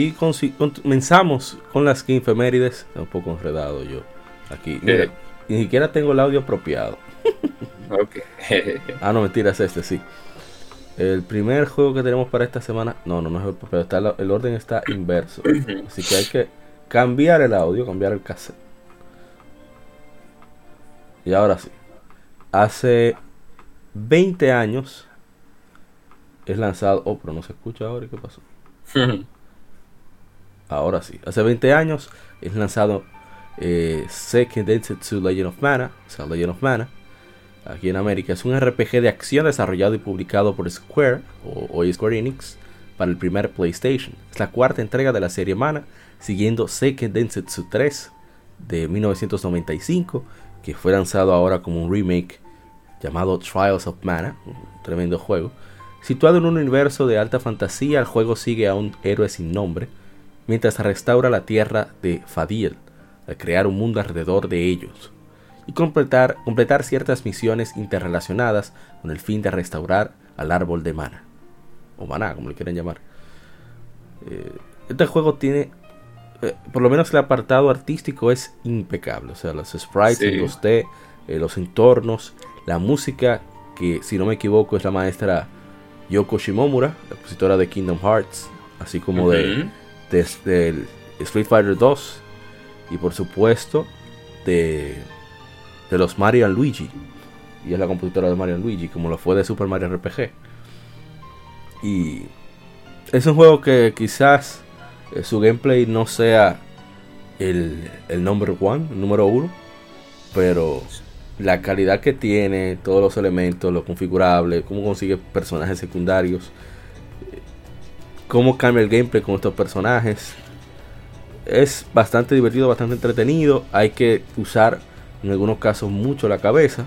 Y comenzamos con las que efemérides. un poco enredado yo aquí. Mira, ni siquiera tengo el audio apropiado. ah, no, mentira, es este, sí. El primer juego que tenemos para esta semana. No, no, no es el pero está, el orden está inverso. Así que hay que cambiar el audio, cambiar el cassette. Y ahora sí. Hace 20 años es lanzado. Oh, pero no se escucha ahora. ¿Qué pasó? ahora sí. Hace 20 años es lanzado eh, Second Densetsu Legend of Mana, o sea, Legend of Mana, aquí en América. Es un RPG de acción desarrollado y publicado por Square, o hoy Square Enix, para el primer PlayStation. Es la cuarta entrega de la serie Mana, siguiendo Second Densetsu 3 de 1995, que fue lanzado ahora como un remake llamado Trials of Mana, un tremendo juego. Situado en un universo de alta fantasía, el juego sigue a un héroe sin nombre, mientras restaura la tierra de Fadil, al crear un mundo alrededor de ellos, y completar, completar ciertas misiones interrelacionadas con el fin de restaurar al árbol de mana, o maná, como le quieren llamar. Eh, este juego tiene, eh, por lo menos el apartado artístico es impecable, o sea, los sprites, los T, eh, los entornos, la música, que si no me equivoco es la maestra Yoko Shimomura, la compositora de Kingdom Hearts, así como de desde el Street Fighter 2 y por supuesto de, de los Mario Luigi. Y es la compositora de Mario Luigi como lo fue de Super Mario RPG y es un juego que quizás eh, su gameplay no sea el, el number one, el número uno pero la calidad que tiene, todos los elementos, lo configurable, cómo consigue personajes secundarios, cómo cambia el gameplay con estos personajes. Es bastante divertido, bastante entretenido. Hay que usar en algunos casos mucho la cabeza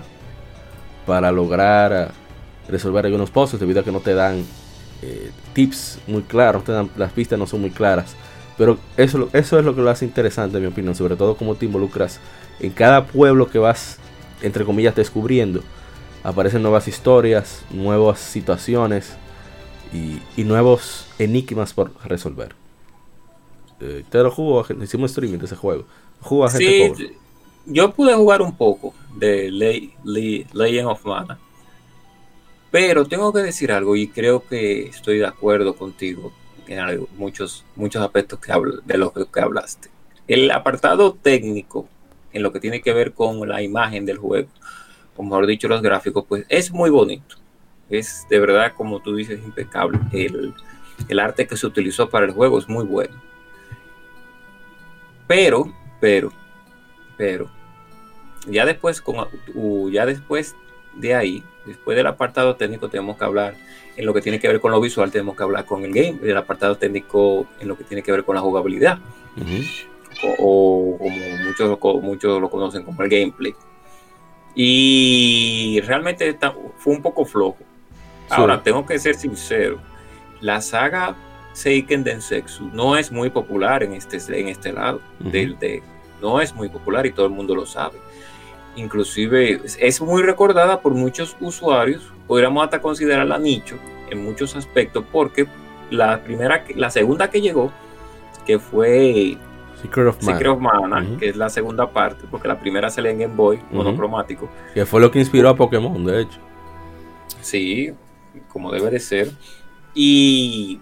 para lograr eh, resolver algunos puzzles debido a que no te dan eh, tips muy claros, las pistas no son muy claras. Pero eso, eso es lo que lo hace interesante, en mi opinión, sobre todo cómo te involucras en cada pueblo que vas, entre comillas, descubriendo. Aparecen nuevas historias, nuevas situaciones y, nuevos enigmas por resolver. Eh, te lo jugó, hicimos streaming de ese juego. Jugó a gente sí, Yo pude jugar un poco de Legend of Mana. Pero tengo que decir algo y creo que estoy de acuerdo contigo en muchos, muchos aspectos que de los que hablaste. El apartado técnico en lo que tiene que ver con la imagen del juego, o mejor dicho los gráficos, pues es muy bonito es de verdad, como tú dices, impecable. El, arte que se utilizó para el juego es muy bueno. Pero, pero, pero, ya después, con, ya después de ahí, después del apartado técnico, tenemos que hablar en lo que tiene que ver con lo visual, tenemos que hablar con el game, el apartado técnico en lo que tiene que ver con la jugabilidad. o, como muchos, muchos lo conocen como el gameplay. Y realmente fue un poco flojo. Ahora, tengo que ser sincero, la saga Seiken Densetsu no es muy popular en este, en este lado del de, no es muy popular y todo el mundo lo sabe. Inclusive es muy recordada por muchos usuarios, podríamos hasta considerarla nicho en muchos aspectos porque la primera, la segunda que llegó, que fue Secret of Mana, que es la segunda parte, porque la primera se lee en Game Boy, monocromático. Que fue lo que inspiró a Pokémon, de hecho. Sí, como debe de ser. Y,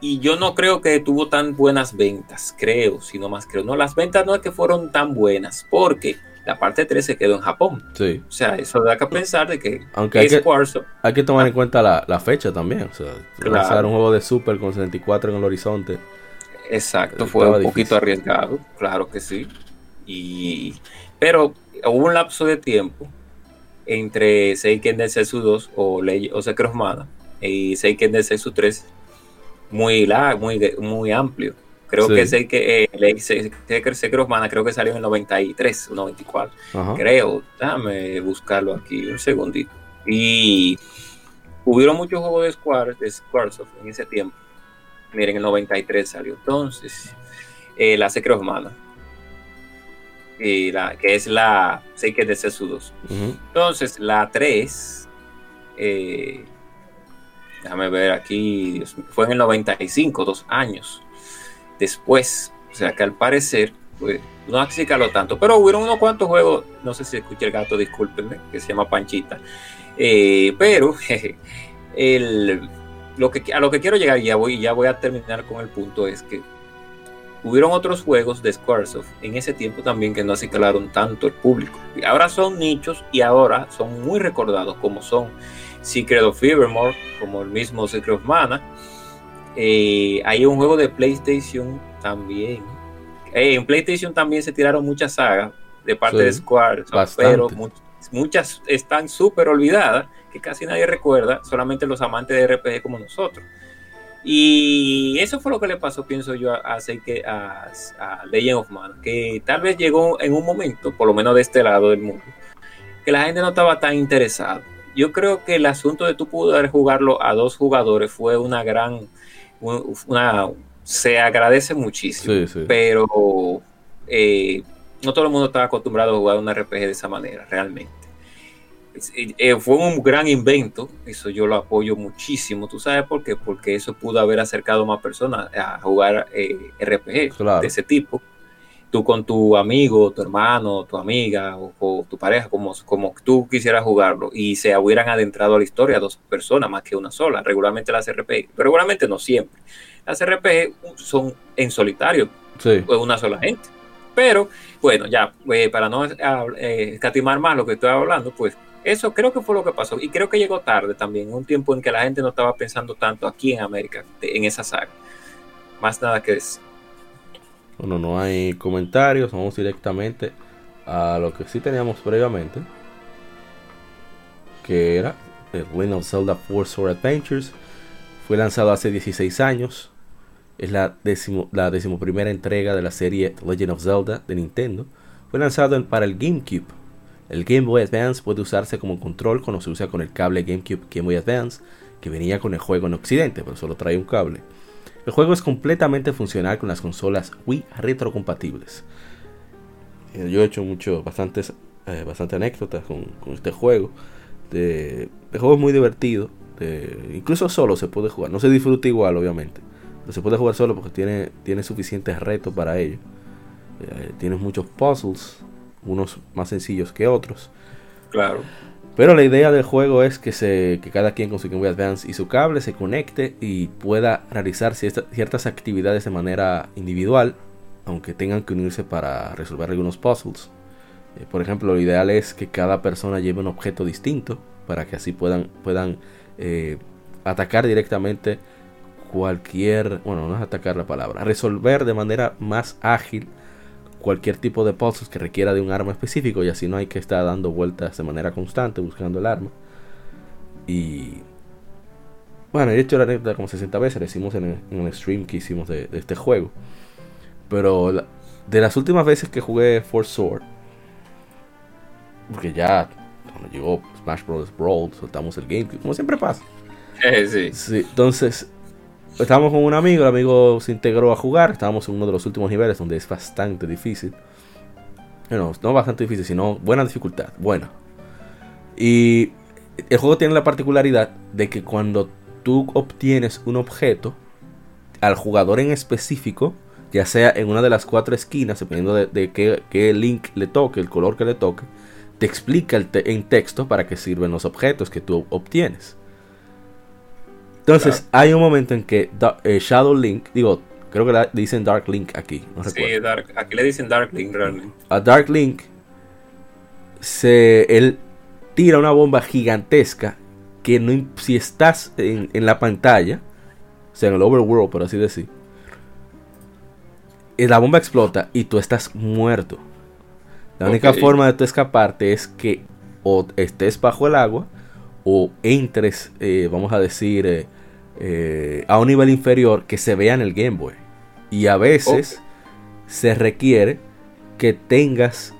yo no creo que tuvo tan buenas ventas, creo, sino más creo. No, las ventas no es que fueron tan buenas, porque la parte 3 se quedó en Japón. Sí. O sea, eso da que pensar de que Aunque hay que, Squaresoft, hay que tomar en cuenta la, la fecha también. O sea, Claro. lanzar un juego de Super con 74 en el horizonte. exacto, fue un difícil. poquito arriesgado, claro que sí. Y, pero hubo un lapso de tiempo entre Seiken Densetsu 2 o, Ley, o Secret of Mana y Seiken Densetsu 3 muy largo, muy, muy amplio. Creo Sí. que Seiken, eh, Ley- Secret Secret of Mana creo que salió en el 93 o 94. Ajá. creo. Déjame buscarlo aquí un segundito. Y hubieron muchos juegos de Square, de Squaresoft en ese tiempo. Miren, el 93 salió entonces. eh, la Secret of Mana. Y la, que es la Seiken de Setsu 2. Ujú. Entonces, la 3. eh, déjame ver aquí. Dios mío, fue en el 95, dos años después. O sea que al parecer, pues, no acicaló tanto. Pero hubieron unos cuantos juegos. No sé si escuché el gato, discúlpenme, que se llama Panchita. Eh, pero jeje, el, lo que, a lo que quiero llegar, y ya voy, ya voy a terminar con el punto, es que hubieron otros juegos de Squaresoft en ese tiempo también que no acicalaron tanto el público. Y ahora son nichos y ahora son muy recordados, como son Secret of Evermore, como el mismo Secret of Mana. Eh, hay un juego de PlayStation también. Eh, en PlayStation también se tiraron muchas sagas de parte Sí, de Square, bastante. pero mu- muchas están súper olvidadas, que casi nadie recuerda, solamente los amantes de RPG como nosotros. Y eso fue lo que le pasó, pienso yo, a, a, a, a Legend of Mana, que tal vez llegó en un momento, por lo menos de este lado del mundo, que la gente no estaba tan interesada. Yo creo que el asunto de tú poder jugarlo a dos jugadores fue una gran, un- una, se agradece muchísimo, Sí, sí. pero eh, no todo el mundo estaba acostumbrado a jugar un RPG de esa manera, realmente. Eh, fue un gran invento, eso yo lo apoyo muchísimo. ¿Tú sabes por qué? Porque eso pudo haber acercado más personas a jugar eh, RPG Claro. de ese tipo. Tú con tu amigo, tu hermano, tu amiga o, o tu pareja, como, como tú quisieras jugarlo, y se hubieran adentrado a la historia dos personas más que una sola. Regularmente las RPG, pero regularmente no siempre. Las RPG son en solitario, Sí. una sola gente. Pero bueno, ya, eh, para no escatimar más lo que estoy hablando, pues eso creo que fue lo que pasó. Y creo que llegó tarde también, un tiempo en que la gente no estaba pensando tanto aquí en América, en esa saga. Más nada que decir. Bueno, no hay comentarios, vamos directamente a lo que sí teníamos previamente, que era el Legend of Zelda Four Sword Adventures. Fue lanzado hace 16 años, es la, décimo, la decimoprimera entrega de la serie The Legend of Zelda de Nintendo. Fue lanzado en- para el GameCube. El Game Boy Advance puede usarse como control cuando se usa con el cable GameCube Game Boy Advance, que venía con el juego en Occidente, pero solo trae un cable. El juego es completamente funcional con las consolas Wii retrocompatibles. Eh, Yo he hecho mucho, bastantes, eh, bastante anécdotas con, este juego. De, el juego es muy divertido. incluso solo se puede jugar. No se disfruta igual, obviamente. Pero se puede jugar solo porque tiene, tiene suficientes retos para ello. Eh, tienes muchos puzzles, unos más sencillos que otros. Claro. Pero la idea del juego es que, se, que cada quien con su Game Boy Advance y su cable se conecte y pueda realizar cierta- ciertas actividades de manera individual, aunque tengan que unirse para resolver algunos puzzles. Eh, por ejemplo, lo ideal es que cada persona lleve un objeto distinto para que así puedan, puedan eh, atacar directamente cualquier, bueno, no es atacar la palabra, resolver de manera más ágil cualquier tipo de puzzles que requiera de un arma específico y así no hay que estar dando vueltas de manera constante buscando el arma. Y bueno, he hecho la anécdota como 60 veces, lo hicimos en el, en el stream que hicimos de, de este juego. Pero la- de las últimas veces que jugué For Sword, porque ya cuando llegó Smash Bros. Brawl, soltamos el game, como siempre pasa. Sí. Sí, entonces estábamos con un amigo, el amigo se integró a jugar, estábamos en uno de los últimos niveles donde es bastante difícil. Bueno, no bastante difícil, sino buena dificultad, buena. Y el juego tiene la particularidad de que cuando tú obtienes un objeto, al jugador en específico, ya sea en una de las cuatro esquinas, dependiendo de, de qué, qué link le toque, el color que le toque, te explica el te- en texto para qué sirven los objetos que tú obtienes. Entonces, hay un momento en que Da- eh, Shadow Link, digo, creo que dicen Dark Link aquí, no Sí, recuerdo. Dark- aquí le dicen Dark Link realmente. A Dark Link se, él tira una bomba gigantesca que no, si estás en, en la pantalla, o sea, en el overworld, por así decir, eh, la bomba explota y tú estás muerto. La única forma de tú escaparte es que o estés bajo el agua o entres, eh, vamos a decir, eh, eh, a un nivel inferior que se vea en el Game Boy. Y a veces se requiere que tengas,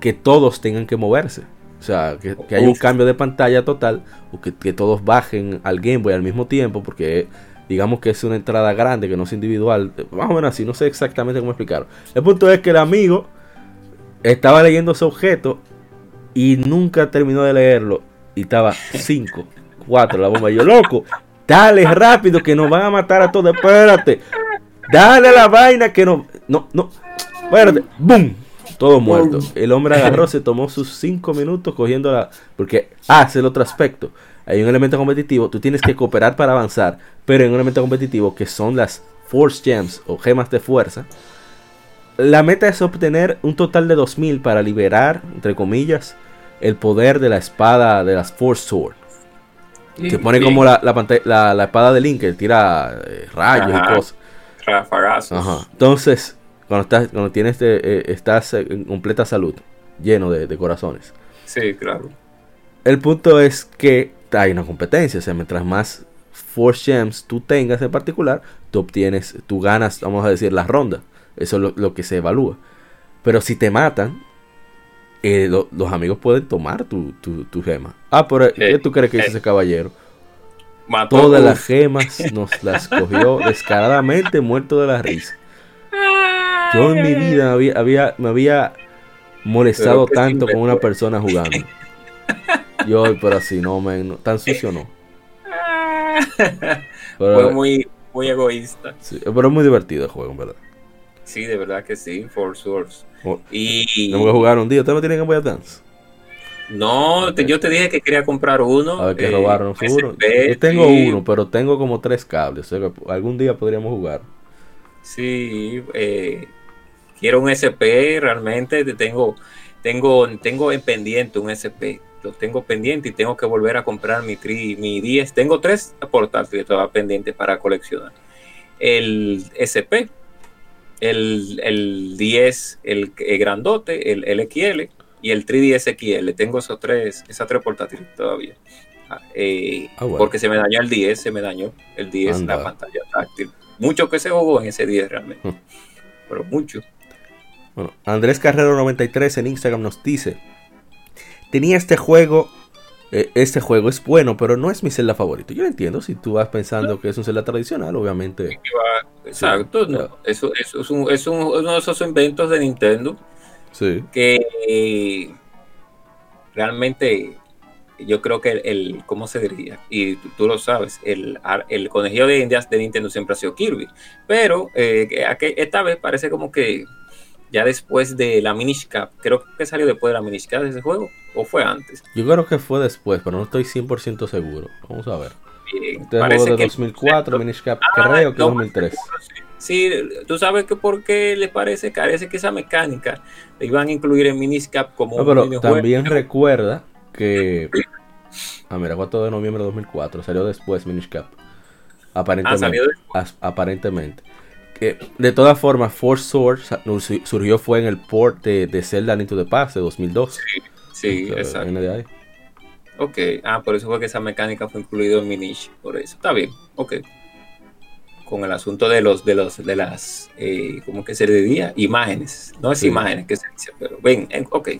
que todos tengan que moverse. O sea, que, que haya un cambio de pantalla total o que, que todos bajen al Game Boy al mismo tiempo porque digamos que es una entrada grande que no es individual. Más o menos así, no sé exactamente cómo explicarlo. El punto es que el amigo estaba leyendo ese objeto y nunca terminó de leerlo y estaba 5, 4 la bomba. Y yo, loco, dale rápido que nos van a matar a todos. Espérate, dale a la vaina que no, no, no, espérate, boom. Todo muerto. El hombre agarró, se tomó sus 5 minutos cogiendo la. Porque hace el otro aspecto. Hay un elemento competitivo, tú tienes que cooperar para avanzar, pero en un elemento competitivo que son las Force Gems o gemas de fuerza, la meta es obtener un total de 2000 para liberar, entre comillas, el poder de la espada de las Force Sword. Se pone como la, la, pantalla- la- la espada de Link que tira eh, rayos Ajá. y cosas. Rafagazos. Ajá. Entonces, cuando estás, cuando tienes eh, eh, estás en completa salud, lleno de, de corazones. Sí, claro. El punto es que hay una competencia, o sea, mientras más Force Gems tú tengas en particular, tú obtienes, tú ganas, vamos a decir, la ronda. Eso es lo, lo que se evalúa. Pero si te matan, eh, lo- los amigos pueden tomar tu, tu, tu gema. Ah, pero ¿qué Eh, tú crees que hizo eh. ese caballero? Mató Todas las gemas nos las cogió descaradamente, muerto de la risa. Yo en mi vida me había, había- me había molestado tanto con una persona jugando. Yo, pero así no, man, no, tan sucio no. Pero, Fue muy, muy egoísta. sí, pero es muy divertido el juego, en verdad. Sí, de verdad que sí, For Source. Y Tengo que jugar un día. ¿Usted no tiene Game Boy Advance? no, te- yo te dije que quería comprar uno. A ver qué eh, robaron, seguro. Yo tengo uno, pero tengo como tres cables. O sea que algún día podríamos jugar. Sí, eh, quiero un SP, realmente te tengo, tengo, tengo en pendiente un SP, lo tengo pendiente y tengo que volver a comprar mi, tri, mi 10. Tengo tres portátiles todavía pendientes para coleccionar. El SP, el, el 10, el, el grandote, el, el XL y el 3DS XL. Tengo esos tres, esas tres portátiles todavía. Ah, eh, Ah, bueno. Porque se me dañó el 10, se me dañó el 10, Anda. la pantalla táctil. Mucho que se jugó en ese 10 realmente. Hmm. Pero mucho. Bueno, Andrés Carrero 93 en Instagram nos dice: Tenía este juego. Eh, este juego es bueno, pero no es mi Zelda favorito. Yo lo entiendo. Si tú vas pensando que es un Zelda tradicional, obviamente. Exacto. Sí, no, eso, eso es, un- es un- uno de esos inventos de Nintendo Sí. que eh, realmente yo creo que el, el- ¿cómo se diría? Y tú, tú lo sabes, el, el conejillo de indias de Nintendo siempre ha sido Kirby, pero eh, esta vez parece como que ya después de la Minish Cap, creo que salió después de la Minish Cap de ese juego, o fue antes. Yo creo que fue después, pero no estoy 100% seguro. Vamos a ver. Bien, Este parece juego de que- 2004, Minish Cap, Ah, creo que no, 2003. Sí, tú sabes que por qué le parece, parece que esa mecánica le iban a incluir en Miniscap como No, un pero minijuego. también recuerda que. Ah, mira, 4 de noviembre de 2004. Salió después Minish Cap. Ah, Aparentemente. salió As- aparentemente. Que, de todas formas, Force Sword surgió fue en el port de, de Zelda Into the Past de 2002. Sí, O sea, exacto. viene de ahí. Ok, ah, por eso fue que esa mecánica fue incluido en Minish, por eso. Está bien, ok. Con el asunto de los, de los, de las, eh, ¿cómo que se le diría? Imágenes. No es Sí. imágenes que se dice, pero ven, en- ok.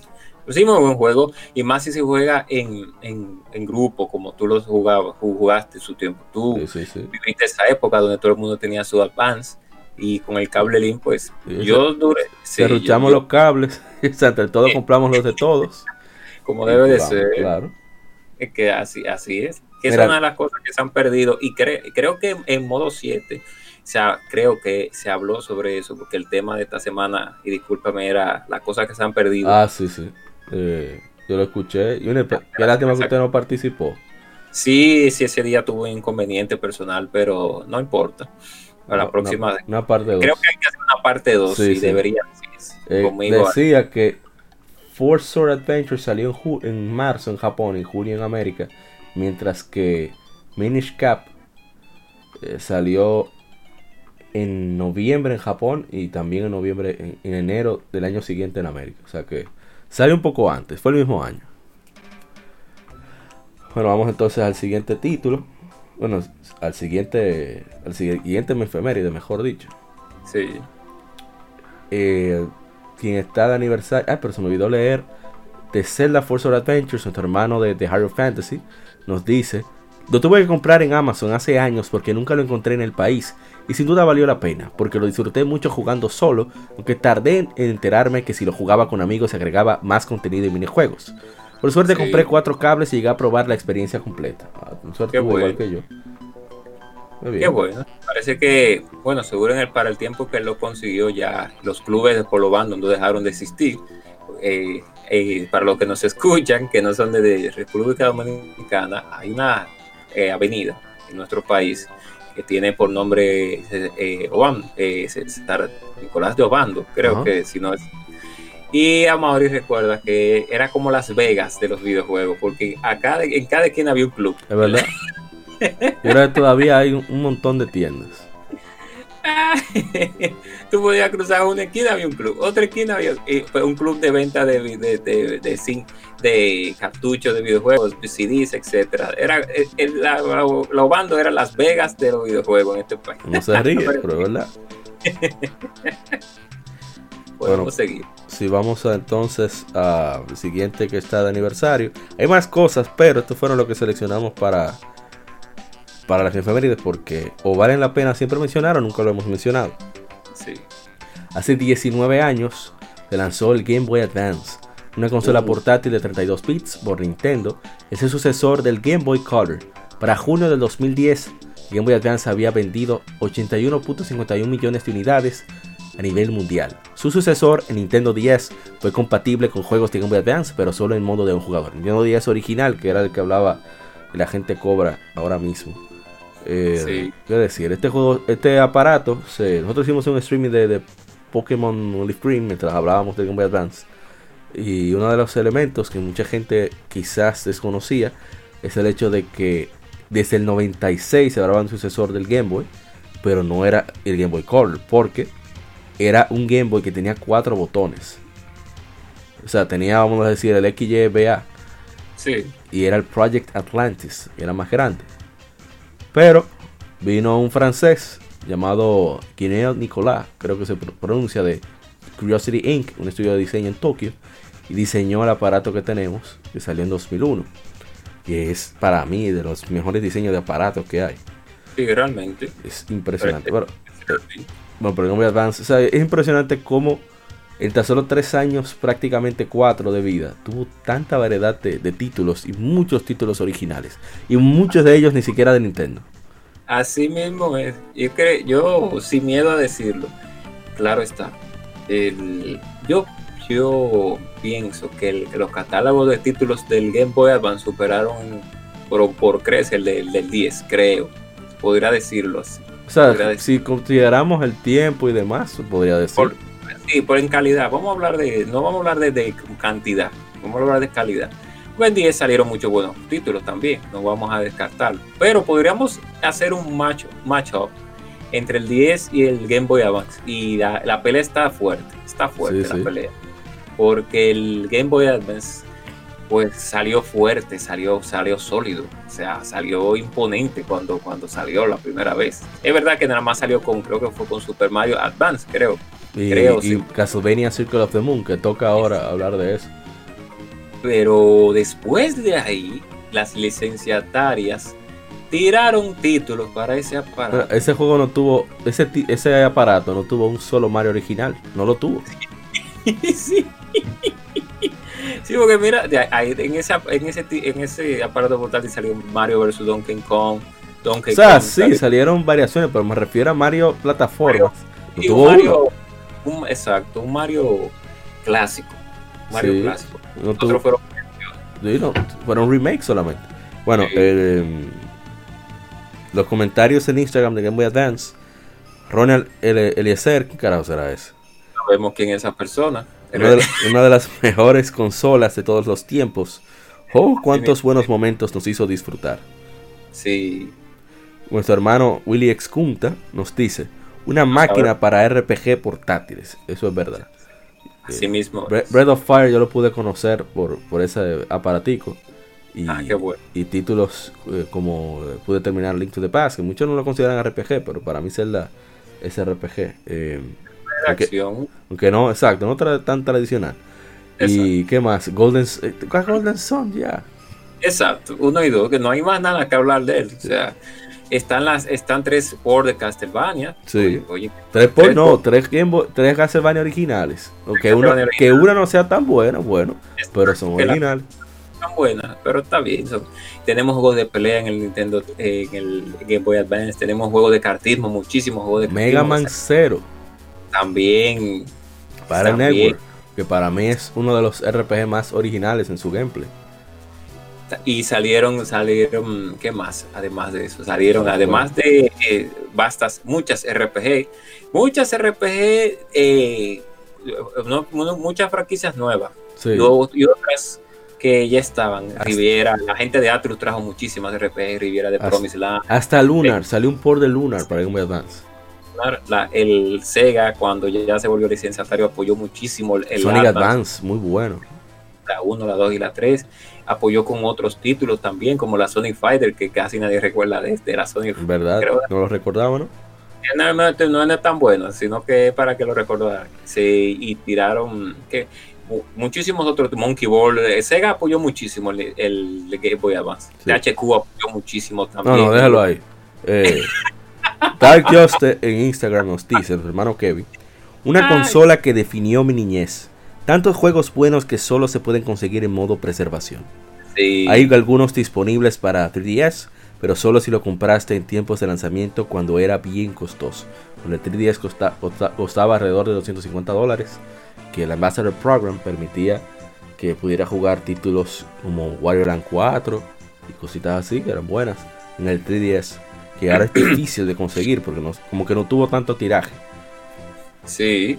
Pues sí, muy buen juego, y más si se juega en, en, en grupo, como tú los jugabas, ju- jugaste en su tiempo. Tú Sí, sí, sí. viviste esa época donde todo el mundo tenía su Advance, y con el cable Link, pues, Sí, yo duré. sí, Cerruchamos yo- los cables. o sea, entre todos compramos los de todos. como debe de ser. Claro. Es que así, así es. Que Mira. es una de las cosas que se han perdido. Y cre- creo que en modo 7, o sea, creo que se habló sobre eso, porque el tema de esta semana, y discúlpame, era las cosas que se han perdido. Ah, sí, sí. Eh, yo lo escuché. Y una, lástima que usted no participó. Sí, sí, ese día tuve un inconveniente personal, pero no importa. Para la próxima. Una, una parte 2. creo que hay que hacer una parte 2 Sí, y sí. debería. sí, Eh, conmigo. decía que Four Sword Adventure salió en, en marzo en Japón y junio en América, mientras que Minish Cap eh, salió en noviembre en Japón y también en noviembre, en, en, enero del año siguiente en América. O sea que salió un poco antes, fue el mismo año. Bueno, vamos entonces al siguiente título. Bueno, al siguiente, al siguiente efeméride, mejor dicho. Sí. Eh, quien está de aniversario. Ah, pero se me olvidó leer. De Zelda Force of Adventures, nuestro hermano de, de of Fantasy, nos dice: Lo tuve que comprar en Amazon hace años porque nunca lo encontré en el país. Y sin duda valió la pena, porque lo disfruté mucho jugando solo, aunque tardé en enterarme que si lo jugaba con amigos se agregaba más contenido y minijuegos. Por suerte Sí. compré cuatro cables y llegué a probar la experiencia completa. Ah, por suerte Qué igual que yo. Muy bien. Qué bueno. Parece que, bueno, seguro en el, para el tiempo que él lo consiguió ya los clubes de polo bando no dejaron de existir. Eh, eh, para los que nos escuchan, que no son de, de República Dominicana, hay una eh, avenida en nuestro país que tiene por nombre eh, eh, Oban- eh, Nicolás de Obando, creo Ajá. que si no es. Y a Mauri recuerda que era como Las Vegas de los videojuegos, porque acá en cada esquina había un club. Es verdad. Y ahora todavía hay un, montón de tiendas. Tú podías cruzar una esquina, había un club. Otra esquina había eh, un club de venta de, de, de, de, de cartuchos de videojuegos, CDs, etcétera. Era, eh, el- la, la, la bando era Las Vegas de los videojuegos en este país. No se ríe, pero es verdad. Podemos Bueno. seguir. Si vamos a, entonces al siguiente que está de aniversario. Hay más cosas, pero estos fueron los que seleccionamos para, para las efemérides porque o valen la pena siempre mencionar o nunca lo hemos mencionado. Sí. Hace 19 años se lanzó el Game Boy Advance, una consola Uh. portátil de 32 bits por Nintendo. Es el sucesor del Game Boy Color. Para junio del 2010, el Game Boy Advance había vendido 81.51 millones de unidades a nivel mundial. Su sucesor, el Nintendo 10, fue compatible con juegos de Game Boy Advance, pero solo en modo de un jugador. El Nintendo 10 original, que era el que hablaba la gente cobra ahora mismo. Eh, Sí. ¿Qué decir? Este juego, este aparato, se- nosotros hicimos un streaming de, de Pokémon Leaf Green mientras hablábamos de Game Boy Advance. Y uno de los elementos que mucha gente quizás desconocía es el hecho de que desde el 96 se grababa un sucesor del Game Boy, pero no era el Game Boy Color, porque era un Game Boy que tenía cuatro botones. O sea, tenía, vamos a decir, el XYBA Sí. y era el Project Atlantis, era más grande. Pero vino un francés llamado Guineo Nicolas, creo que se pro- pronuncia de Curiosity Inc., un estudio de diseño en Tokio, y diseñó el aparato que tenemos, que salió en 2001. Y es para mí de los mejores diseños de aparatos que hay. Sí, realmente. Es impresionante. Bueno, Sí. Bueno, pero Game Boy Advance, es impresionante cómo en tan solo tres años, prácticamente cuatro de vida, tuvo tanta variedad de, de títulos y muchos títulos originales. Y muchos de ellos ni siquiera de Nintendo. Así mismo es. Yo, yo sin miedo a decirlo, claro está. Yo, yo pienso que los catálogos de títulos del Game Boy Advance superaron por, por crecer el del, del 10, creo. Podría decirlo así. O sea, si consideramos el tiempo y demás, podría decir. Por- Sí, por en calidad. Vamos a hablar de, no vamos a hablar de, de cantidad, vamos a hablar de calidad. En 10 salieron muchos buenos títulos también, no vamos a descartarlo. Pero podríamos hacer un match, match-up entre el 10 y el Game Boy Advance. Y la, la pelea está fuerte, está fuerte Sí, la sí. pelea. Porque el Game Boy Advance pues salió fuerte, salió, salió sólido, o sea, salió imponente cuando, cuando salió la primera vez. Es verdad que nada más salió con, creo que fue con Super Mario Advance, creo. y, creo, y sí. Castlevania Circle of the Moon, que toca ahora hablar de eso. Pero después de ahí, las licenciatarias tiraron títulos para ese Pero aparato. ese juego no tuvo, ese, ese aparato no tuvo un solo Mario original, no lo tuvo. sí. Sí, porque mira, ahí, en, ese, en, ese, en ese aparato portátil salió Mario vs. Donkey Kong, Donkey O sea, Kong. sí, salió- salieron variaciones, pero me refiero a Mario plataformas. No y tuvo un Mario, un- exacto, un Mario clásico. Mario Sí, clásico. No tuvo, fueron sí, no, fueron remakes solamente. Bueno, Sí. eh, los comentarios en Instagram de Game Boy Advance. Ronald Eliezer, ¿qué carajo será ese? sabemos quién es esa persona. Una de, una de las mejores consolas de todos los tiempos. Oh, cuántos buenos momentos nos hizo disfrutar. Sí. Nuestro hermano Willy Excunta nos dice, una máquina para RPG portátiles. Eso es verdad. Así mismo. Bre- Breath of Fire yo lo pude conocer por, por ese aparatico. Y, Ah, qué bueno. y títulos eh, como eh, pude terminar Link to the Past, que muchos no lo consideran RPG, pero para mí Zelda es RPG. eh, Aunque, acción. aunque no, exacto, no tra- tan tradicional. Y qué más, Golden, eh, ¿cuál Golden Sun, ya. Exacto, uno y dos, que no hay más nada que hablar de él. O sea, están las, están tres por de Castlevania. Sí. Oye, Tres por, Tres no, por- tres, tres Castlevania originales. O que, una, que una no sea tan buena, bueno, pero son originales. están buenas, pero está bien. son- tenemos juegos de pelea en el Nintendo, eh, en el Game Boy Advance. Tenemos juegos de cartismo, muchísimos juegos de Mega cartismo. Man Zero También. para el. Network, que para mí es uno de los RPG más originales en su gameplay. Y salieron, salieron, ¿qué más? Además de eso, salieron, además de eh, bastas, muchas RPG, muchas RPG, eh, no- no- muchas franquicias nuevas Sí. y, otras que ya estaban. Hasta- Riviera, la gente de Atlus trajo muchísimas RPG, Riviera de Hasta- Promised Land, Hasta Lunar, salió un port de Lunar para Game Boy Advance. La- el Sega cuando ya se volvió licenciatario apoyó muchísimo el, el Sonic Advance, Advance, muy bueno. la 1, la 2 y la 3. Apoyó con otros títulos también, como la Sonic Fighter, que casi nadie recuerda de, de la Sonic ¿Verdad? Creo- No lo recordaba, ¿no? No, no, no, no es tan bueno, sino que para que lo recordaran. Sí, y tiraron que mu- muchísimos otros, Monkey Ball, eh, Sega apoyó muchísimo el, el Game Boy Advance. Sí. THQ apoyó muchísimo No, también. no, déjalo ahí. Eh, Dark Justice en Instagram nos dice, hermano Kevin, una Ay. consola que definió mi niñez. Tantos juegos buenos que solo se pueden conseguir en modo preservación. Sí, Hay algunos disponibles para 3DS, pero solo si lo compraste en tiempos de lanzamiento cuando era bien costoso. Cuando el 3DS costa- costa- costaba alrededor de 250 dólares, que el Ambassador Program permitía que pudiera jugar títulos como Wario Land 4 y cositas así, que eran buenas, en el 3DS, que ahora es difícil de conseguir porque no- como que no tuvo tanto tiraje. sí.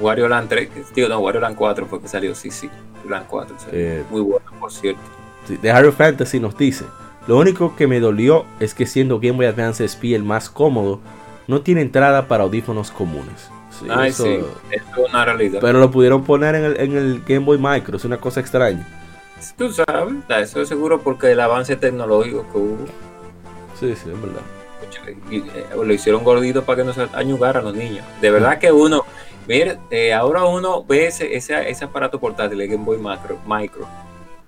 Wario Land 3, digo, no, Wario Land 4 fue que salió, sí, sí. Land 4 salió. Eh, Muy bueno, por cierto. The Hero Fantasy nos dice, lo único que me dolió es que siendo Game Boy Advance SP el más cómodo, no tiene entrada para audífonos comunes. Sí, Ay, eso- sí, es una realidad. Pero lo pudieron poner en el, en el Game Boy Micro, es una cosa extraña. Tú sabes, eso es seguro porque el avance tecnológico que hubo. Sí, sí, es verdad. eh, lo hicieron gordito para que no se añugaran los niños. De verdad que uno, mira, eh, ahora uno ve ese, ese, ese aparato portátil, el Game Boy Macro, Micro,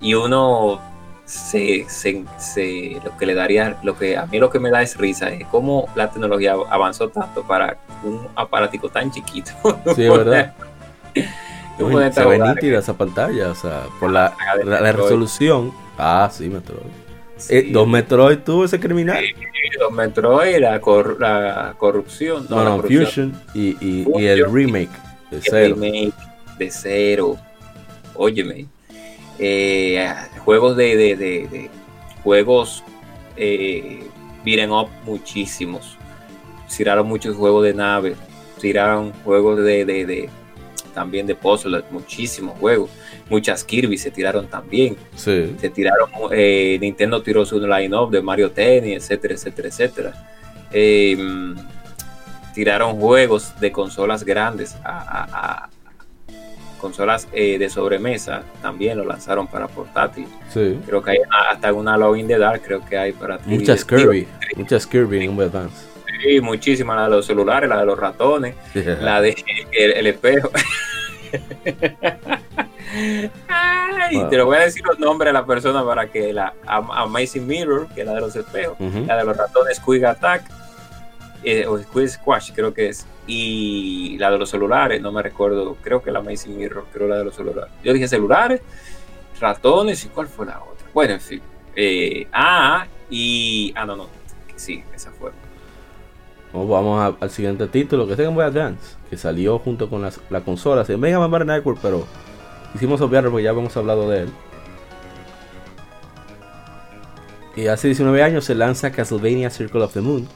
y uno se, se, se- lo que le daría, lo que a mí lo que me da es risa, es cómo la tecnología avanzó tanto para un aparatico tan chiquito. Sí, es verdad. Tú Uy, se ve jugar, nítida esa pantalla, o sea, por la, de la, la resolución. Ah, sí, Metroid. Sí, Eh, dos Metroid tuvo ese criminal. los Metroid, la, cor- la corrupción, No, la no, corrupción. Fusion y, y, y el remake de el cero. remake de cero. Óyeme. Eh, juegos de, de, de- de- juegos eh, beat'em up muchísimos. Tiraron muchos juegos de nave. Tiraron juegos de, de, de- también de puzzle, muchísimos juegos. Muchas Kirby se tiraron también. Sí. Se tiraron, eh, Nintendo tiró su line-up de Mario Tennis, etcétera, etcétera, etcétera. Eh, mm, tiraron juegos de consolas grandes a, a- a- consolas eh, de sobremesa, también lo lanzaron para portátil. Sí. Creo que hay una- hasta una Love in the Dark, creo que hay para 3DS. Muchas Kirby. Muchas Kirby en Game Advance. Sí, muchísimas, la de los celulares, la de los ratones, la de el, el espejo. Ay, Wow. te lo voy a decir los nombres de la persona para que la Am- Amazing Mirror, que es la de los espejos, la de los ratones Squig Attack, eh, o Squig Squash creo que es, y la de los celulares, no me recuerdo, creo que la Amazing Mirror, creo la de los celulares. Yo dije celulares, ratones, ¿y cuál fue la otra? Bueno, en fin. Eh, ah, y... Ah, no, no, sí, esa fue. Vamos vamos a- al siguiente título, que es Game Boy Advance, salió junto con las, la consola. Se Mega Man Battle Network, pero hicimos obviarlo porque ya habíamos hablado de él. Y hace 19 años se lanza Castlevania Circle of the Moon.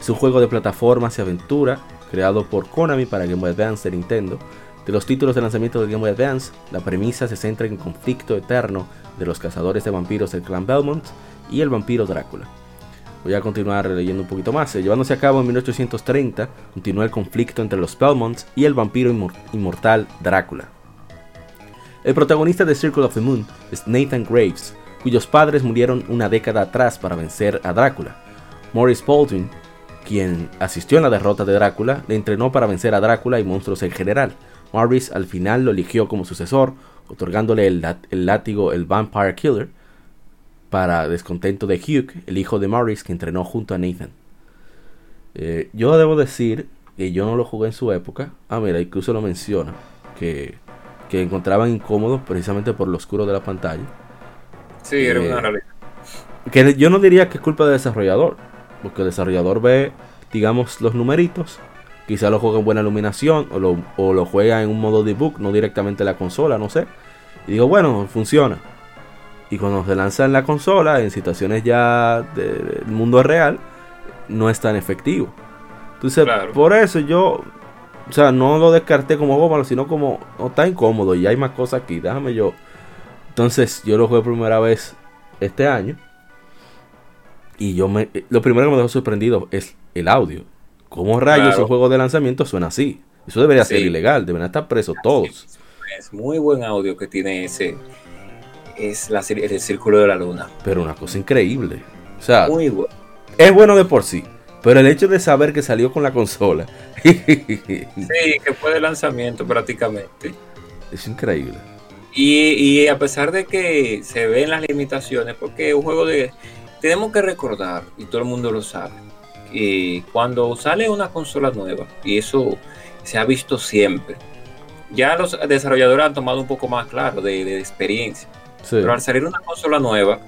Es un juego de plataformas y aventura creado por Konami para Game Boy Advance de Nintendo, De los títulos de lanzamiento de Game Boy Advance, la premisa se centra en el conflicto eterno de los cazadores de vampiros del clan Belmont y el vampiro Drácula. Voy a continuar leyendo un poquito más. Llevándose a cabo en 1830, continúa el conflicto entre los Belmonts y el vampiro inmortal Drácula. El protagonista de Circle of the Moon es Nathan Graves, cuyos padres murieron una década atrás para vencer a Drácula. Morris Baldwin, quien asistió en la derrota de Drácula, le entrenó para vencer a Drácula y monstruos en general. Morris al final lo eligió como sucesor, otorgándole el látigo el Vampire Killer, para descontento de Hugh, el hijo de Morris que entrenó junto a Nathan. Eh, yo debo decir que yo no lo jugué en su época. Ah, mira, incluso lo menciona, que, que encontraban incómodos precisamente por lo oscuro de la pantalla. Sí, era una eh, realidad. Que yo no diría que es culpa del desarrollador, porque el desarrollador ve, digamos, los numeritos, quizá lo juega en buena iluminación o lo, o lo juega en un modo debug, no directamente en la consola, no sé. Y digo, bueno, funciona. Y cuando se lanza en la consola, en situaciones ya del mundo real, no es tan efectivo. Entonces, por eso yo, o sea, no lo descarté como algo sino como, no está incómodo y hay más cosas aquí, déjame yo. Entonces, yo lo jugué por primera vez este año. Y yo me, lo primero que me dejó sorprendido es el audio. ¿Cómo rayos un juego de lanzamiento suena así? Eso debería ser ilegal, deberían estar presos todos. Es muy buen audio que tiene ese, es la, el círculo de la luna. Pero una cosa increíble. O sea, Muy bueno. es bueno de por sí. Pero el hecho de saber que salió con la consola. sí, que fue de lanzamiento prácticamente. Es increíble. Y, a pesar de que se ven las limitaciones, porque es un juego de... Tenemos que recordar, y todo el mundo lo sabe, que cuando sale una consola nueva, y eso se ha visto siempre, ya los desarrolladores han tomado un poco más claro de experiencia pero al salir una consola nueva,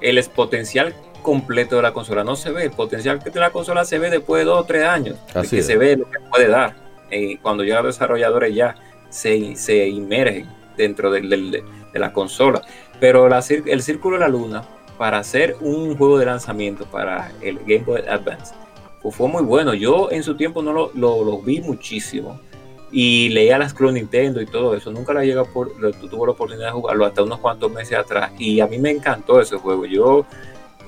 el potencial completo de la consola no se ve. El potencial de la consola se ve después de dos o tres años. que se ve lo que puede dar. Eh, cuando ya los desarrolladores ya se, se inmergen dentro de la consola. Pero el Círculo de la Luna, para hacer un juego de lanzamiento para el Game Boy Advance, pues fue muy bueno. Yo en su tiempo no lo, lo vi muchísimo y leía las Club Nintendo y todo eso. Nunca la llega por, tuvo la oportunidad de jugarlo hasta unos cuantos meses atrás y a mí me encantó ese juego. Yo,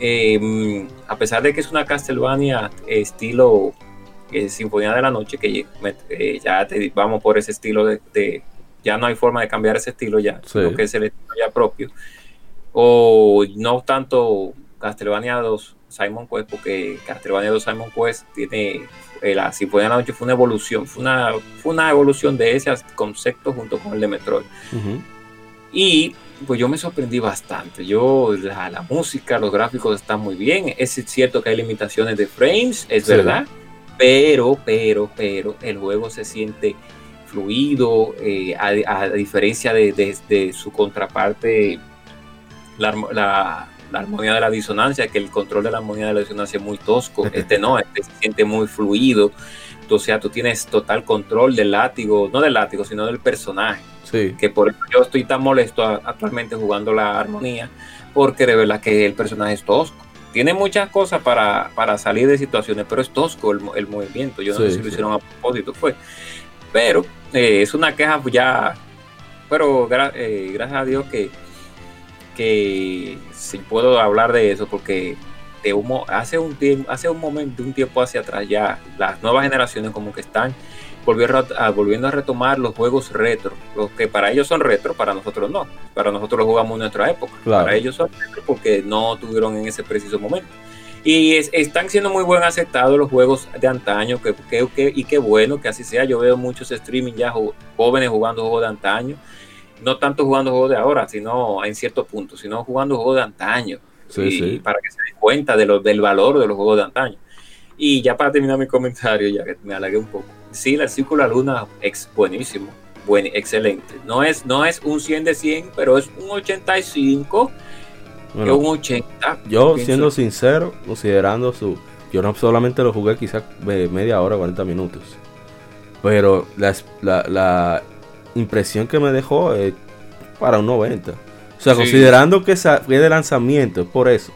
em, a pesar de que es una Castlevania estilo eh, Sinfonía de la Noche, que eh, ya te, vamos por ese estilo de, ya no hay forma de cambiar ese estilo ya, lo que es el estilo ya propio. O no tanto Castlevania 2 Simon Quest, porque Castlevania 2 Simon Quest tiene eh, la Sinfonía de la Noche fue una evolución, fue una, fue una evolución de ese concepto junto con el de Metroid. Y pues yo me sorprendí bastante. Yo, la, música, los gráficos están muy bien. Es cierto que hay limitaciones de frames, es verdad. Pero, pero, pero, el juego se siente fluido, eh, a, diferencia de, su contraparte, la, la armonía de la disonancia, que el control de la armonía de la disonancia es muy tosco. Este no, este se siente muy fluido. O sea, tú tienes total control del látigo, no del látigo, sino del personaje. Sí. Que por eso yo estoy tan molesto actualmente jugando la armonía, porque de verdad que el personaje es tosco. Tiene muchas cosas para, para salir de situaciones, pero es tosco el, movimiento. Yo no sé si lo hicieron a propósito, fue. Pero eh, es una queja ya, pero eh, gracias a Dios que que si puedo hablar de eso porque de humo, hace un tiempo, hace un momento, un tiempo hacia atrás ya, las nuevas generaciones como que están volviendo a, volviendo a retomar los juegos retro, los que para ellos son retro, para nosotros no, para nosotros los jugamos en nuestra época, para ellos son retro porque no tuvieron en ese preciso momento. Y están siendo muy buen aceptados los juegos de antaño, que, que, y qué bueno que así sea. Yo veo muchos streaming ya jóvenes jugando juegos de antaño no tanto jugando juegos de ahora, sino en ciertos puntos, sino jugando juegos de antaño. Para que se den cuenta de lo, del valor de los juegos de antaño. Y ya para terminar mi comentario, ya que me alargué un poco. Sí, el Círculo de la Luna es buenísimo, buen, excelente. No es, no es un 100 de 100, pero es un 85, un 80. Yo, siendo sincero, considerando su... Yo no solamente lo jugué quizás media hora, 40 minutos. Pero la, la impresión que me dejó es para un 90. O sea, considerando que fue de lanzamiento, por eso.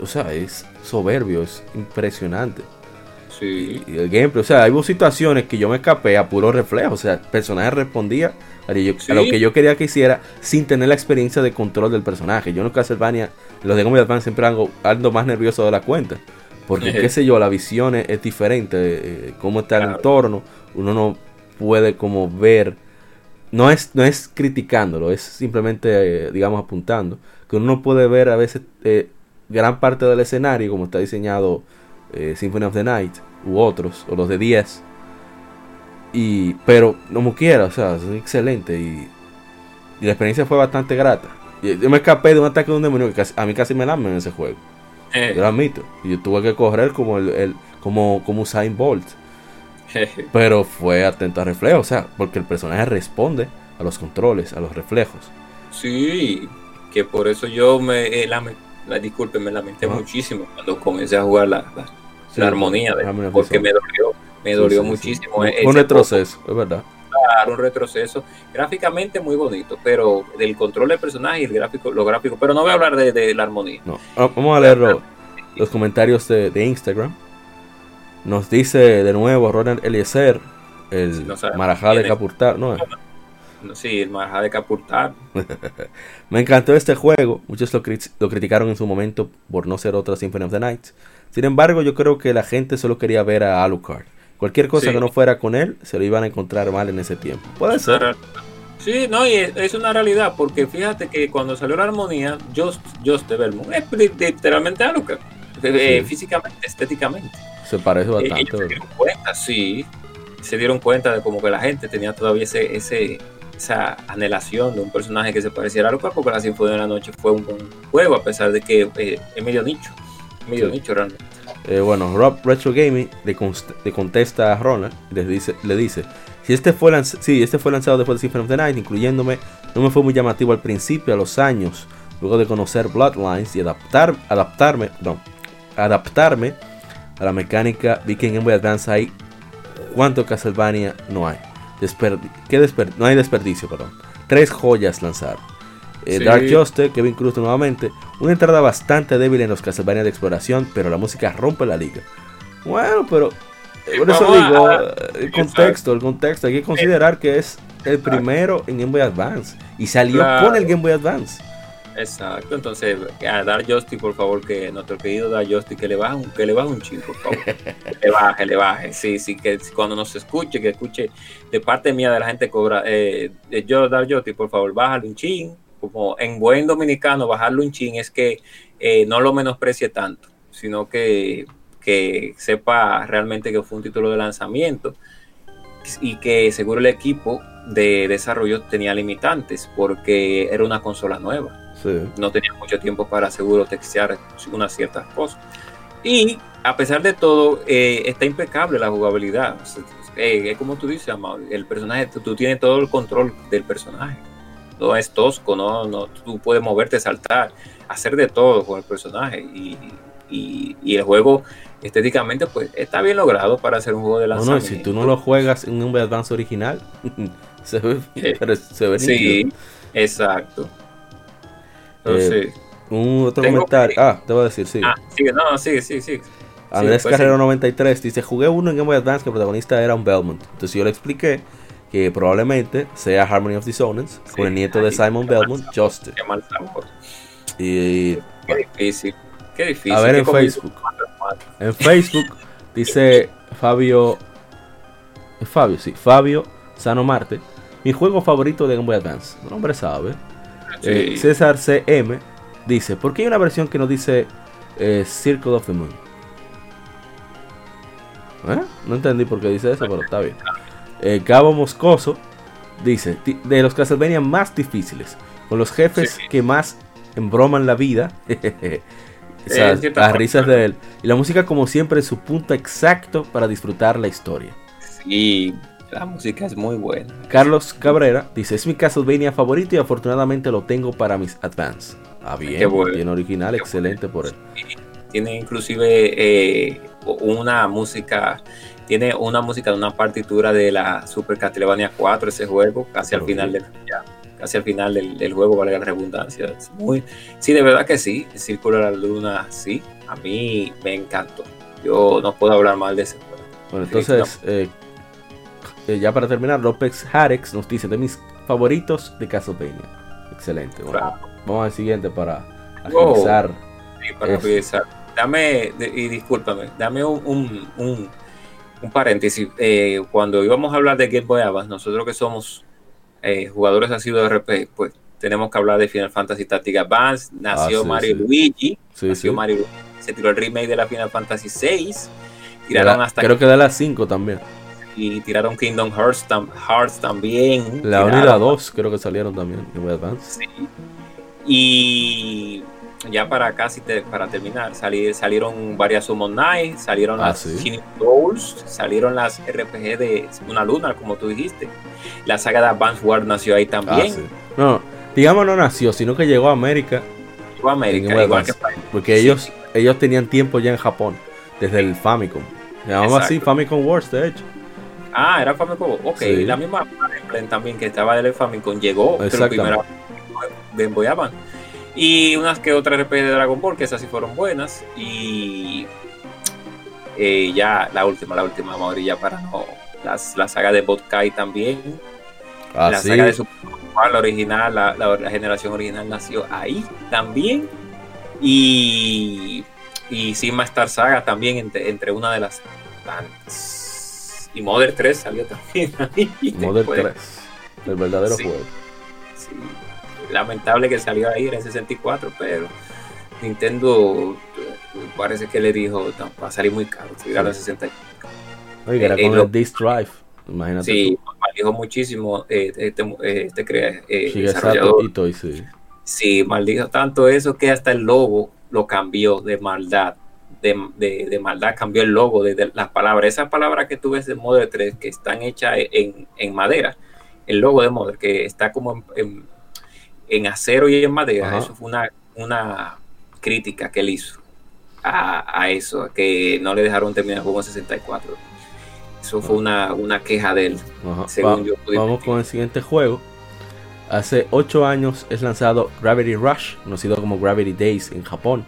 o sea, es soberbio, es impresionante. Sí. Y el gameplay, o sea, hay situaciones que yo me escapé a puro reflejo. O sea, el personaje respondía a lo, yo- a lo Sí. que yo quería que hiciera sin tener la experiencia de control del personaje. Yo en los Castlevania, los de Game Advance siempre ando, ando más nervioso de la cuenta. Porque, qué sé yo, la visión es, es diferente. eh, cómo está el Claro. entorno. Uno no puede como ver. No es, no es criticándolo, es simplemente, eh, digamos, apuntando. Que uno no puede ver a veces eh, gran parte del escenario, como está diseñado eh, Symphony of the Night u otros, o los de 10. Y, pero, como quiera, o sea, es excelente. Y, y la experiencia fue bastante grata. Yo me escapé de un ataque de un demonio que casi- a mí casi me lamen en ese juego. Yo lo admito. Y yo tuve que correr como el, el- como, como Usain Bolt. Pero fue atento a reflejos, o sea, porque el personaje responde a los controles, a los reflejos. Sí, que por eso yo me, eh, lame- la, disculpe, me lamenté Ajá. muchísimo cuando comencé a jugar la, la- Sí, la armonía, de- porque me dolió, me Sí, dolió sí, muchísimo. Un- Un retroceso, es verdad. un retroceso. Gráficamente muy bonito, pero del control del personaje y el gráfico, lo gráfico, pero no voy a hablar de, de la armonía. No. Ah, Vamos a leer lo- los comentarios de, de Instagram. Nos dice de nuevo Ronald Eliezer, el no sabemos Marajá de. Capurtar. No, Sí, el Marajá de Capurtar. Me encantó este juego. Muchos lo, cri- lo criticaron en su momento por no ser otra Symphony of the Night. Sin embargo, yo creo que la gente solo quería ver a Alucard. Cualquier cosa Sí. que no fuera con él, se lo iban a encontrar mal en ese tiempo. Puede ser. Sí, no, y es, es una realidad, porque fíjate que cuando salió la armonía, Just, Just de Belmont es li- literalmente Alucard. Eh. Físicamente, estéticamente. Se parece bastante. ellos se dieron cuenta, sí. Se dieron cuenta de como que la gente tenía todavía ese, ese, esa anhelación de un personaje que se pareciera a Alucard, porque la Sinfonía de la Noche fue un buen juego, a pesar de que eh, es medio nicho. Medio Sí. nicho realmente. Eh, bueno, Rob Retro Gaming le, le contesta a Ronald y le dice, le dice si este fue lanz- sí, este fue lanzado después de Symphony of the Night, incluyéndome, no me fue muy llamativo al principio, a los años, luego de conocer Bloodlines y adaptar, adaptarme, no, adaptarme a la mecánica, vi que en Game Boy Advance hay cuánto Castlevania no hay. ¿qué desper- no hay desperdicio, perdón. Tres joyas lanzaron. Eh, Sí. Dark Justice, Kevin Cruz nuevamente. Una entrada bastante débil en los Castlevania de exploración, pero la música rompe la liga. Bueno, pero Eh, por eso digo, a- eh, el contexto, el contexto. Hay que considerar que es el primero en Game Boy Advance. Y salió Claro. con el Game Boy Advance. Exacto, entonces a Dar Justy, por favor, que nuestro querido Dar Justy, que le baje un, que le baje un chin, por favor. que le baje, le baje. Sí, sí, que cuando nos escuche, que escuche de parte mía de la gente cobra. Eh, yo, Dar Justy, por favor, bájale un chin. Como en buen dominicano, bajarle un chin es que eh, no lo menosprecie tanto, sino que, que sepa realmente que fue un título de lanzamiento y que seguro el equipo de desarrollo tenía limitantes porque era una consola nueva Sí. no tenía mucho tiempo para seguro textear unas ciertas cosas. Y a pesar de todo, eh, está impecable la jugabilidad. O sea, eh, es como tú dices, Amado, el personaje, tú, tú tienes todo el control del personaje. No es tosco, no, no, tú puedes moverte, saltar, hacer de todo con el personaje. Y, y- y el juego estéticamente pues está bien logrado para hacer un juego de No, no, lanzamiento. si tú no lo juegas en un Advance original, se ve, pero se ve Sí, nítido. exacto. Entonces, Un otro Tengo comentario. que- Ah, te voy a decir, sí. ah, sigue, no, sigue, sigue, sigue. Andrés pues, Carrero sí. 93 dice, jugué uno en Game Boy Advance que el protagonista era un Belmont. Entonces yo le expliqué que probablemente sea Harmony of Dissonance Sí, con el nieto de ay, Simon Belmont. Justice. Qué mal sabor. Y Qué difícil. Qué difícil. a ver en Facebook. En Facebook dice Fabio... Fabio, sí. Fabio Sano Marte. Mi juego favorito de Game Boy Advance. Un hombre sabe. Eh. César CM dice, ¿por qué hay una versión que no dice eh, Circle of the Moon? ¿Eh? No entendí por qué dice eso, pero está bien. Gabo Moscoso dice, "Ti- de los Castlevania más difíciles, con los jefes Sí. que más embroman la vida, o sea, las risas de él, y la música como siempre en su punto exacto para disfrutar la historia. Sí, la música es muy buena. Carlos Cabrera dice, es mi Castlevania favorito y afortunadamente lo tengo para mis Advance. Ah, bien, Qué bueno. tiene original, Qué excelente por él. Tiene inclusive eh, una música, tiene una música de una partitura de la Super Castlevania 4, ese juego, casi al final del, ya, casi al final del, del juego, valga la redundancia. Es muy, sí, de verdad que sí, Circular Luna, sí, a mí me encantó. yo no puedo hablar mal de ese juego. Bueno, entonces, eh, eh, ya para terminar, López Harex nos dice de mis favoritos de Castlevania. Excelente. Bueno, Vamos al siguiente para agilizar. para Dame, y discúlpame, dame un, un, un, paréntesis. Eh, cuando íbamos a hablar de Game Boy Advance, nosotros que somos eh, jugadores así de RP, pues tenemos que hablar de Final Fantasy Tactics Advance. Nació ah, Mario Luigi. nació Mario Se tiró el remake de la Final Fantasy 6. Tiraron hasta creo que de las 5 también. Y tiraron Kingdom Hearts, Hearts también. La 1 y la 2 creo que salieron también en Advance. Sí. Y ya para casi para terminar, salieron varias Summon Night, salieron ah, las ¿sí? salieron las RPG de Una Luna, como tú dijiste. La saga de Advance War nació ahí también. Ah, no, digamos no nació, sino que llegó a América. Llegó a América, igual que Porque ellos, ellos tenían tiempo ya en Japón, desde el Famicom. Llamaba así Famicom Wars, de hecho. Ah, era Famicom. Ok, la misma también que estaba del Famicom llegó, primero Game Boy Advance. Y unas que otras RP de Dragon Ball, que esas sí fueron buenas. Y eh, ya la última, la última, Mauri, ya para no. Las, la saga de Botkai también. Ah, la saga de Super la original, la, la, generación original nació ahí también. Y, y Sigma Star Saga también, entre, entre una de las tantas. Y Mother 3 salió también ahí. Mother 3, el verdadero juego. Sí lamentable que salió ahí en el 64, pero Nintendo parece que le dijo, va a salir muy caro, si a 64. Oye, era eh, con el Disk Drive, imagínate. Sí, maldijo muchísimo eh, este, eh, este crea, eh, sí. sí, maldijo tanto eso que hasta el logo lo cambió de maldad. De, de, de, maldad cambió el logo de, las palabras. Esas palabras que tú ves de Model 3 que están hechas en, en madera, el logo de Model que está como en en acero y en madera, eso fue una, una crítica que él hizo a, eso, que no le dejaron terminar el juego en 64. Eso fue una, una queja de él, según yo Vamos con el siguiente juego. Hace 8 años es lanzado Gravity Rush, conocido como Gravity Days en Japón.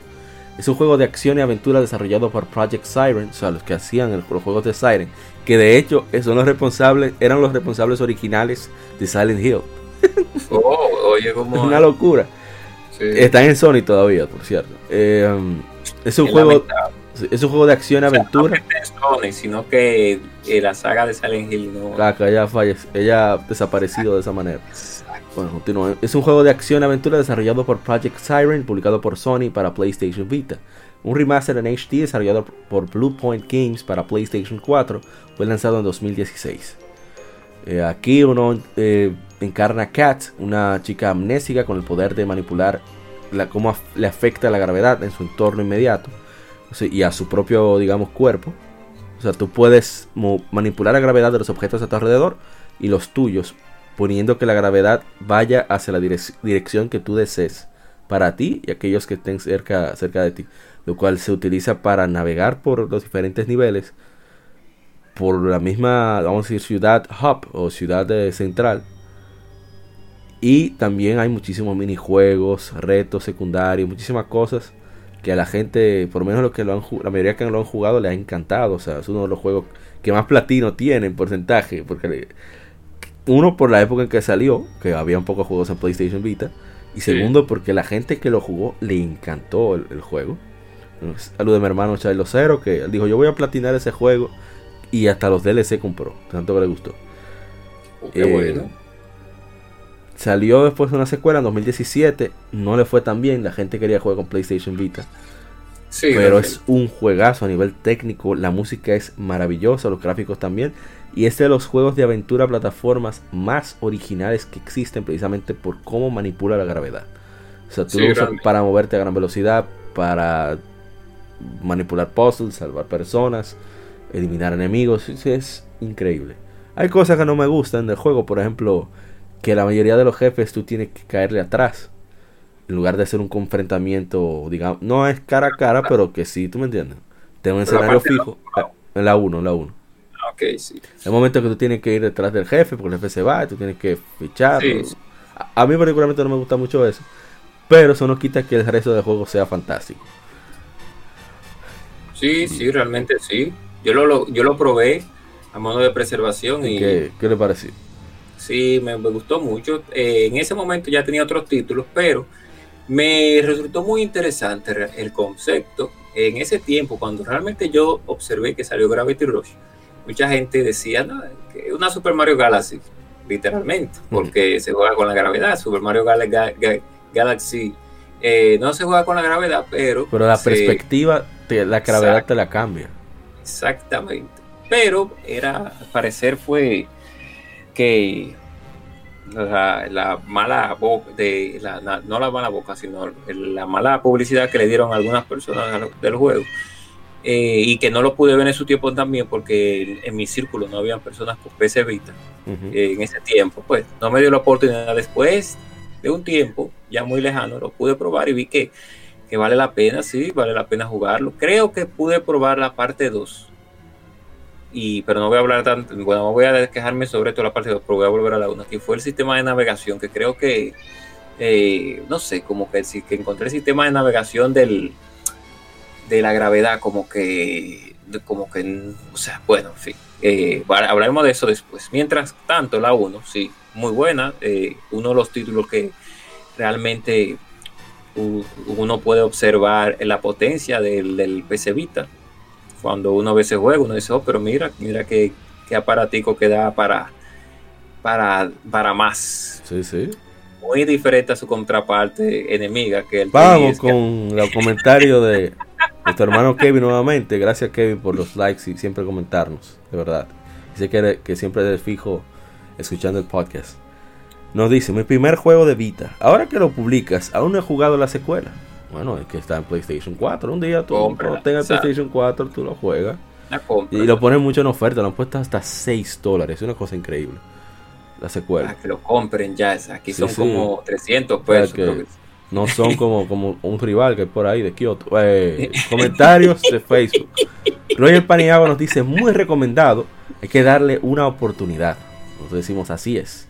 Es un juego de acción y aventura desarrollado por Project Siren, o sea, los que hacían los juegos de Siren, que de hecho son los responsables, eran los responsables originales de Silent Hill. Oh, oye, como. Una locura. Está en Sony todavía, por cierto. Eh, es un juego. Es un juego de acción y aventura. No Sony, sino que eh, la saga de Silent Hill no. Claro, ella, fallece, ella ha desaparecido de esa manera. Es un juego de acción y aventura desarrollado por Project Siren, publicado por Sony para PlayStation Vita. Un remaster en HD desarrollado por Blue Point Games para PlayStation 4 fue lanzado en 2016. Eh, aquí uno eh, encarna a Kat, una chica amnésica con el poder de manipular la, cómo le afecta la gravedad en su entorno inmediato y a su propio, digamos, cuerpo. O sea, tú puedes manipular la gravedad de los objetos a tu alrededor y los tuyos, poniendo que la gravedad vaya hacia la dirección que tú desees para ti y aquellos que estén cerca, cerca de ti, lo cual se utiliza para navegar por los diferentes niveles, por la misma, vamos a decir, ciudad hub o ciudad central, y también hay muchísimos minijuegos, retos secundarios, muchísimas cosas que a la gente, por lo menos los que lo han la mayoría que lo han jugado le ha encantado. O sea, es uno de los juegos que más platino tiene en porcentaje. Porque uno por la época en que salió, que había un poco de juegos en PlayStation Vita. Y segundo, porque la gente que lo jugó le encantó el, juego. Saludos de mi hermano Charlo Cero, que dijo: Yo voy a platinar ese juego. Y hasta los DLC compró, tanto que le gustó. Oh, qué bueno. Eh, Salió después de una secuela en 2017. No le fue tan bien. La gente quería jugar con PlayStation Vita. Sí, pero es un juegazo a nivel técnico. La música es maravillosa, los gráficos también. Y es de los juegos de aventura plataformas más originales que existen precisamente por cómo manipula la gravedad. O sea, tú lo usas para moverte a gran velocidad, para manipular puzzles, salvar personas, eliminar enemigos. Es increíble. Hay cosas que no me gustan del juego, por ejemplo, que la mayoría de los jefes tú tienes que caerle atrás. En lugar de hacer un confrontamiento, digamos, no es cara a cara, pero que sí, tú me entiendes. Tengo un escenario fijo. En la 1, en la 1. Sí. El momento que tú tienes que ir detrás del jefe, porque el jefe se va, tú tienes que fichar. A, mí particularmente no me gusta mucho eso. Pero eso no quita que el resto del juego sea fantástico. Sí, sí, realmente sí. Yo lo, yo lo probé a modo de preservación y... ¿Qué, qué le pareció? Sí, me, me gustó mucho. Eh, en ese momento ya tenía otros títulos, pero me resultó muy interesante el concepto. En ese tiempo, cuando realmente yo observé que salió Gravity Rush, mucha gente decía, no, que una Super Mario Galaxy, literalmente, porque se juega con la gravedad. Super Mario Galaxy eh, no se juega con la gravedad, pero... Pero la perspectiva, la gravedad te la cambia. Exactamente. Pero era, al parecer fue que la, mala boca, de la, no la mala boca, sino la mala publicidad que le dieron algunas personas del juego. Eh, y que no lo pude ver en su tiempo también porque en mi círculo no había personas con PC Vita. Eh, en ese tiempo, pues no me dio la oportunidad. Después de un tiempo ya muy lejano, lo pude probar y vi que, que vale la pena, sí, vale la pena jugarlo. Creo que pude probar la parte 2 y, pero no voy a hablar tanto, bueno, no voy a quejarme sobre toda la parte 2, pero voy a volver a la 1, que fue el sistema de navegación, que creo que, eh, no sé, como que, que encontré el sistema de navegación del, de la gravedad, como que, como que, o sea, bueno, en fin, eh, hablaremos de eso después. Mientras tanto, la 1, sí, muy buena, eh, uno de los títulos que realmente uno puede observar la potencia del, del PC Vita cuando uno ve ese juego, uno dice, oh, pero mira, mira qué, qué aparatico que da para, para, para más. Sí, sí. Muy diferente a su contraparte enemiga que el Vamos con los comentarios de nuestro hermano Kevin nuevamente. Gracias Kevin por los likes y siempre comentarnos, de verdad. Dice que, que siempre de fijo escuchando el podcast. Nos dice, mi primer juego de Vita. Ahora que lo publicas, aún no he jugado la secuela. Bueno, es que está en PlayStation 4. Un día tú tengas PlayStation 4, tú lo juegas. y lo ponen mucho en oferta. Lo han puesto hasta 6 dólares. Es una cosa increíble. La secuela. que lo compren ya. Aquí son como 300 pesos. No son como, como un rival que hay por ahí de Kyoto. Eh, comentarios de Facebook. Roger Paniagua nos dice: Muy recomendado. Hay que darle una oportunidad. Nos decimos así es.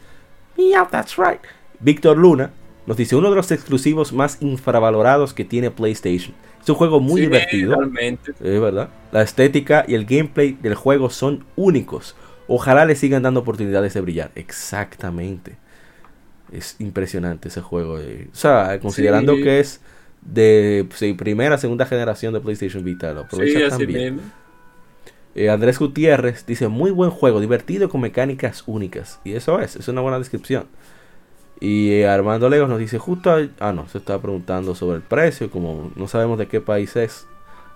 Yeah, that's right. Víctor Luna nos dice uno de los exclusivos más infravalorados que tiene PlayStation. Es un juego muy divertido. Es verdad. La estética y el gameplay del juego son únicos. Ojalá le sigan dando oportunidades de brillar. Exactamente. Es impresionante ese juego. O sea, considerando que es de primera, segunda generación de PlayStation Vita. Lo aprovecha también. Eh, Andrés Gutiérrez dice, muy buen juego, divertido con mecánicas únicas. Y eso es, es una buena descripción. Y eh, Armando Legos nos dice justo, ah no, se estaba preguntando sobre el precio, como no sabemos de qué país es,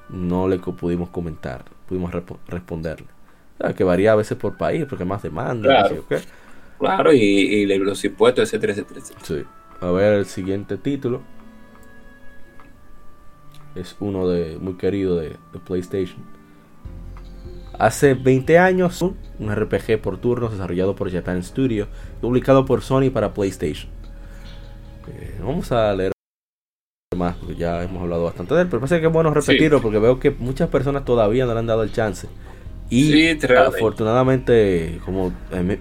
no le pudimos comentar, pudimos responderle. que varía a veces por país, porque más demanda. Claro, claro y, los impuestos, etcétera, etcétera, Sí. A ver el siguiente título. Es uno de muy querido de, de PlayStation. Hace 20 años, un RPG por turnos desarrollado por Japan Studio, publicado por Sony para PlayStation. Eh, vamos a leer más porque ya hemos hablado bastante de él, pero parece que es bueno repetirlo porque veo que muchas personas todavía no le han dado el chance. Y afortunadamente, como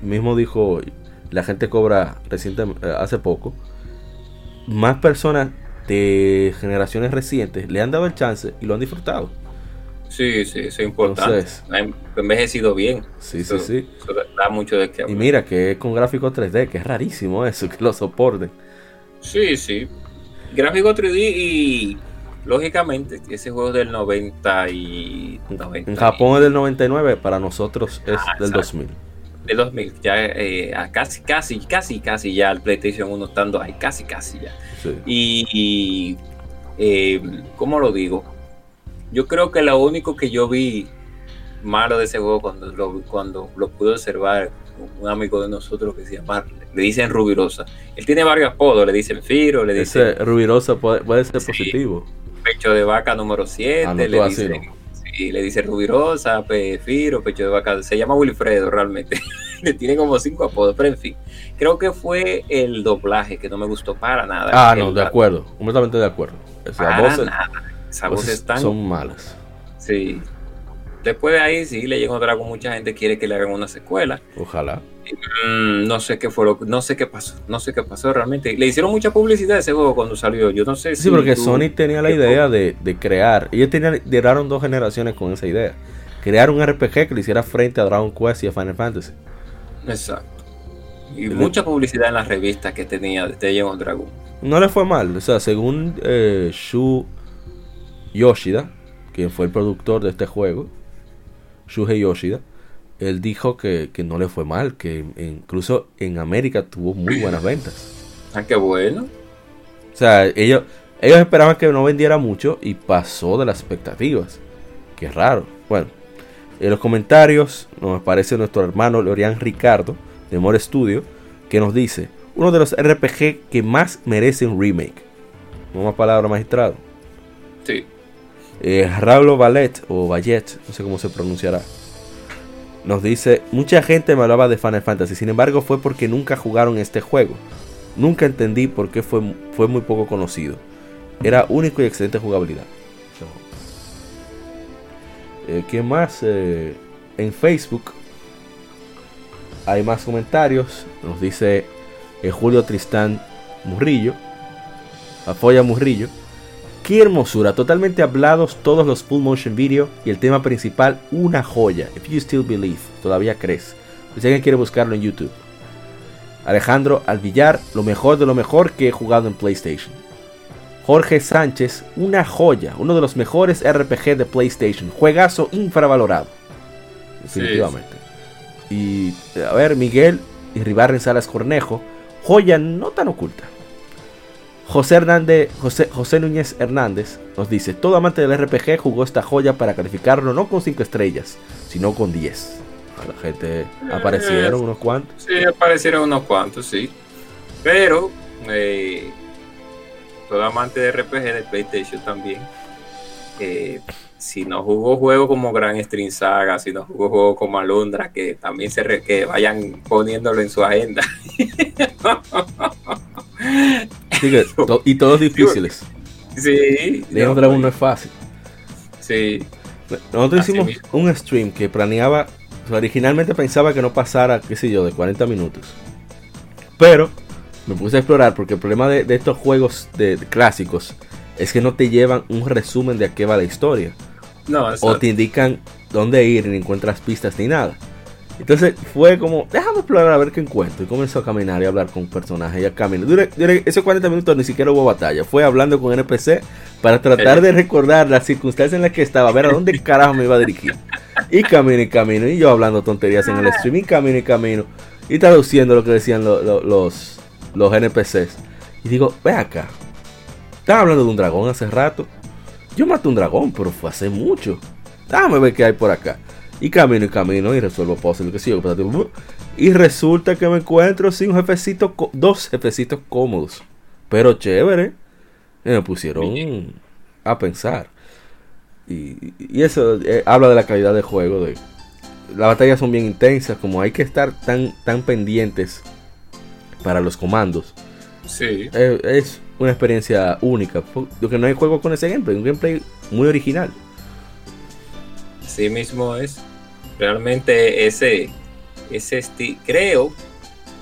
mismo dijo, la gente cobra recientemente, eh, hace poco, más personas de generaciones recientes le han dado el chance y lo han disfrutado. Sí, sí, eso es importante. ha envejecido bien. Sí, sí, sí. da mucho de qué Y mira que es con gráfico 3D, que es rarísimo eso, que lo soporten. Sí, sí. Gráfico 3D y lógicamente ese juego es del 90 y... en Japón es del 99, para nosotros es ah, del 2000. Del 2000, ya eh, casi, casi, casi, casi ya el PlayStation 1 estando ahí, casi, casi ya. Sí. Y, eh, ¿cómo lo digo? Yo creo que lo único que yo vi malo de ese juego cuando lo, cuando lo pude observar, un amigo de nosotros que se llama, le dicen Rubirosa. Él tiene varios apodos, le dicen Firo, le dicen... Ese Rubirosa puede, ser positivo. Pecho de vaca número 7, ah, le, dicen, le dice Rubirosa, Firo, Pecho de vaca, se llama Wilfredo realmente. le tiene como cinco apodos, pero en fin. Creo que fue el doblaje que no me gustó para nada. Ah, no, de acuerdo, completamente de acuerdo. Voz nada son malas. Sí. Después de ahí, sí, Legend of Dragon, mucha gente quiere que le hagan una secuela. Ojalá. Mm, no sé qué fue lo no sé qué pasó, no sé qué pasó realmente. Le hicieron mucha publicidad a ese juego cuando salió. Yo no sé si. Sí, porque Sony tenía la idea de, crear. Ellos tenían, lideraron dos generaciones con esa idea. Crear un RPG que le hiciera frente a Dragon Quest y a Final Fantasy. Exacto. Y mucha publicidad en las revistas que tenía de Legend Dragon. No le fue mal. O sea, según eh, Shu Yoshida, quien fue el productor de este juego, Shuhei Yoshida, él dijo que, no le fue mal, que incluso en América tuvo muy buenas ventas. Ah, qué bueno. O sea, ellos, ellos esperaban que no vendiera mucho y pasó de las expectativas. Qué raro. Bueno, en los comentarios nos aparece nuestro hermano Lorian Ricardo de More Studio que nos dice uno de los RPG que más merece un remake. Una palabra magistrado. Sí. Eh, Raúl Ballet o Ballet, no sé cómo se pronunciará. Nos dice, mucha gente me hablaba de Final Fantasy, sin embargo fue porque nunca jugaron este juego. Nunca entendí por qué fue, fue muy poco conocido. Era único y excelente jugabilidad. Eh, ¿Qué más? Eh, en Facebook hay más comentarios. Nos dice Julio Tristán Murrillo. Apoya Murrillo. Qué hermosura, totalmente hablados todos los full motion video y el tema principal una joya. If you still believe, todavía crees. Si alguien quiere buscarlo en YouTube. Alejandro Alvillar, lo mejor de lo mejor que he jugado en PlayStation. Jorge Sánchez, una joya, uno de los mejores RPG de PlayStation, juegazo infravalorado. Definitivamente. Y a ver, Miguel y Ribarren Salas Cornejo, joya no tan oculta. José, Hernández, José, José Núñez Hernández nos dice, todo amante del RPG jugó esta joya para calificarlo no con 5 estrellas, sino con 10. la gente aparecieron unos cuantos. Sí, aparecieron unos cuantos, sí. Pero eh, todo amante de RPG de PlayStation también. Eh, si no jugó juegos como Gran String Saga, si no jugó juegos como Alondra, que también se que vayan poniéndolo en su agenda. y todos difíciles. Sí. Legend Dragon no es fácil. Sí. Nosotros hicimos un stream que planeaba, originalmente pensaba que no pasara, qué sé yo, de 40 minutos. Pero me puse a explorar porque el problema de, estos juegos de, clásicos es que no te llevan un resumen de a qué va la historia. No, o te indican dónde ir ni encuentras pistas ni nada. Entonces fue como, déjame explorar a ver qué encuentro. Y comenzó a caminar y a hablar con personajes y a caminar. Durante, esos 40 minutos ni siquiera hubo batalla. Fue hablando con NPC para tratar de recordar las circunstancias en las que estaba, a ver a dónde carajo me iba a dirigir. Y camino y camino. Y yo hablando tonterías en el stream. Y camino y camino. Y traduciendo lo que decían los, los NPCs. Y digo, ve acá. Estaba hablando de un dragón hace rato. Yo maté un dragón, pero fue hace mucho. Déjame ver qué hay por acá. Y camino y camino y resuelvo puzzles, que sí, Y resulta que me encuentro sin un jefecito, dos jefecitos cómodos. Pero chévere. Y me pusieron a pensar. Y, eso eh, habla de la calidad del juego. De, las batallas son bien intensas, como hay que estar tan, tan pendientes para los comandos. Sí. Eh, es una experiencia única. Porque no hay juego con ese gameplay, un gameplay muy original. Sí mismo es realmente ese, ese creo,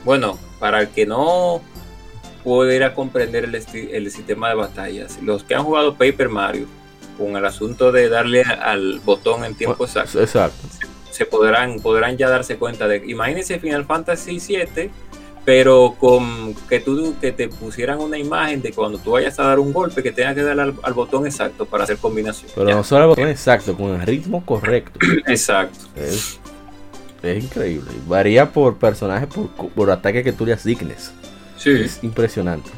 bueno, para el que no pudiera comprender el, el sistema de batallas, los que han jugado Paper Mario, con el asunto de darle al botón en tiempo exacto, exacto. Se, podrán, podrán ya darse cuenta de, imagínense Final Fantasy VII pero con que tú que te pusieran una imagen de cuando tú vayas a dar un golpe que tengas que darle al, botón exacto para hacer combinación. Pero no solo al botón exacto, con el ritmo correcto. exacto. Es, increíble. Varía por personaje, por, ataque que tú le asignes. Sí. Es impresionante.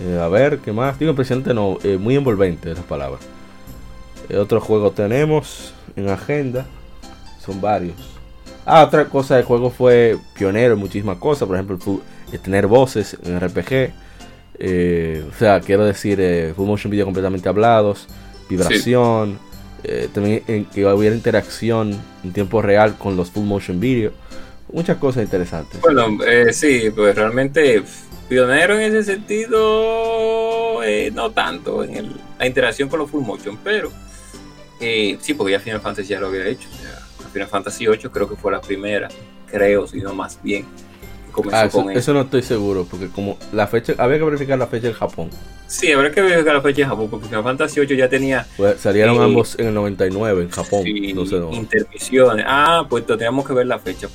Eh, a ver, ¿qué más? Digo impresionante, no, eh, muy envolvente esas palabras. Eh, otro juego tenemos en agenda. Son varios. Ah, otra cosa del juego fue pionero en muchísimas cosas. Por ejemplo, tener voces en RPG. Eh, o sea, quiero decir, eh, full motion video completamente hablados, vibración, eh, también que hubiera interacción en tiempo real con los full motion video. Muchas cosas interesantes. Bueno, eh, sí, pues realmente pionero en ese sentido, no tanto en la interacción con los full motion, pero sí, porque ya Final Fantasy ya lo había hecho. Final Fantasy 8 creo que fue la primera, creo, si no más bien. Ah, eso, no estoy seguro, porque como la fecha, había que verificar la fecha en Japón. Sí, habría que verificar la fecha en Japón, porque Final Fantasy 8 ya tenía. Pues, salieron eh, ambos en el 99 en Japón. no sé, Intermisiones. Ah, pues teníamos que ver la fecha.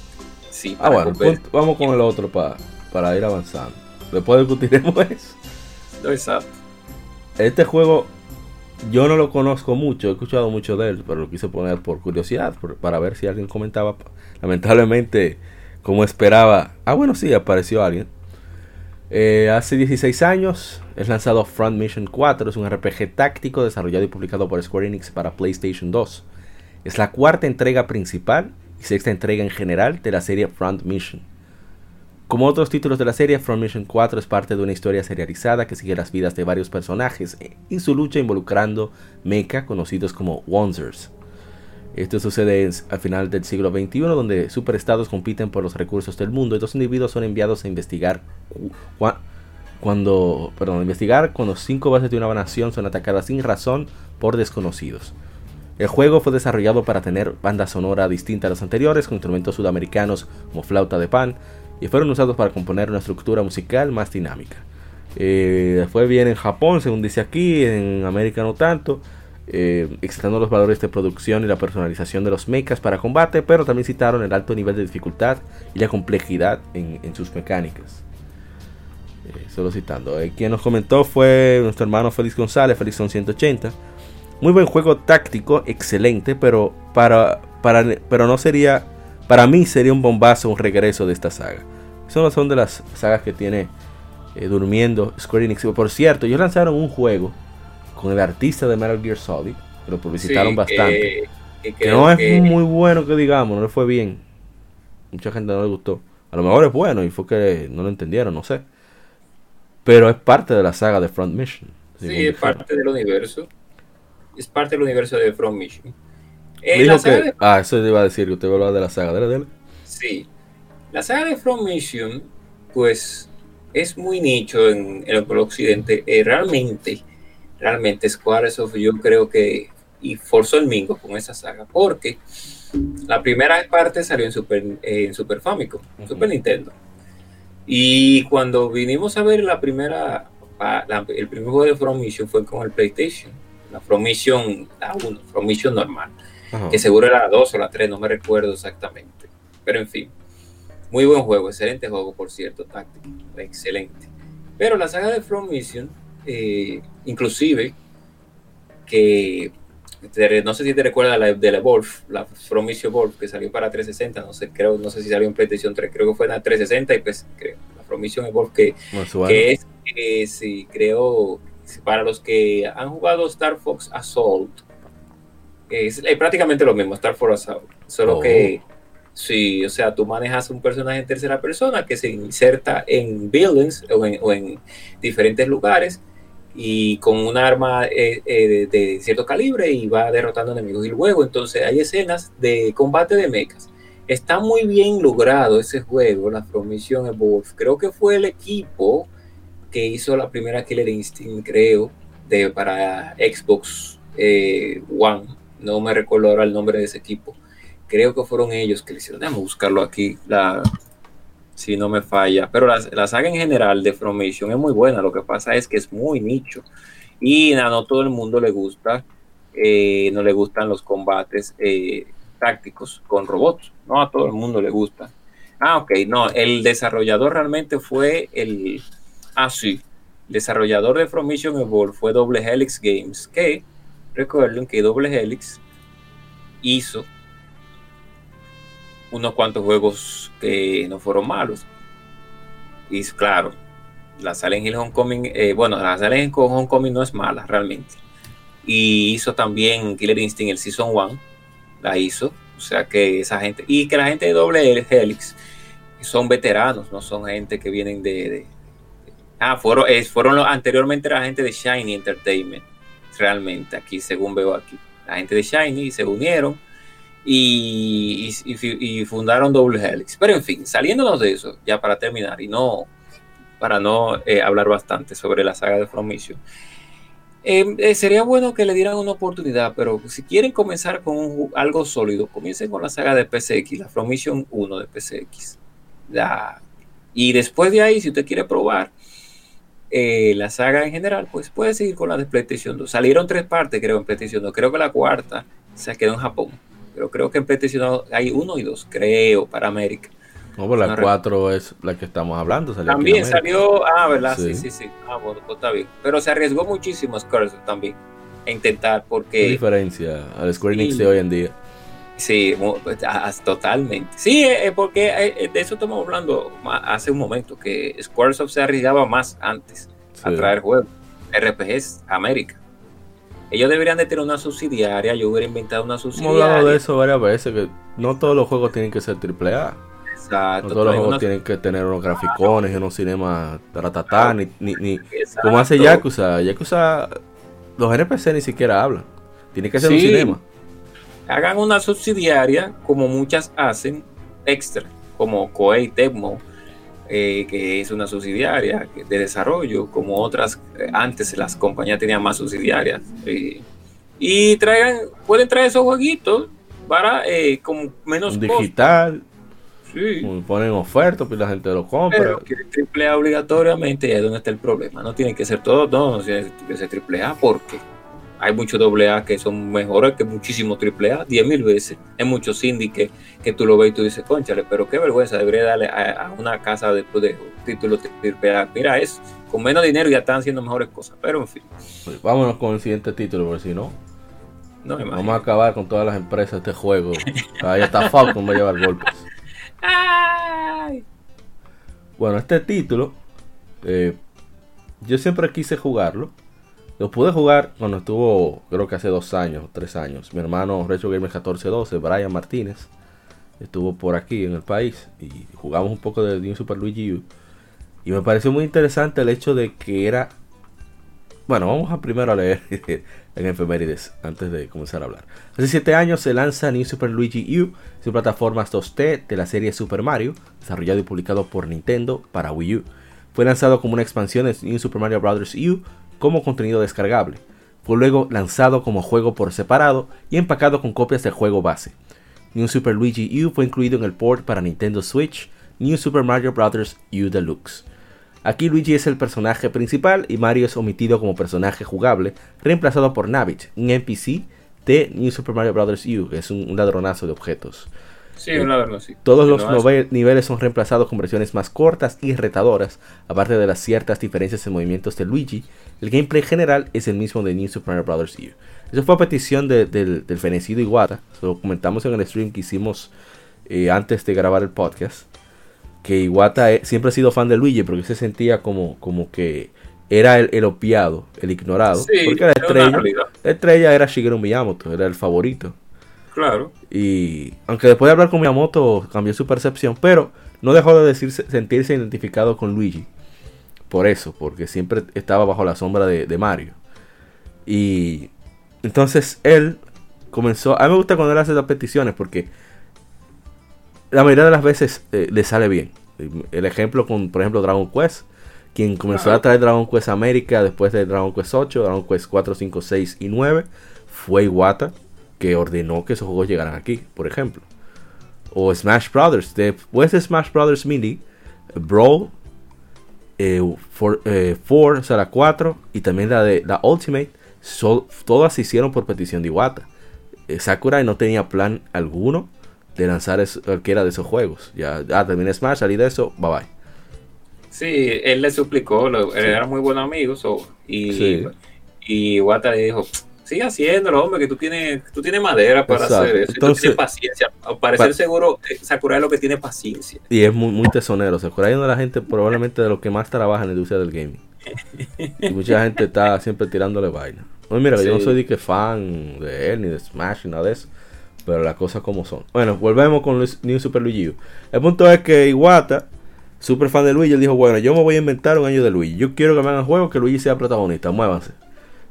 Sí, ah, bueno, pues, vamos con el otro para, para ir avanzando. Después discutiremos eso. Exacto. Este juego yo no lo conozco mucho, he escuchado mucho de él, pero lo quise poner por curiosidad, para ver si alguien comentaba. Lamentablemente, como esperaba. Ah, bueno, sí, apareció alguien. Eh, hace 16 años es lanzado Front Mission 4, es un RPG táctico desarrollado y publicado por Square Enix para PlayStation 2. Es la cuarta entrega principal y sexta entrega en general de la serie Front Mission. Como otros títulos de la serie, Front Mission 4 es parte de una historia serializada que sigue las vidas de varios personajes y su lucha involucrando mecha conocidos como Wanzers. Esto sucede al final del siglo XXI, donde superestados compiten por los recursos del mundo y dos individuos son enviados a investigar cuando, perdón, investigar cuando cinco bases de una nación son atacadas sin razón por desconocidos. El juego fue desarrollado para tener banda sonora distinta a las anteriores, con instrumentos sudamericanos como flauta de pan, y fueron usados para componer una estructura musical más dinámica. Eh, fue bien en Japón, según dice aquí, en América no tanto, eh, los valores de producción y la personalización de los mechas para combate, pero también citaron el alto nivel de dificultad y la complejidad en, sus mecánicas. Eh, solo citando. Eh, quien nos comentó fue nuestro hermano Félix González, Félix 180. Muy buen juego táctico, excelente, pero para, para, pero no sería, para mí sería un bombazo un regreso de esta saga. Son, son de las sagas que tiene eh, durmiendo Square Enix. Por cierto, ellos lanzaron un juego con el artista de Metal Gear Solid, que lo publicitaron bastante. Que, no es muy bueno que digamos, no le fue bien. Mucha gente no le gustó. A lo mejor es bueno y fue que no lo entendieron, no sé. Pero es parte de la saga de Front Mission. Sí, es parte del universo. Es parte del universo de Front Mission. Eh, ah, eso iba a decir que usted va a hablar de la saga. de él. Sí. La saga de Front Mission, pues es muy nicho en, el occidente. Eh, realmente, realmente Squaresoft yo creo que y forzó el mingo con esa saga, porque la primera parte salió en Super, en Super Famicom, Super Nintendo. Y cuando vinimos a ver la primera, el primer juego de From Mission fue con el PlayStation, la From Mission, la 1, From Mission normal, que seguro era la 2 o la 3, no me recuerdo exactamente. Pero en fin, muy buen juego, excelente juego, por cierto, táctico, excelente. Pero la saga de From Mission, eh, inclusive, que no sé si te recuerdas la de la Wolf, la From Mission Wolf, que salió para 360, no sé, creo, no sé si salió en PlayStation 3, creo que fue en la 360 y pues creo, la From Mission Wolf que, que es, eh, sí, creo, para los que han jugado Star Fox Assault, es prácticamente lo mismo, Star Fox Assault, solo que oh. Sí, o sea, tú manejas un personaje en tercera persona que se inserta en buildings o en, diferentes lugares y con un arma eh, eh, de, cierto calibre y va derrotando enemigos. Y luego entonces hay escenas de combate de mechas. Está muy bien logrado ese juego, la Promission Evolve. Creo que fue el equipo que hizo la primera Killer Instinct, creo, de, para Xbox eh, One. No me recuerdo ahora el nombre de ese equipo creo que fueron ellos que le hicieron. Déjame buscarlo aquí, la, si no me falla. Pero la, saga en general de Formation es muy buena. Lo que pasa es que es muy nicho. Y a no todo el mundo le gusta, eh, no le gustan los combates eh, tácticos con robots. No a todo el mundo le gusta. Ah, ok, no, el desarrollador realmente fue el. Ah, sí. El desarrollador de From Mission Evolve fue Double Helix Games, que recuerden que Double Helix hizo unos cuantos juegos que no fueron malos. Y claro, la Silent Hill Homecoming, eh, bueno, la Silent Hill Homecoming no es mala realmente. Y hizo también Killer Instinct el Season 1, la hizo. O sea que esa gente, y que la gente de doble Helix son veteranos, no son gente que vienen de. ah, fueron, fueron anteriormente la gente de Shiny Entertainment, realmente, aquí según veo aquí. La gente de Shiny se unieron y, fundaron Double Helix. Pero en fin, saliéndonos de eso, ya para terminar y no para no eh, hablar bastante sobre la saga de From Mission, Em, eh, sería bueno que le dieran una oportunidad, pero si quieren comenzar con algo sólido, comiencen con la saga de PCX, la From Mission 1 de PCX. y después de ahí, si usted quiere probar eh, la saga en general, pues puede seguir con la de PlayStation 2. Salieron tres partes, creo, en PlayStation 2. Creo que la cuarta se quedó en Japón. Pero creo que en PlayStation 2 hay uno y dos, creo, para América. No, pues la 4 es la que estamos hablando. también salió, ah, ¿verdad? Sí, sí, sí. Ah, bueno, pues está bien. Pero se arriesgó muchísimo Squaresoft también a intentar porque... ¿Qué diferencia al Square Enix de hoy en día? Sí, totalmente. Sí, eh, eh, porque eh, de eso estamos hablando hace un momento, que Squaresoft se arriesgaba más antes a traer juegos, RPGs América. Ellos deberían de tener una subsidiaria, yo hubiera inventado una subsidiaria. Hemos hablado de eso varias veces, que no todos los juegos tienen que ser AAA. Exacto. No todos los juegos tienen que tener unos graficones, unos cinemas ni, ni, ni como hace Yakuza. Yakuza, los NPC ni siquiera hablan. Tiene que ser un cinema. Hagan una subsidiaria, como muchas hacen, extra, como Koei Tecmo, eh, que es una subsidiaria de desarrollo, como otras, eh, antes las compañías tenían más subsidiarias. Eh, y traigan, pueden traer esos jueguitos para con menos digital. Sí. Ponen ofertas, pues la gente lo compra. Pero que triple A obligatoriamente, y ahí es donde está el problema. No tiene que ser todo, no, no tiene que ser triple A porque hay muchos doble A que son mejores que muchísimos triple A, diez mil veces. Hay muchos indie que, tú lo ves y tú dices, conchale, pero qué vergüenza, debería darle a, una casa de, de títulos triple A. Mira, es con menos dinero ya están haciendo mejores cosas, pero en fin. Pues vámonos con el siguiente título, porque si no, no vamos a acabar con todas las empresas de este juego. Ahí está Falcon, va a llevar golpes. Bueno, este título, eh, yo siempre quise jugarlo. Lo pude jugar cuando estuvo, creo que hace dos años, tres años. Mi hermano Retro Gamer 1412, Brian Martínez, estuvo por aquí en el país y jugamos un poco de New Super Luigi U. Y me pareció muy interesante el hecho de que era. Bueno, vamos a primero a leer en efemérides antes de comenzar a hablar. Hace 7 años se lanza New Super Luigi U, su plataformas 2D de la serie Super Mario, desarrollado y publicado por Nintendo para Wii U. Fue lanzado como una expansión de New Super Mario Bros. U como contenido descargable. Fue luego lanzado como juego por separado y empacado con copias del juego base. New Super Luigi U fue incluido en el port para Nintendo Switch, New Super Mario Bros. U Deluxe. Aquí Luigi es el personaje principal y Mario es omitido como personaje jugable, reemplazado por Navich, un NPC de New Super Mario Bros. U, que es un, ladronazo de objetos. Sí, sí. Todos los niveles son reemplazados con versiones más cortas y retadoras, aparte de las ciertas diferencias en movimientos de Luigi. El gameplay general es el mismo de New Super Mario Bros. U. Eso fue a petición del, fenecido Iguata, lo comentamos en el stream que hicimos eh, antes de grabar el podcast que Iwata e, siempre ha sido fan de Luigi porque se sentía como, como que era el, opiado, el ignorado. porque la estrella, la estrella era Shigeru Miyamoto, era el favorito. Claro. Y aunque después de hablar con Miyamoto cambió su percepción, pero no dejó de decirse, sentirse identificado con Luigi. Por eso, porque siempre estaba bajo la sombra de, Mario. Y entonces él comenzó. A mí me gusta cuando él hace las peticiones porque la mayoría de las veces eh, le sale bien. El ejemplo con, por ejemplo, Dragon Quest. Quien comenzó a traer Dragon Quest América después de Dragon Quest 8, Dragon Quest 4, 5, 6 y 9 fue Iwata que ordenó que esos juegos llegaran aquí, por ejemplo. O Smash Brothers. Después de Smash Brothers Mini, Brawl, eh, for, eh, o sea, la 4 y también la de la Ultimate, todas se hicieron por petición de Iwata. Eh, Sakurai no tenía plan alguno de lanzar cualquiera de esos juegos. Ya, ah, terminé Smash, salí de eso, bye bye. Sí, él le suplicó, lo, era muy buen amigo y, y Wata le dijo, sigue haciéndolo, hombre, que tú tienes, tú tienes madera para hacer eso. tú tienes paciencia. Al parecer seguro, eh, Sakurai es lo que tiene paciencia. Y es muy, muy tesonero. Sakurai es una de la gente probablemente de los que más trabaja en la industria del gaming. y mucha gente está siempre tirándole vaina. Oye, mira, yo no soy de que fan de él, ni de Smash, ni nada de eso. Pero las cosas como son. Bueno, volvemos con New Super Luigi. El punto es que Iwata, super fan de Luigi, él dijo, bueno, yo me voy a inventar un año de Luigi. Yo quiero que me hagan juegos que Luigi sea protagonista. Muévanse.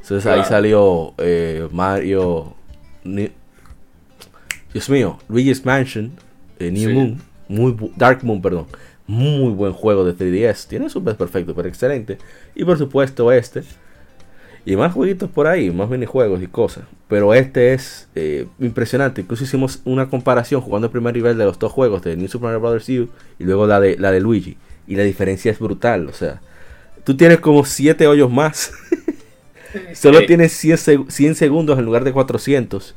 Entonces ahí salió eh, Mario... Dios mío, Luigi's Mansion, eh, New Moon, muy Dark Moon, perdón. Muy buen juego de 3DS. Tiene super perfecto, pero excelente. Y por supuesto este. Y más jueguitos por ahí, más minijuegos y cosas. Pero este es eh, impresionante. Incluso hicimos una comparación jugando el primer nivel de los dos juegos, de New Super Mario Bros. U y luego la de, la de Luigi. Y la diferencia es brutal. O sea, tú tienes como 7 hoyos más. Solo tienes 100, 100, segundos en lugar de 400.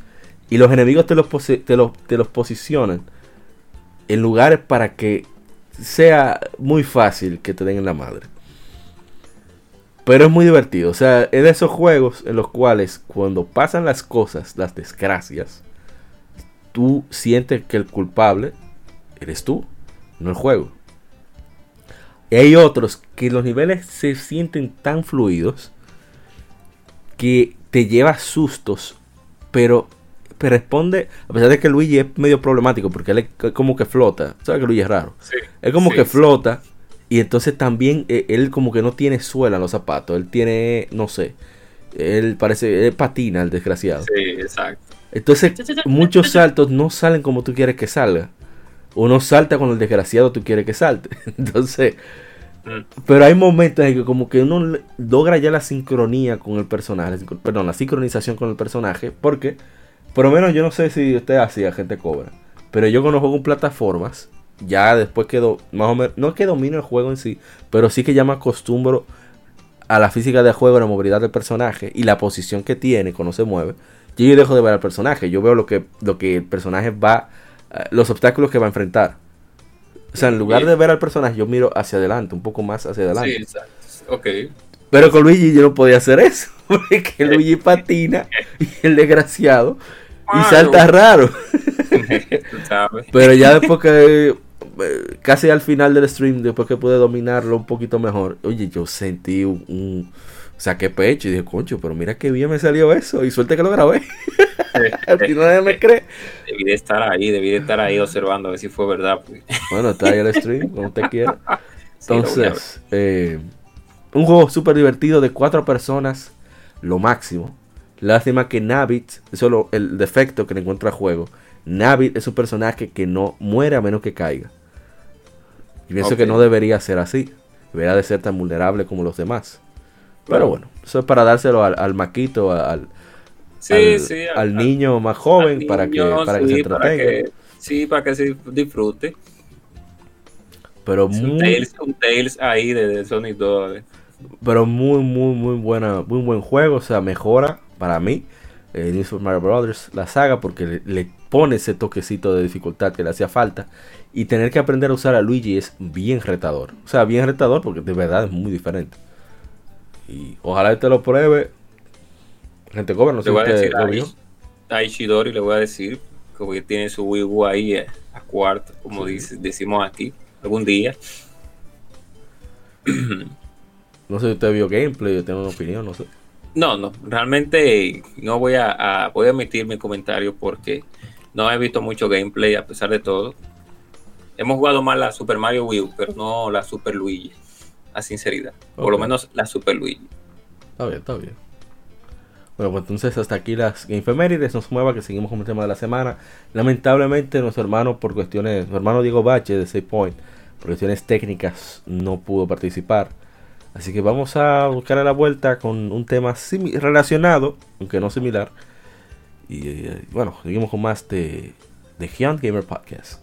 Y los enemigos te los, te los, te los posicionan en lugares para que sea muy fácil que te den en la madre. Pero es muy divertido. O sea, es de esos juegos en los cuales cuando pasan las cosas, las desgracias, tú sientes que el culpable eres tú, no el juego. Y hay otros que los niveles se sienten tan fluidos que te lleva sustos, pero, responde, a pesar de que Luigi es medio problemático, porque él es como que flota, ¿sabes que Luigi es raro? Sí, es como que flota y entonces también eh, él como que no tiene suela en los zapatos. Él tiene, no sé. Él parece, él patina el desgraciado. Sí, exacto. Entonces muchos saltos no salen como tú quieres que salga. Uno salta cuando el desgraciado tú quieres que salte. Entonces. Pero hay momentos en que como que uno logra ya la sincronía con el personaje. Perdón, la sincronización con el personaje. Porque, por lo menos yo no sé si usted hacía gente cobra. Pero yo cuando juego en plataformas ya después quedó más o menos, no que domino el juego en sí, pero sí que ya me acostumbro a la física del juego, a la movilidad del personaje y la posición que tiene cuando se mueve. Yo dejo de ver al personaje, yo veo lo que, lo que el personaje va, eh, los obstáculos que va a enfrentar. O sea, en lugar de ver al personaje, yo miro hacia adelante, un poco más hacia adelante. Sí, exacto. Ok. Pero con Luigi yo no podía hacer eso. Porque Luigi patina y el desgraciado. Y salta raro. Pero ya después que eh, casi al final del stream, después que pude dominarlo un poquito mejor, oye, yo sentí un, saqué pecho y dije, concho, pero mira qué bien me salió eso. Y suerte que lo grabé. Aquí nadie me cree. Debí de estar ahí, debí de estar ahí observando a ver si fue verdad. Pues. Bueno, está ahí el stream, como usted quiera. Entonces, eh, un juego súper divertido de cuatro personas, lo máximo. Lástima que Navit, solo el defecto que le encuentra a juego. Navit es un personaje que no muere a menos que caiga. Y pienso que no debería ser así. Debería de ser tan vulnerable como los demás. Pero bueno, eso es para dárselo al, maquito, al, al, niño más joven, para que, para que se entretenga. sí, para que se disfrute. Pero muy, un, Tales, ahí de, Sonic 2. Pero muy, muy, muy buena, muy buen juego. O sea, mejora para mí eh, New Super Mario Bros. la saga porque le, pone ese toquecito de dificultad que le hacía falta. Y tener que aprender a usar a Luigi es bien retador. O sea, bien retador porque de verdad es muy diferente. Y ojalá te lo pruebe. Gente cobra, no sé si lo vio. A Ishidori le voy a decir que tiene su Wii U ahí a, cuarto, como decimos aquí, algún día. no sé si usted vio gameplay, yo tengo una opinión, no sé. No, no, realmente no voy a, voy a emitir mi comentario porque no he visto mucho gameplay a pesar de todo. Hemos jugado más la Super Mario Wii U, pero no la Super Luigi, a sinceridad. Por lo menos la Super Luigi. Está bien, está bien. Bueno, pues entonces hasta aquí las Gamefemérides. Nos mueva que seguimos con el tema de la semana. Lamentablemente nuestro hermano por cuestiones, nuestro hermano Diego Bache de 6 Point, por cuestiones técnicas no pudo participar. Así que vamos a buscar a la vuelta con un tema relacionado, aunque no similar. Y eh, bueno, seguimos con más de, de Gamer Podcast.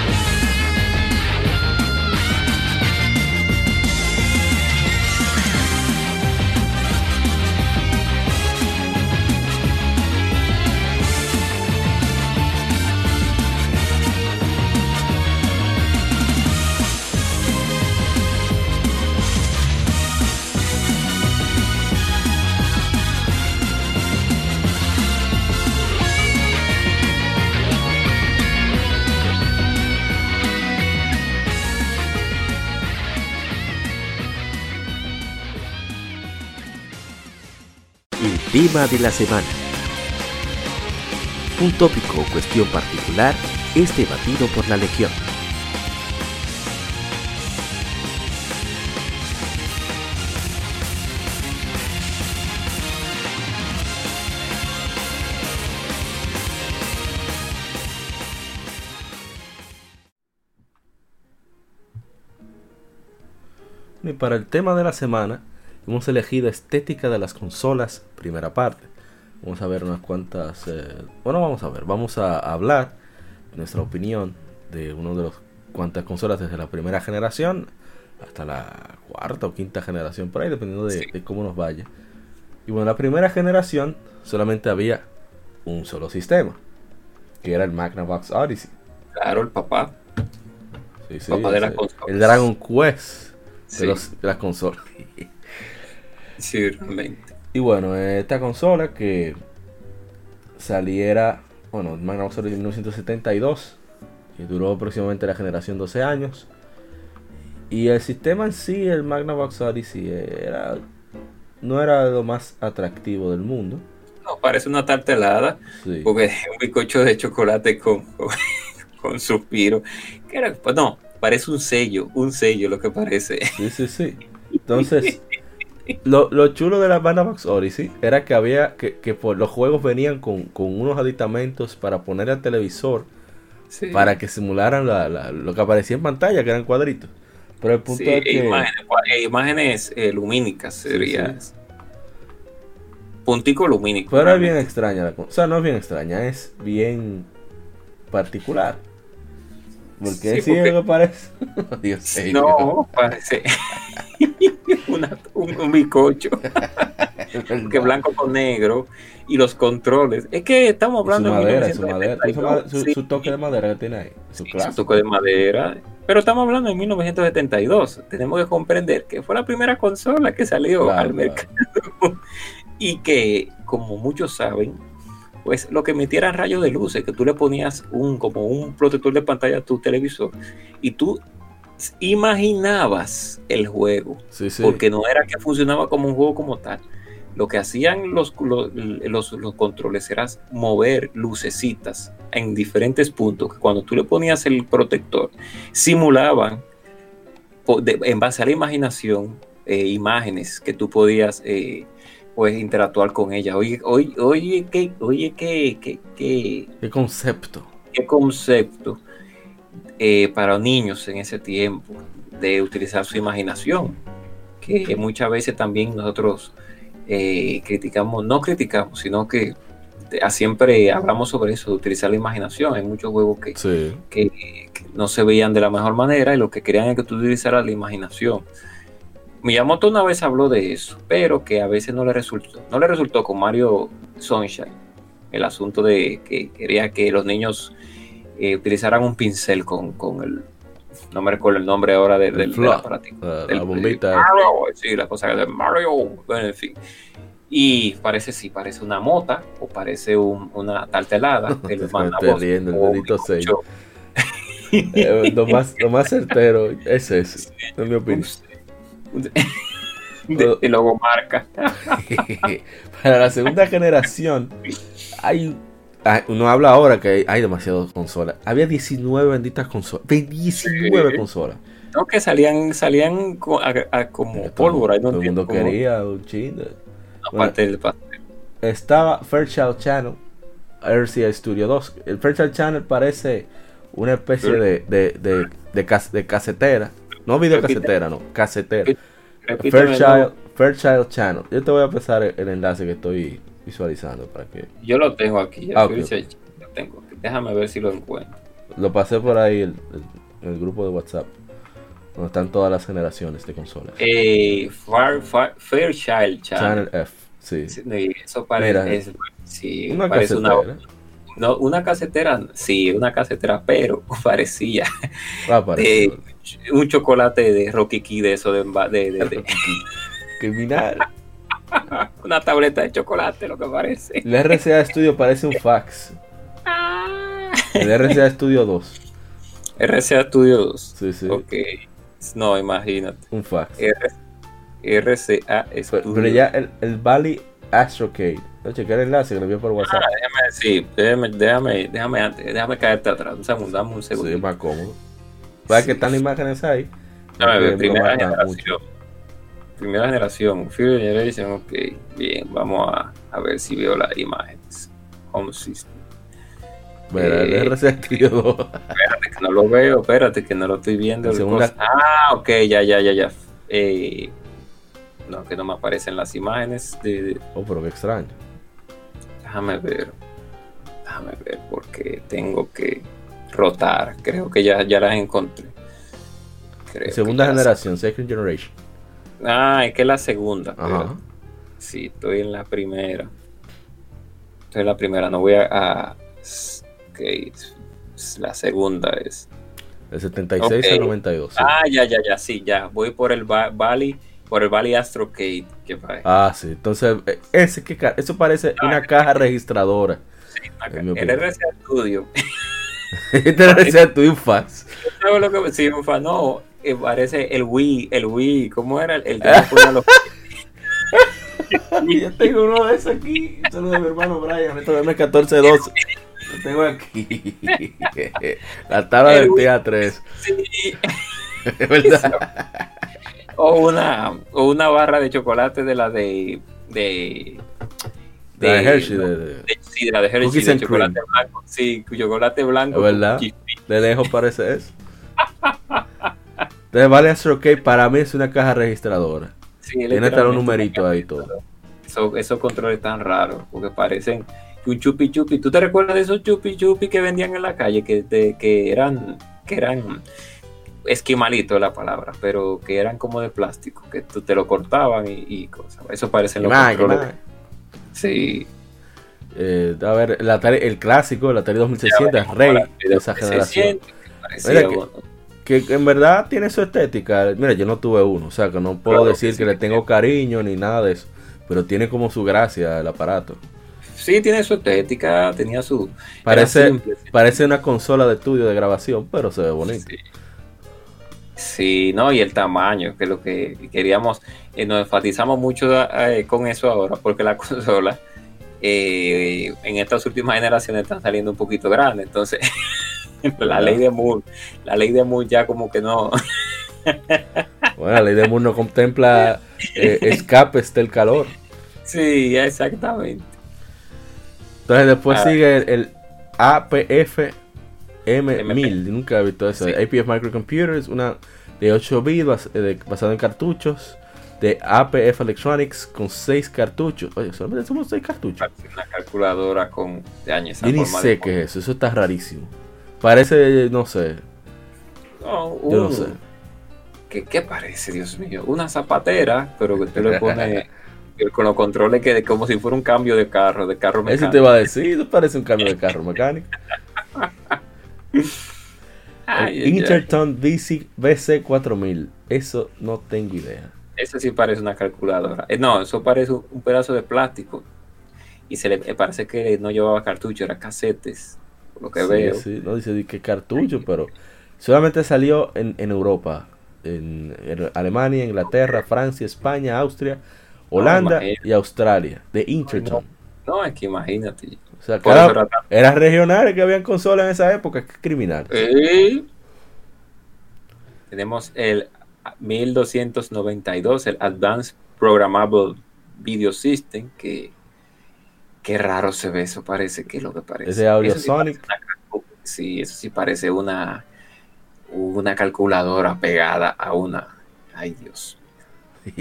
Tema de la semana. Un tópico o cuestión particular es debatido por la Legión. Y para el tema de la semana, hemos elegido estética de las consolas, primera parte. Vamos a ver unas cuantas. eh, bueno, vamos a ver, vamos a hablar nuestra opinión de uno de los cuantas consolas desde la primera generación hasta la cuarta o quinta generación, por ahí, dependiendo de, Sí. de cómo nos vaya. Y bueno, la primera generación solamente había un solo sistema, que era el Magnavox Odyssey. Claro, el papá. Sí, sí, Papá de las consolas. el Dragon Quest de, los- de las consolas. Y bueno, esta consola que saliera, bueno, Magnavox Odyssey en 1972, que duró aproximadamente la generación 12 años. Y el sistema en sí, el Magnavox Odyssey, era, no era lo más atractivo del mundo. No, parece una tartelada, Sí. porque es un bizcocho de chocolate con, con, con suspiro. Que era, pues no, parece un sello, un sello lo que parece. Sí, sí, sí. Entonces, lo, lo chulo de la Magnavox Odyssey era que había que, que por los juegos venían con, con unos aditamentos para poner al televisor Sí. para que simularan la- la- lo que aparecía en pantalla, que eran cuadritos. Pero el punto Sí, es que imágenes, eh, imágenes, eh, lumínicas sería. Puntico lumínico. pero es bien extraña la cosa. O sea, no es bien extraña, es bien particular. Porque Sí, sí, porque- que parece. Dios. No, parece una- un, un verdad. que blanco con negro y los controles. Es que estamos Y su hablando de madera, su madera, su, 1972, su- sí, su toque de madera que tiene ahí. Su sí, clase. su toque de madera. Pero estamos hablando de 1972. Tenemos que comprender que fue la primera consola que salió Claro, al claro. mercado y que, como muchos saben, pues lo que emitía eran rayos de luces, que tú le ponías un como un protector de pantalla a tu televisor y tú imaginabas el juego, Sí, sí. porque no era que funcionaba como un juego como tal. Lo que hacían los, los, los- los controles era mover lucecitas en diferentes puntos, que cuando tú le ponías el protector, simulaban en base a la imaginación eh, imágenes que tú podías eh, pues interactuar con ella. Oye, oye, oye, qué, oye, qué, qué, qué- ¿Qué concepto? qué concepto eh, para niños en ese tiempo de utilizar su imaginación, que muchas veces también nosotros eh, criticamos, no criticamos, sino que eh, siempre hablamos sobre eso, de utilizar la imaginación. Hay muchos juegos que, Sí. que, que no se veían de la mejor manera y lo que querían es que tú utilizaras la imaginación. Miyamoto una vez habló de eso, pero que a veces no le resultó. No le resultó con Mario Sunshine el asunto de que quería que los niños eh, utilizaran un pincel con, con el. No me recuerdo el nombre ahora de- El del, del Del- la bombita. Mario, sí, la cosa de Mario. Bueno, en fin. Y parece, sí, parece una mota o parece un- una tartelada. Te el estás mandavoz riendo, el dedito. Eh, lo, más, lo más certero es ese, en mi opinión. de, de logomarca. Para la segunda generación, hay. ah, Uno habla ahora que hay, demasiadas consolas. Había 19 benditas consolas. 19 Sí. consolas. No, que salían, salían a- a- como Todo- pólvora. no Todo el mundo cómo- quería un chin. de- Aparte del pastel. Estaba Fairchild Channel, RCA Studio 2. El Fairchild Channel parece una especie de, de, de, de, cas- de casetera. No videocasetera, no, casetera. Fairchild, Fairchild Channel. Yo te voy a pasar el, el enlace que estoy visualizando para que yo lo tengo aquí. Ah, ok, Felicia, lo tengo. Déjame ver si lo encuentro. lo pasé por ahí el, el- el grupo de WhatsApp. Donde están todas las generaciones de consolas. Eh, Far, Far- Fairchild Channel Channel. F, sí. Sí, Eso parece, Mira, es- sí, Una parece una, casetera. no, una casetera, sí, una casetera, pero parecía Va a aparecer. de un chocolate de Rocky Key de eso, de, de- de- de- Criminal. una tableta de chocolate, lo que parece. El RCA Studio parece un fax. El RCA Studio 2. RCA Studios. Sí, sí. Ok. No, imagínate. Un fax. R- RCA Pero, Studios. pero ya el, el Bali Astrocade. No, chequear el enlace que lo envié por WhatsApp. Ah, déjame, sí, déjame, déjame, déjame, antes, déjame caerte atrás. Un segundo, dame un segundo. Sí, más cómodo. ¿Sabes que están las imágenes ahí? No primera marca generación. Primera generación, Fury Generation, ok, bien, vamos a, a ver si veo las imágenes. Home System. El Eh, RCTio 2. Espérate que no lo veo, espérate que no lo estoy viendo. Segunda-. Ah, ok, ya, ya, ya, ya. Eh, no, que no me aparecen las imágenes. De, de- Oh, pero qué extraño. déjame ver. Déjame ver porque tengo que rotar. Creo que ya, ya las encontré. Creo Segunda las- generación, Second Generation. Ah, es que es la segunda. Espérate. Sí, estoy en la primera. Estoy en la primera, no voy a. a- la segunda es. El 76 Ok. al 92. sí. Ah, ya, ya, ya, sí, ya. Voy por el Valley, por el Valley Astrocade. Que Ah, sí. Entonces, eh, ese que ca- eso parece una caja registradora. acá, en mi el opinión. RCA Studio. Este es tu infaz. ¿Sabes lo que sí, ufa, no? eh, parece el Wii, el Wii, ¿cómo era? El, le ponía los- Yo tengo uno de esos aquí. Un saludo de mi hermano Brian. Esto es 1412. Lo tengo aquí. La tabla del TA3. Sí. Es verdad. O una, o una barra de chocolate de la de. de. La de Hershey. De, de- de- sí, de la de Hershey, de chocolate blanco. Sí, chocolate blanco. Es verdad. de lejos parece eso. Entonces, Vale Astrocade para mí es una caja registradora. Sí, Tiene hasta los numeritos ahí todo. Eso- esos controles tan raros, porque parecen un chupi chupi. ¿Tú te recuerdas de esos chupi chupi que vendían en la calle? Que, de- que eran, que eran esquimalito la palabra, pero que eran como de plástico, que tú te lo cortaban y, y cosas. Eso parecen los Más, controles. Sí. Eh, a ver, el, Atari- el clásico, el Atari 2600, es rey de esa generación. Mira que-. Que en verdad tiene su estética. Mira, yo no tuve uno, o sea que no puedo Claro que decir sí, que le tengo cariño ni nada de eso. Pero tiene como su gracia el aparato. Sí, tiene su estética, tenía su. Parece, simple, parece una consola de estudio de grabación, pero se ve bonito. Sí. Sí, no, y el tamaño, que es lo que queríamos, eh, nos enfatizamos mucho eh, con eso ahora, porque la consola eh, en estas últimas generaciones están saliendo un poquito grandes, entonces la ley de Moore, la ley de Moore ya como que no, Bueno, la ley de Moore no contempla eh, escapes del calor. sí, exactamente. Entonces después Ah. sigue el, el APF M1000. Nunca he visto eso. Sí. APF Microcomputers, una de 8 bits bas- de- basado en cartuchos. De APF Electronics con 6 cartuchos. Oye, solamente somos 6 cartuchos. Una calculadora con de años Yo ni sé qué es eso. Eso está rarísimo. Parece, no sé. No, Yo no un- sé. ¿Qué, qué parece, Dios mío? Una zapatera, pero que usted le pone con los controles que como si fuera un cambio de carro, de carro Eso mecánico. te va a decir. Eso parece un cambio de carro mecánico. Ay. Interton DC BC4000. Eso no tengo idea. Eso sí parece una calculadora. Eh, no, eso parece un, pedazo de plástico. Y se le eh, parece que no llevaba cartucho, era casetes. Por lo que Sí, veo. sí, no dice que cartucho, pero solamente salió en, en Europa, en, en Alemania, Inglaterra, Francia, España, Austria, Holanda y Australia, de Interton. No, es que imagínate. O sea, eso era tan- eran regionales que habían consolas en esa época, que criminal. Eh, Tenemos el 1292, el Advanced Programmable Video System, que qué raro se ve eso, parece que es lo que parece. Ese Audio Eso Sonic. una sí, eso sí parece una, una calculadora pegada a una. Ay, Dios.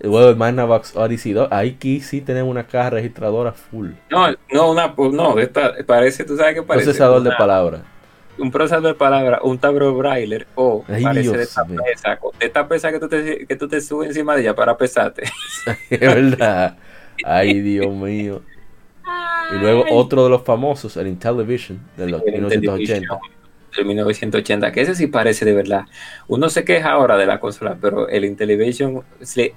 Luego el Magnavox Odyssey 2, aquí sí tenemos una caja registradora full. No, no, una, pues, no, esta parece, tú sabes qué parece. Procesador de Una- palabras. Un procesador de palabras, un tablero braille o Ay, parece Dios de esta mío. pesa, de esta pesa que tú te, que tú te subes encima de ella para pesarte. Es verdad. Ay, Dios mío. Y luego otro de los famosos, el Intellivision, de los El 1980. Del 1980, que ese sí parece de verdad. Uno se queja ahora de la consola, pero el Intellivision,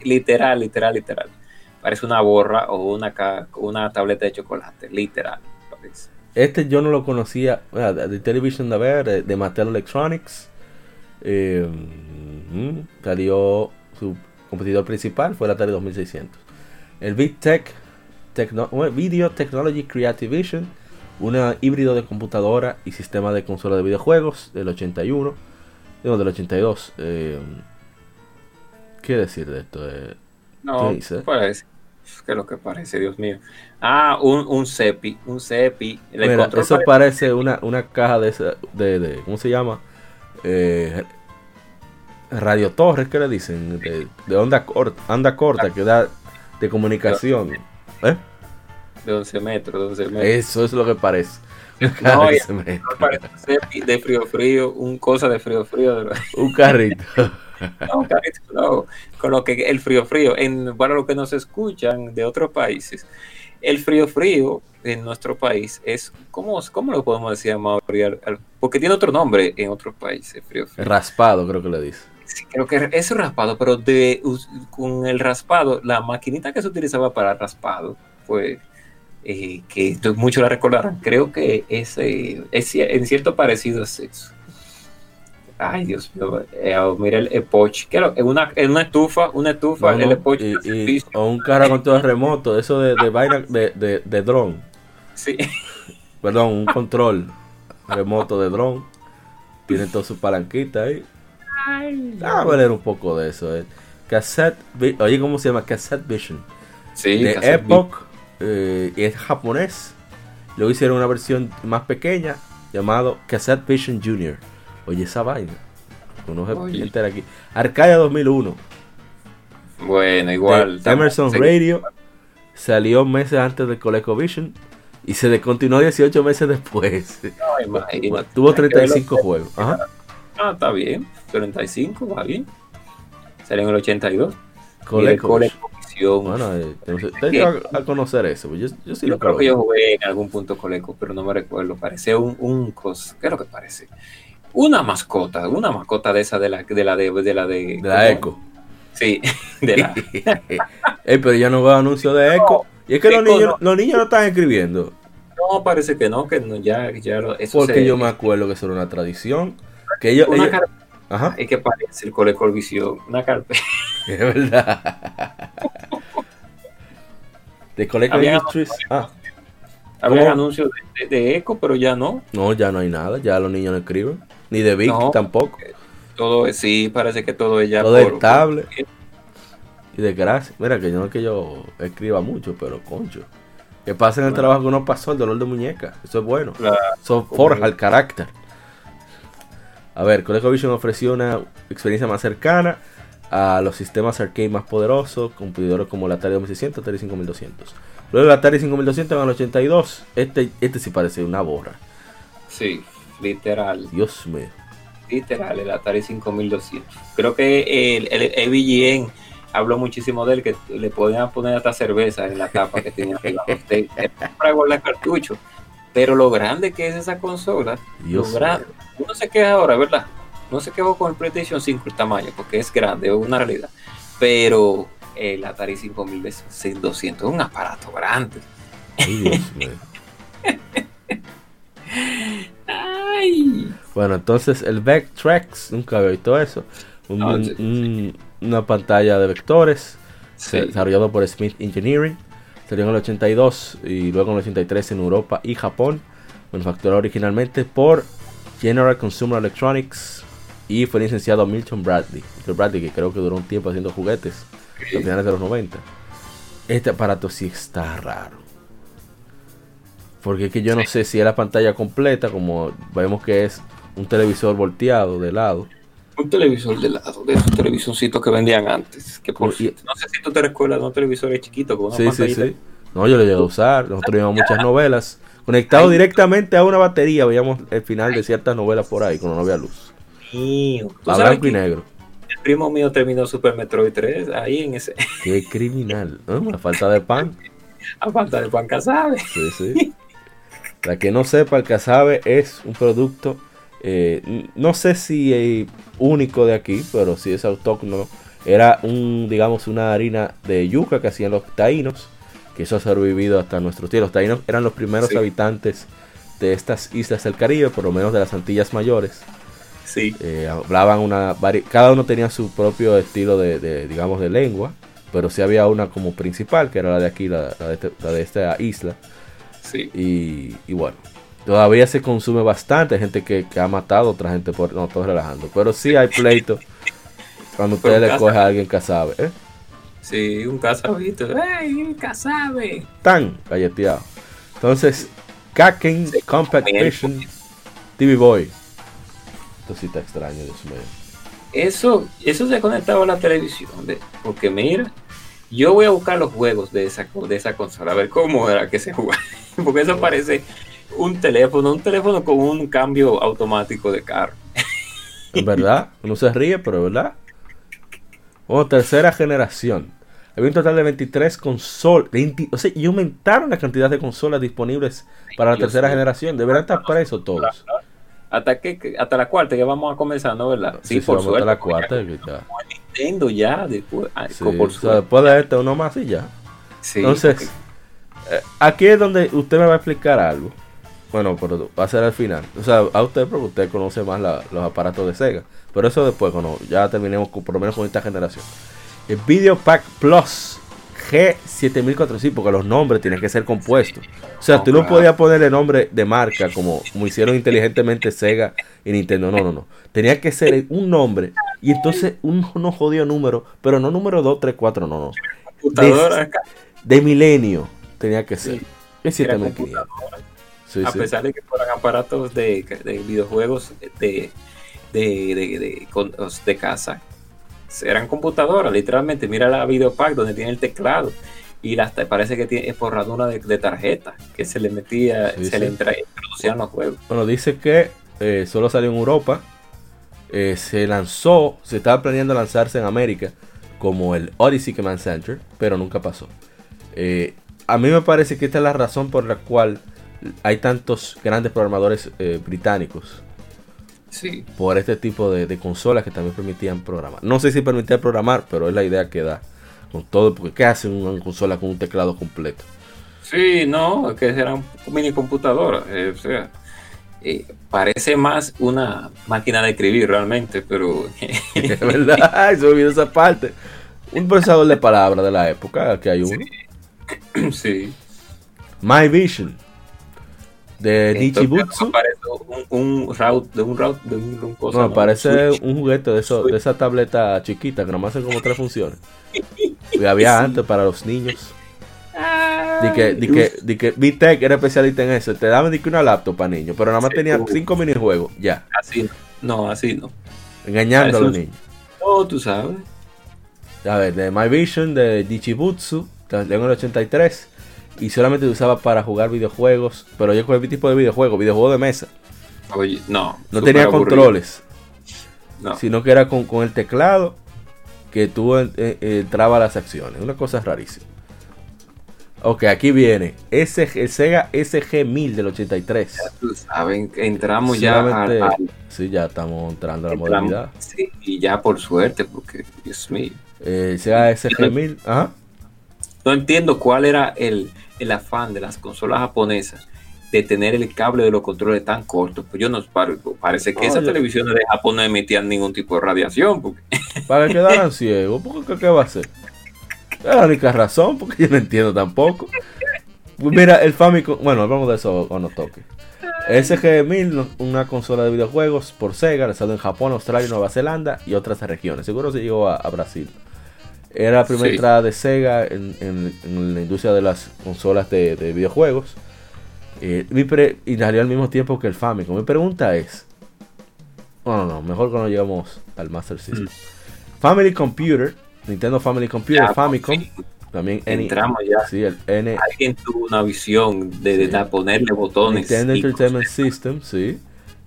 literal, literal, literal. Parece una borra o una, una tableta de chocolate, literal. Parece. Este yo no lo conocía, bueno, de Television de ver, de, de Mattel Electronics. Eh, ujú, salió su competidor principal, fue el Atari 2600. El Big Tech Video Technology Creative Vision, una híbrido de computadora y sistema de consola de videojuegos del 81, digo del 82. Eh, ¿Qué decir de esto? Eh, no. ¿Qué es lo que parece, Dios mío? Ah, un, un CEPI, un CEPI. eso parece, una, una caja de, de, de, ¿cómo se llama? Eh, radio Torres, ¿qué le dicen? De, onda, corta, onda corta, que da de comunicación. ¿Eh? De 11 metros, de 11 metros. Eso es lo que parece. No, parece de frío frío, un cosa de frío frío. Un carrito. no, un carrito, no. Con lo que el frío frío, en, para los que nos escuchan de otros países, el frío frío en nuestro país es, ¿cómo, cómo lo podemos decir, Porque tiene otro nombre en otros países, frío frío. Raspado, creo que le dice. Sí, creo que es raspado, pero de, con el raspado, la maquinita que se utilizaba para raspado, fue eh, que muchos la recordarán, creo que es, es en cierto parecido es eso. Ay, Dios mío, eh, oh, mira el Epoch, en una, en una estufa, una estufa, el Epoch. o un todo remoto, eso de, de vaina de, de, de dron. Sí. Perdón, un control remoto de dron. Tiene toda su palanquita ahí. Ah, a leer un poco de eso. Eh. Cassette, oye, ¿cómo se llama? Cassette Vision. Sí, de Epoch. Eh, es japonés. Luego hicieron una versión más pequeña llamado Cassette Vision Junior. Oye, esa vaina. Uno se entera aquí. Arcadia 2001. Bueno, igual. Emerson Radio salió meses antes de ColecoVision y se descontinuó 18 meses después. Tuvo 35 juegos. Ajá. Ah, está bien. 35, va bien. Salió en el 82. ColecoVision. Bueno, eh, tengo a, conocer eso. Pues yo, yo sí creo que yo jugué en algún punto Coleco, pero no me recuerdo. Parece un, un cos. ¿Qué es lo que parece? Una mascota, una mascota de esa de la de la de, de la de, la Eco. Sí, de la. pero ya no veo anuncios de Eco. y es que los niños, no. los niños no están escribiendo. No, parece que no, que no, ya, ya eso Porque yo me acuerdo que eso era una tradición. Que ellos, Ajá. Es que parece el Colecol Visión, una carpeta. Es verdad. de Colecol Industries. Ah. Había anuncios de, Eco, pero ya no. No, ya no hay nada, ya los niños no escriben. Ni de Vic tampoco. Todo sí, parece que todo es ya todo estable. Y de gracia. Mira, que yo no es que yo escriba mucho, pero concho. Que pasen el trabajo que uno pasó, el dolor de muñeca. Eso es bueno. Eso forja el carácter. A ver, ColecoVision ofreció una experiencia más cercana a los sistemas arcade más poderosos, competidores como el Atari 2600, Atari 5200. Luego el Atari 5200 en el 82, este, este sí parece una borra. Sí, literal. Dios mío. Literal, el Atari 5200. Creo que el, el habló muchísimo de él, que le podían poner hasta cerveza en la tapa que tenía para guardar cartucho. Pero lo grande que es esa consola, Dios lo uno se queda ahora, ¿verdad? No se quedó con el PlayStation 5 el tamaño, porque es grande, es una realidad. Pero el Atari 5200 es un aparato grande. Ay. Bueno, entonces el Vectrex, nunca había visto eso. una pantalla de vectores desarrollado por Smith Engineering. Salió en el 82 y luego en el 83 en Europa y Japón. Manufacturado originalmente por General Consumer Electronics y fue licenciado a Milton Bradley. Milton Bradley que creo que duró un tiempo haciendo juguetes a finales de los 90. Este aparato sí está raro. Porque es que yo no sé si es la pantalla completa, como vemos que es un televisor volteado de lado. Un televisor de lado, de esos televisorcitos que vendían antes. Que no sé si tú te recuerdas de un televisor chiquito con una sí, Sí, sí. No, yo lo llegué a usar. Nosotros vimos muchas novelas. Conectado directamente a una batería, veíamos el final de ciertas novelas por ahí, cuando no había luz. A blanco y negro. El primo mío terminó Super Metroid 3 ahí en ese. Qué criminal. ¿no? A falta de pan. A falta de pan, casabe. Sí, sí. La que no sepa, el casabe es un producto, eh, no sé si es único de aquí, pero si es autóctono. Era un, digamos, una harina de yuca que hacían los taínos, que eso ha sobrevivido hasta nuestros días. Los taínos eran los primeros habitantes de estas islas del Caribe, por lo menos de las Antillas Mayores. Sí. Eh, hablaban una. Cada uno tenía su propio estilo de, digamos, de lengua. pero sí había una como principal, que era la de aquí, la, la de, este- la de esta isla. Sí. Y, y bueno, todavía se consume bastante. Hay gente que, que ha matado a otra gente por. No, estoy relajando. Pero sí hay pleitos cuando usted le coge a alguien que sabe. ¿eh? Sí, un casabito. ¡Ey, un casabe! Tan galleteado. Entonces, Kaken Sí, Compact. Vision TV Boy. Esto sí está extraño, Dios mío. Eso, eso se conectaba a la televisión. de- porque mira, yo voy a buscar los juegos de esa, de esa consola, a ver cómo era que se jugaba. Porque eso parece un teléfono, un teléfono con un cambio automático de carro. Es verdad, uno se ríe, pero verdad. Bueno, tercera generación. Había un total de 23 consolas. O sea, y aumentaron la cantidad de consolas disponibles para la tercera generación. Deberán estar presos todos. Hasta que hasta la cuarta que vamos a comenzar, ¿no? ¿Verdad? Sí, se vamos a la cuarta. ya. Nintendo ya, después, Sí, por o sea, suerte. después de este, uno más y ya. Sí. Entonces, eh, aquí es donde usted me va a explicar algo. Bueno, pero va a ser al final. O sea, a usted porque usted conoce más la- los aparatos de Sega. Pero eso después, cuando ya terminemos con- por lo menos con esta generación. El Video Pack Plus G7400, sí, porque los nombres tienen que ser compuestos. O sea, No, tú no claro. podías ponerle nombre de marca como, como hicieron inteligentemente Sega y Nintendo. No, no, no. Tenía que ser un nombre y entonces un, unos jodidos números, pero no número 2, 3, 4, no, no. acá, De milenio tenía que ser. Sí. Es era 7500. Sí, a sí. pesar de que fueran aparatos de, de videojuegos de, de, de, casa, eran computadoras, literalmente. Mira la videopack donde tiene el teclado y las, parece que tiene forradura de, de tarjeta que se le metía, Sí, se le introducían los juegos. Bueno, dice que eh, solo salió en Europa. Eh, se lanzó, se estaba planeando lanzarse en América como el Odyssey Command Center, pero nunca pasó. Eh, a mí me parece que esta es la razón por la cual hay tantos grandes programadores eh, británicos Sí, por este tipo de, de consolas que también permitían programar. No sé si permitía programar, pero es la idea que da con todo, porque ¿qué hace una consola con un teclado completo? sí, no, que eran mini computadoras. eh, o sea, eh, parece más una máquina de escribir realmente, pero Es verdad, se olvidó esa parte. Un procesador de palabras de la época, que hay uno. sí. My Vision de Nichibutsu. un, un route de un route de un, un cosa, No, ¿no? parece Switch. un juguete de, eso, de esa tableta chiquita que nomás hacen como tres funciones. Y había antes para los niños. Di que, di que, di que VTech era especialista en eso. Te daban di que una laptop para niños, pero nada más Sí, tenía tú. cinco minijuegos. Ya, Así no, así no. engañando a los niños. No, tú sabes. A ver, de My Vision de Nichibutsu, salió en el 83. Y solamente se usaba para jugar videojuegos. Pero yo con tipo de videojuego, videojuego de mesa. Oye, no. No tenía aburrido. controles. No. sino que era con, con el teclado que tú eh, eh, entraba a las acciones. Una cosa rarísima. Ok, aquí viene SG el Sega SG1000 del 83. Tú sabes, entramos ya Solamente- al, al- Sí, ya estamos entrando a la entramos- modernidad. sí, y ya por suerte, porque Dios mío. Eh, Sega SG1000, ajá. No entiendo cuál era el, el afán de las consolas japonesas de tener el cable de los controles tan corto. Pues yo no pare- parece que esas televisiones de Japón no emitían ningún tipo de radiación. Porque, Para que quedaran ciegos. ¿Por qué, va a hacer? Es la única razón, porque yo no entiendo tampoco. Mira, el Famicom, bueno, hablamos de eso cuando toque. SG-1000, no- una consola de videojuegos por Sega, lanzado en Japón, Australia, Nueva Zelanda y otras regiones. Seguro se llegó a, a Brasil. Era la primera Sí. entrada de Sega en, en- en la industria de las consolas de, de videojuegos. Eh, y salió al mismo tiempo que el Famicom. Mi pregunta es: no, no, no, mejor cuando llegamos al Master System. Family Computer, Nintendo Family Computer, Ya, Famicom, también N- entramos ya. sí, el N, Alguien tuvo una visión de, de Sí. ponerle botones. Nintendo Entertainment System, sí.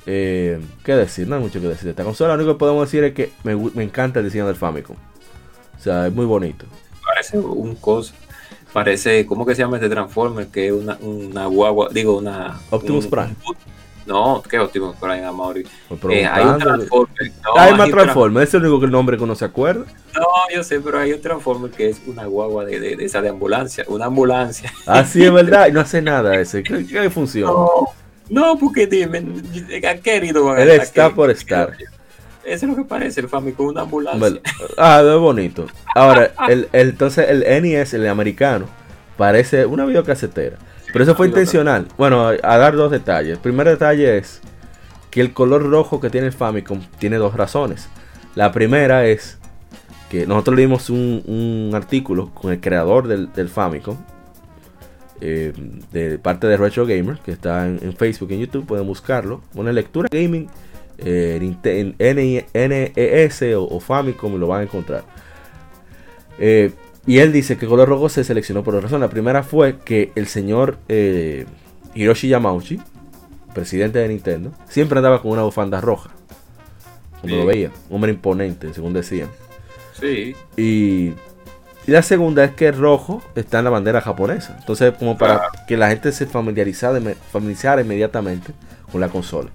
Eh, ¿Qué decir? No hay mucho que decir de esta consola. Lo único que podemos decir es que me, me encanta el diseño del Famicom. O sea, es muy bonito. parece un cosa. Parece, ¿cómo que se llama este Transformer? Que es una, una guagua, digo, una. Optimus un- Prime. No, ¿qué Optimus Prime, Amaury? Eh, hay un. Transformer. No, hay hay más ese es el único que el nombre que uno se acuerda. No, yo sé, pero hay un Transformer que es una guagua de, de, de esa de ambulancia, una ambulancia. Así es verdad, y no hace nada ese. ¿Qué, qué funciona? No, no, porque dime, ¿a qué herido van a Él está ¿Qué- por estar. Eso es lo que parece el Famicom, una ambulancia. ¿Verdad? Ah, es bonito. Ahora, el, el- entonces el NES, el americano, parece una videocasetera. Pero eso fue una intencional. Bueno, a, a dar dos detalles. El primer detalle es que el color rojo que tiene el Famicom tiene dos razones. La primera es que nosotros leímos un, un artículo con el creador del, del Famicom. eh, de parte de Retro Gamer, que está en, en Facebook y en YouTube, pueden buscarlo. Una lectura gaming eh, NES o, o Famicom y lo van a encontrar. Eh, y él dice que el color rojo se seleccionó por dos razones. La primera fue que el señor eh, Hiroshi Yamauchi, presidente de Nintendo, siempre andaba con una bufanda roja. Como lo Sí. veía, un hombre imponente, según decían. Sí, Y, y la segunda es que el rojo está en la bandera japonesa. Entonces, como para Claro. que la gente se familiarizara, familiarizara inmediatamente con la consola.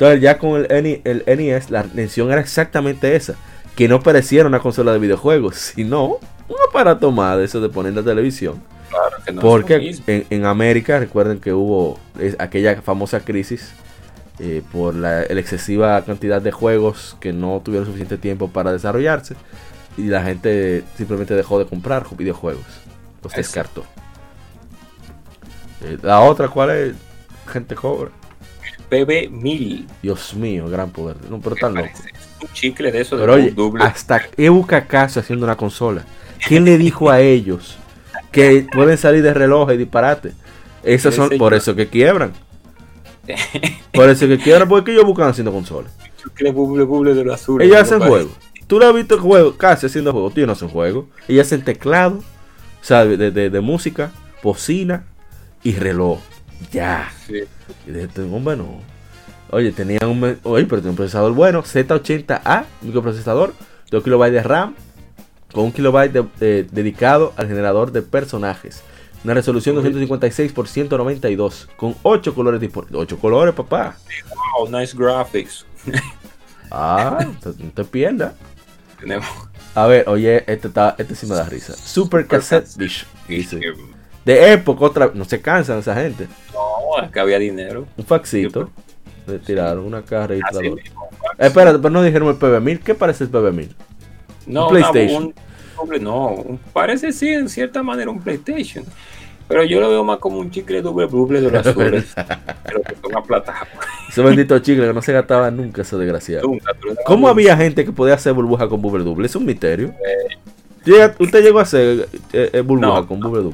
Entonces, ya con el, NE el NES, la intención era exactamente esa: que no pareciera una consola de videojuegos, sino un aparato más de eso de poner en la televisión. claro que no Porque en, en América, recuerden que hubo es- aquella famosa crisis eh, por la excesiva cantidad de juegos que no tuvieron suficiente tiempo para desarrollarse y la gente simplemente dejó de comprar ju- videojuegos. Los Eso. descartó. Eh, la otra, ¿cuál es? Gente cobra. PB1000. Dios mío, gran poder. No, pero tan loco. Un chicle de eso de Pero oye, doble. hasta Ebuca Caso haciendo una consola. ¿Quién le dijo a ellos que pueden salir de reloj y disparate? Esos son por eso que quiebran. Por eso que quiebran porque ellos buscan haciendo consolas. chicle buble buble de lo azul. Ellos hacen juegos. Tú lo has visto juego, casi haciendo juegos. Tú no hacen juegos. Ellos hacen teclado, ¿sabes? De, de- de música, bocina y reloj. Ya. Sí. Y de este hombre no. Oye, tenía un, oye, pero tiene un procesador bueno, Z80A, microprocesador, 2 KB de RAM, con 1 KB de- de- dedicado al generador de personajes. Una resolución de 256 por 192, con 8 colores disponibles. 8 colores, papá. Wow, nice graphics. Ah, no te- pierdas. Tenemos. A ver, oye, este, está, este sí me da risa. Super Cassette Vision. Eh, De época, otra. No se cansan esa gente. No, acá había dinero. Un faxito. Le tiraron una caja registradora. Eh, espérate, pero no dijeron el PB1000. ¿Qué parece el PB1000? No, Un PlayStation. un- doble- no, un- parece sí, en cierta manera un PlayStation. Pero yo lo veo más como un chicle doble doble de los azules. pero que aplatados. Ese bendito chicle que no se gastaba nunca, ese desgraciado. Nunca, ¿Cómo había gente que podía hacer burbuja con bubble double? Es un misterio. Llega- ¿Usted llegó a hacer eh, eh, burbuja No. con con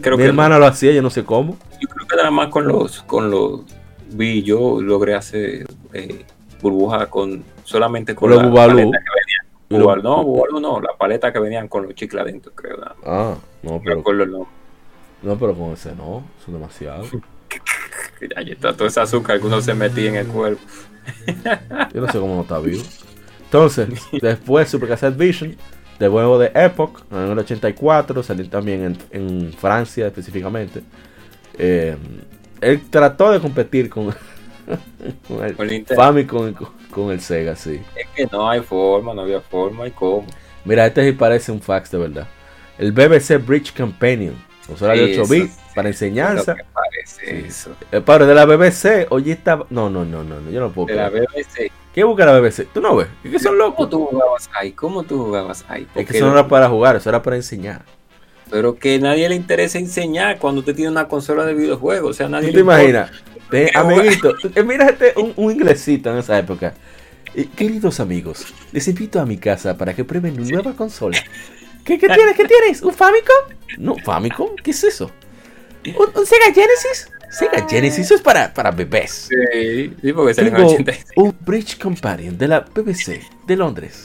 Creo Mi que hermana lo hacía, yo no sé cómo. Yo creo que nada más con los, con los vi, yo logré hacer eh, burbuja con solamente con Con los la Bubalú. paleta que venían. No, Bubalú no, la paleta que venían con los chicles adentro, creo. nada. Ah, no, No pero, recuerdo el nombre. no, pero con ese no, son demasiado. Ya está todo ese azúcar que uno se metía en el cuerpo. Yo no sé cómo no está vivo. Entonces, después Super Cassette Vision, de nuevo de Epoch, en el 84, salió también en, en Francia específicamente. Eh, él trató de competir con, con el Con. Famicom y con, con el Sega, sí. Es que no hay forma, no había forma y cómo. Mira, este sí parece un fax de verdad. El BBC Bridge Companion, consola de Sí, 8 bits sí, para enseñanza. Que parece Sí. eso. El padre de la BBC, oye, está. No, no, no, no, no, yo no puedo De la creer. BBC. ¿Qué busca la BBC? ¿Tú no ves? Es que son ¿Cómo locos. tú jugabas ahí? ¿Cómo tú jugabas ahí? Es que eso no era para jugar, eso era para enseñar. Pero que nadie le interesa enseñar cuando usted tiene una consola de videojuegos. O sea, nadie ¿Tú te imaginas? Te- amiguito, eh, mira este, un, un inglesito en esa época. Eh, Queridos amigos, les invito a mi casa para que prueben mi nueva consola. ¿Qué, qué tienes? ¿Qué tienes? ¿Un Famicom? No, Famicom, ¿qué es eso? ¿Un, un Sega Genesis? Sega Genesis, eso es para, para bebés. Sí, sí, porque salió en Tengo 86. un Bridge Companion de la BBC de Londres.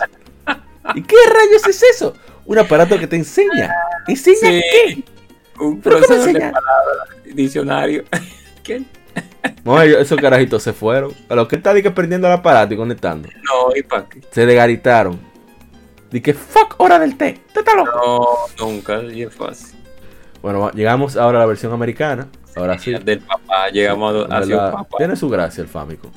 ¿Y qué rayos es eso? Un aparato que te enseña. ¿Enseña Sí. qué? Un ¿Pero cómo procesador de palabras, diccionario. ¿Qué? No, esos carajitos se fueron. A lo que está que prendiendo el aparato y conectando. No, ¿y para qué? Se desgaritaron. Di que fuck, hora del té. ¿Tú estás loco? No, nunca, y es fácil. Bueno, llegamos ahora a la versión americana. Ahora sí. Del papá, llegamos En a hacia papá. Tiene su gracia el Famicom.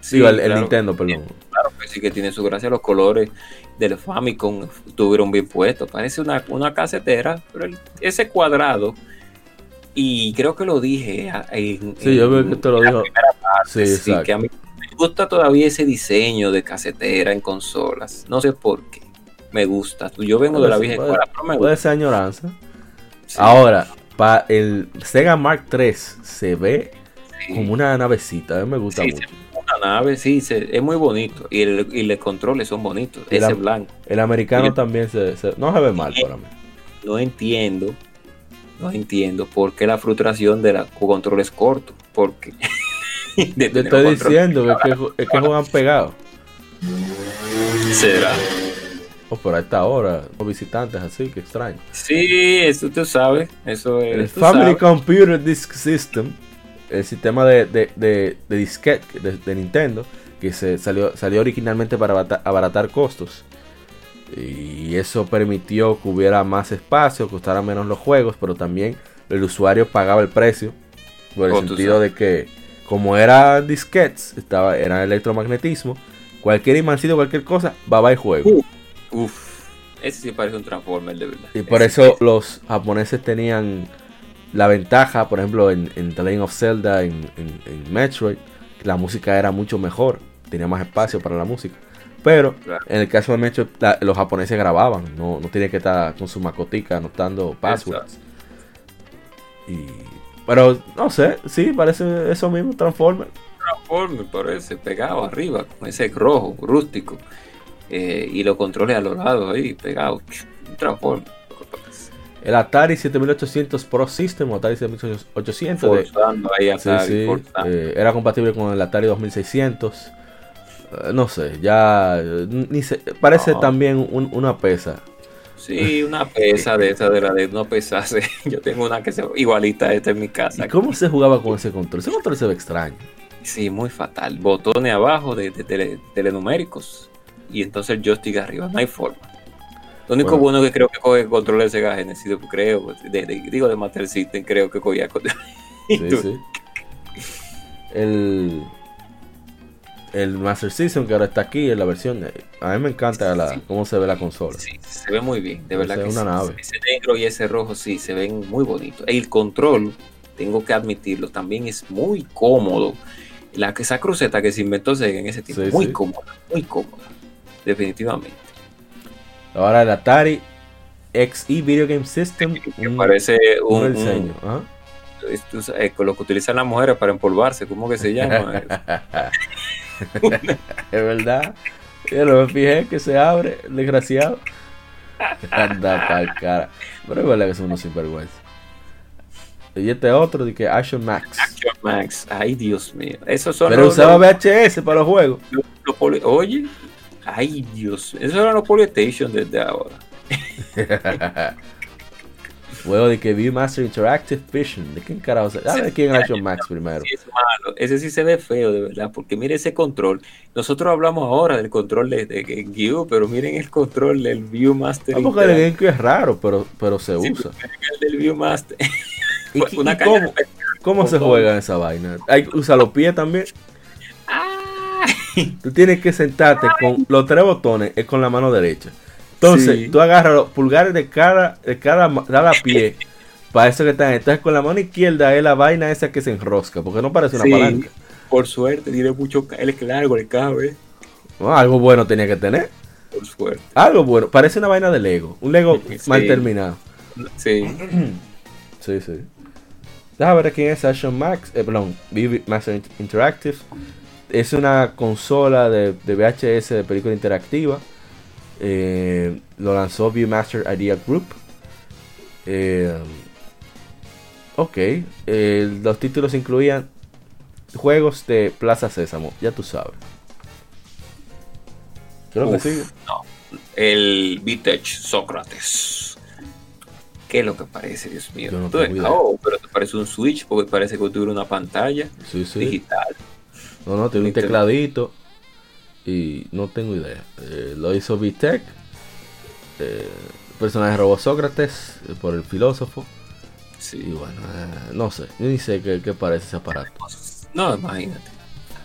Sí, Digo, el, el claro, Nintendo, perdón. Claro que sí que tiene su gracia. Los colores del Famicom estuvieron bien puestos. Parece una, una casetera, pero el- ese cuadrado. Y creo que lo dije. en- Sí, yo veo que en te lo dijo. Sí, sí, que a mí me gusta todavía ese diseño de casetera en consolas. No sé por qué. me gusta. Yo vengo de la vieja puede, escuela, pero me puede ser añoranza. Sí, Ahora, para el Sega Mark III se ve sí. como una navecita. A mí me gusta Sí, mucho. una nave, sí, se- es muy bonito. Y, el, y los controles son bonitos. La- Ese blanco. El americano también se, se- no se ve mal para mí. No entiendo, no entiendo por qué la frustración de con controles cortos. Porque. Te estoy diciendo que, es que, es que juegan pegados. Será. Oh, pero a esta hora, los visitantes así, que extraño. Sí, eso tú sabes. Eso es. El Family sabes. Computer Disk System, el sistema de, de, de, de disquete de, de Nintendo, que se salió, salió originalmente para abaratar costos. Y eso permitió que hubiera más espacio, costaran menos los juegos, pero también el usuario pagaba el precio. Por el Oh, sentido de que, como era disquetes, estaba, era electromagnetismo, cualquier imancito, cualquier cosa, va a juego. Uh, Uf, ese sí parece un Transformer de verdad. Y por Ese eso los japoneses tenían la ventaja, por ejemplo, en, en The Legend of Zelda, en, en- en Metroid, la música era mucho mejor, tenía más espacio para la música. Pero Claro. en el caso de Metroid, la- los japoneses grababan, no, no que estar con su macotica anotando passwords. Y, pero no sé, sí, parece eso mismo, Transformer. Transformer parece pegado arriba, con ese rojo, rústico. Eh, y los controles a los lados ahí, pegados. Un Transformer. El Atari 7800 Pro System o Atari 7800 de, Forzando ahí Sí, Atari, sí, forzando. eh, era compatible con el Atari 2600. Eh, no sé, ya ni se- parece No. también un- una pesa. Sí, una pesa de esa de la de no pesarse. Yo tengo una que se igualita a esta en mi casa. ¿Y cómo se jugaba con ese control? Ese control se ve extraño. Sí, muy fatal. Botones abajo de, de tele- telenuméricos. Y entonces el joystick arriba. No hay forma. Lo único Bueno. bueno, que creo que coge el control de Sega Genesis, creo. de- de- digo de Master System, creo que cogía control. Sí, sí. El, el Master System que ahora está aquí en la versión. A mí me encanta la- Sí. cómo se ve la consola. Sí, se ve muy bien, de verdad sea, que una nave. Ese negro y ese rojo sí, se ven muy bonitos. El control, tengo que admitirlo, también es muy cómodo. La esa cruceta que se inventó Sega en ese tiempo, muy cómoda, muy cómoda. Definitivamente. Ahora el Atari XE Video Game System. Que un- parece un un, un- diseño. ¿ah? es- con lo que utilizan las mujeres para empolvarse, ¿cómo que se llama? es verdad. Yo me fijé que se abre, desgraciado. Anda pa'l cara. Pero es verdad que son unos sinvergüenza. Y este otro, de que Action Max. Action Max, ay Dios mío. Esos son Pero los, usaba VHS para los juegos. los- los poli- Oye, ay Dios, esos eran los PlayStation desde ahora. Juego de que Viewmaster Interactive Vision. ¿De quién carajo? se- Dame de quién es Action Max primero. Sí, es malo. Ese sí se ve feo, de verdad, porque mire ese control. Nosotros hablamos ahora del control de, de GameCube, pero miren el control del Viewmaster. Ah, porque el. GameCube es raro, pero, pero se Sí, usa. el del Viewmaster. ¿Y, Fue y- una y caña cómo, de- cómo se juega esa vaina? Hay usar los pies también. Tú tienes que sentarte con los tres botones, es con la mano derecha. Entonces, Sí. tú agarras los pulgares de cada, de cada, cada pie. para eso que están. Entonces, con la mano izquierda es la vaina esa que se enrosca, porque no parece una Sí. palanca. Por suerte, tiene mucho. Él es largo el cable. No, algo bueno tenía que tener. Por suerte. Algo bueno. Parece una vaina de Lego. Un Lego Sí. mal terminado. Sí. Sí, sí. Déjame ver quién es Action Max. Eh, perdón, Master Int- Interactive. Es una consola de, de VHS de película interactiva. Eh, lo lanzó Viewmaster Idea Group. Eh, ok. eh, los títulos incluían juegos de Plaza Sésamo. Ya tú sabes. Creo que Uf, sí. No. El Vitech Sócrates. ¿Qué es lo que parece, Dios mío? No oh, pero te parece un Switch porque parece que tuviera una pantalla Sí, sí. digital. No, no, tiene un tecladito. Y no tengo idea. Eh, lo hizo VTech. Eh, personaje robó Sócrates eh, por el filósofo. Y Sí. bueno, eh, no sé. Yo ni sé qué, qué parece ese aparato. No, imagínate.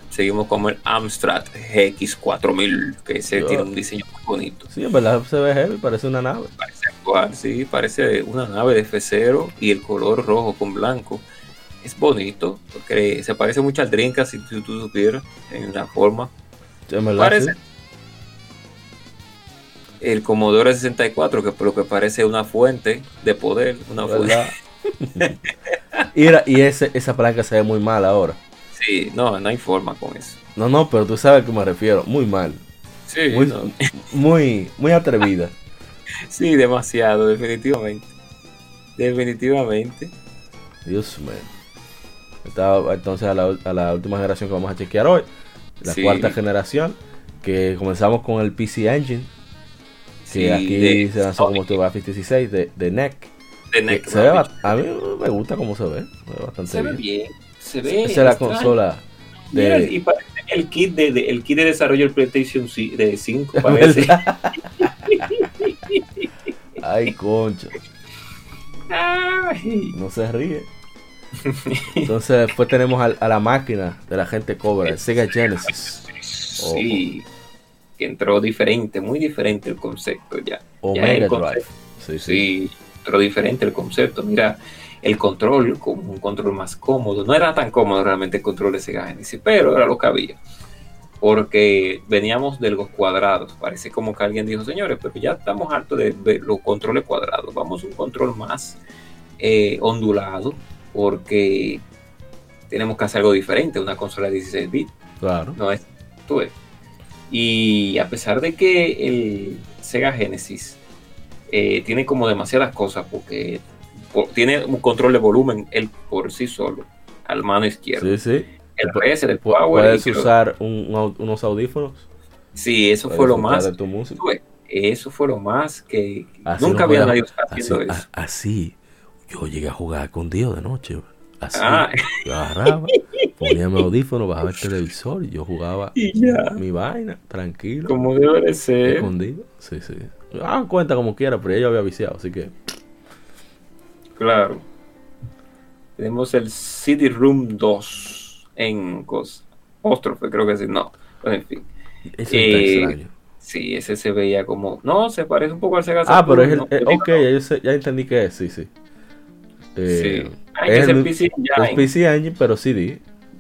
Seguimos como el Amstrad GX4000, que ese Yo- tiene un diseño muy bonito. Sí, en verdad se ve heavy, parece una nave. Parece actual, sí, parece una nave de F0 y el color rojo con blanco. Es bonito, porque se parece mucho al Dreamcast si tú, tú supieras en la forma. Parece. el Commodore 64, que por lo que parece una fuente de poder, una fuente. Y era- y ese, esa palanca se ve muy mal ahora. Sí, no, no hay forma con eso. No, no, pero tú sabes a qué me refiero. Muy mal. Sí, Muy, no. muy, muy atrevida. sí, demasiado, definitivamente. Definitivamente. Dios mío. Estaba entonces a la, a la última generación que vamos a chequear hoy. La Sí. cuarta generación. Que comenzamos con el PC Engine. Que Sí, aquí de se lanzó como Sonic, TurboGrafx 16 de, de NEC. de Neck se ve a mí me gusta cómo se ve. Se ve bastante Se ve bien. bien. Se ve. Esa es la consola Mira, y parece el kit de, de- el kit de desarrollo del PlayStation ci- de 5 parece. Ay, concha. Ay. No se ríe. Entonces después tenemos al- a, la máquina de la gente Cobra, el Sega Genesis. O, Sí, que entró diferente, muy diferente el concepto ya. o ya el Drive. concepto. Sí, sí. Sí, entró diferente el concepto. Mira, el control, como un control más cómodo. No era tan cómodo realmente el control de Sega Genesis, pero era lo que había. Porque veníamos de los cuadrados. Parece como que alguien dijo, señores, pero ya estamos hartos de, de los controles cuadrados. Vamos a un control más eh, ondulado, porque tenemos que hacer algo diferente. Una consola de 16 bits. Claro. No es, tú ves. Y a pesar de que el Sega Genesis eh, tiene como demasiadas cosas, porque por- tiene un control de volumen él por sí solo, al mano izquierda. Sí, sí. El PS pu- Power. Puedes usar un- unos audífonos. Sí, eso fue lo más. tu música. ves, Eso fue lo más que Así nunca no había nadie así, haciendo eso. a- así, yo llegué a jugar con Dios de noche. Así, Ah. yo agarraba, ponía mi audífono, bajaba el televisor y yo jugaba mi vaina, tranquilo, como debe de ser. escondido. Sí, sí. Ah, cuenta como quiera, pero ya yo había viciado, así que. Claro. Tenemos el City Room 2 en Cos. Óstrofe, creo que sí. No, pues en fin. Está Eh, extraño. Sí, ese se veía como. No, se parece un poco al Sega Ah, pero es el. Saturn, eh, ¿no? ok, ya, yo sé- ya entendí que es, sí, sí. Eh, Sí. Es el PC es Engine, PC Engine, pero CD.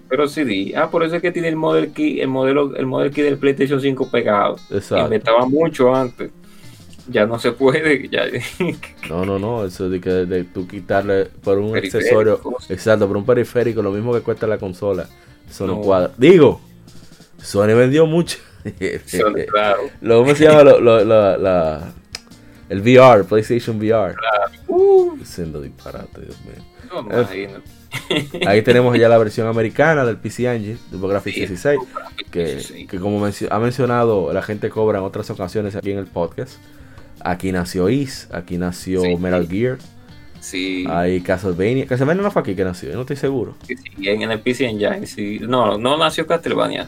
pero CD. Ah, por eso es que tiene el model key, el modelo, el model key del PlayStation 5 pegado. Exacto. Inventaba mucho antes. Ya no se puede, ya. No, no, no, eso de que de tú quitarle por un Periférico. accesorio, exacto, por un periférico, lo mismo que cuesta la consola, eso no. Digo, Sony vendió mucho. Son- claro. lo ¿Cómo se llama? Lo- lo- la, la- el VR, PlayStation VR. Uh, Siendo disparate, Dios mío. no me imagino. Ahí tenemos ya la versión americana del PC Engine, TurboGrafx Sí, 16, que, que como mencio- ha mencionado la gente cobra en otras ocasiones aquí en el podcast. Aquí nació Is, aquí nació Sí. Metal Gear, Sí. hay Castlevania. Castlevania no fue aquí que nació, yo no estoy seguro. Sí, en el PC Engine, sí. No, no nació Castlevania.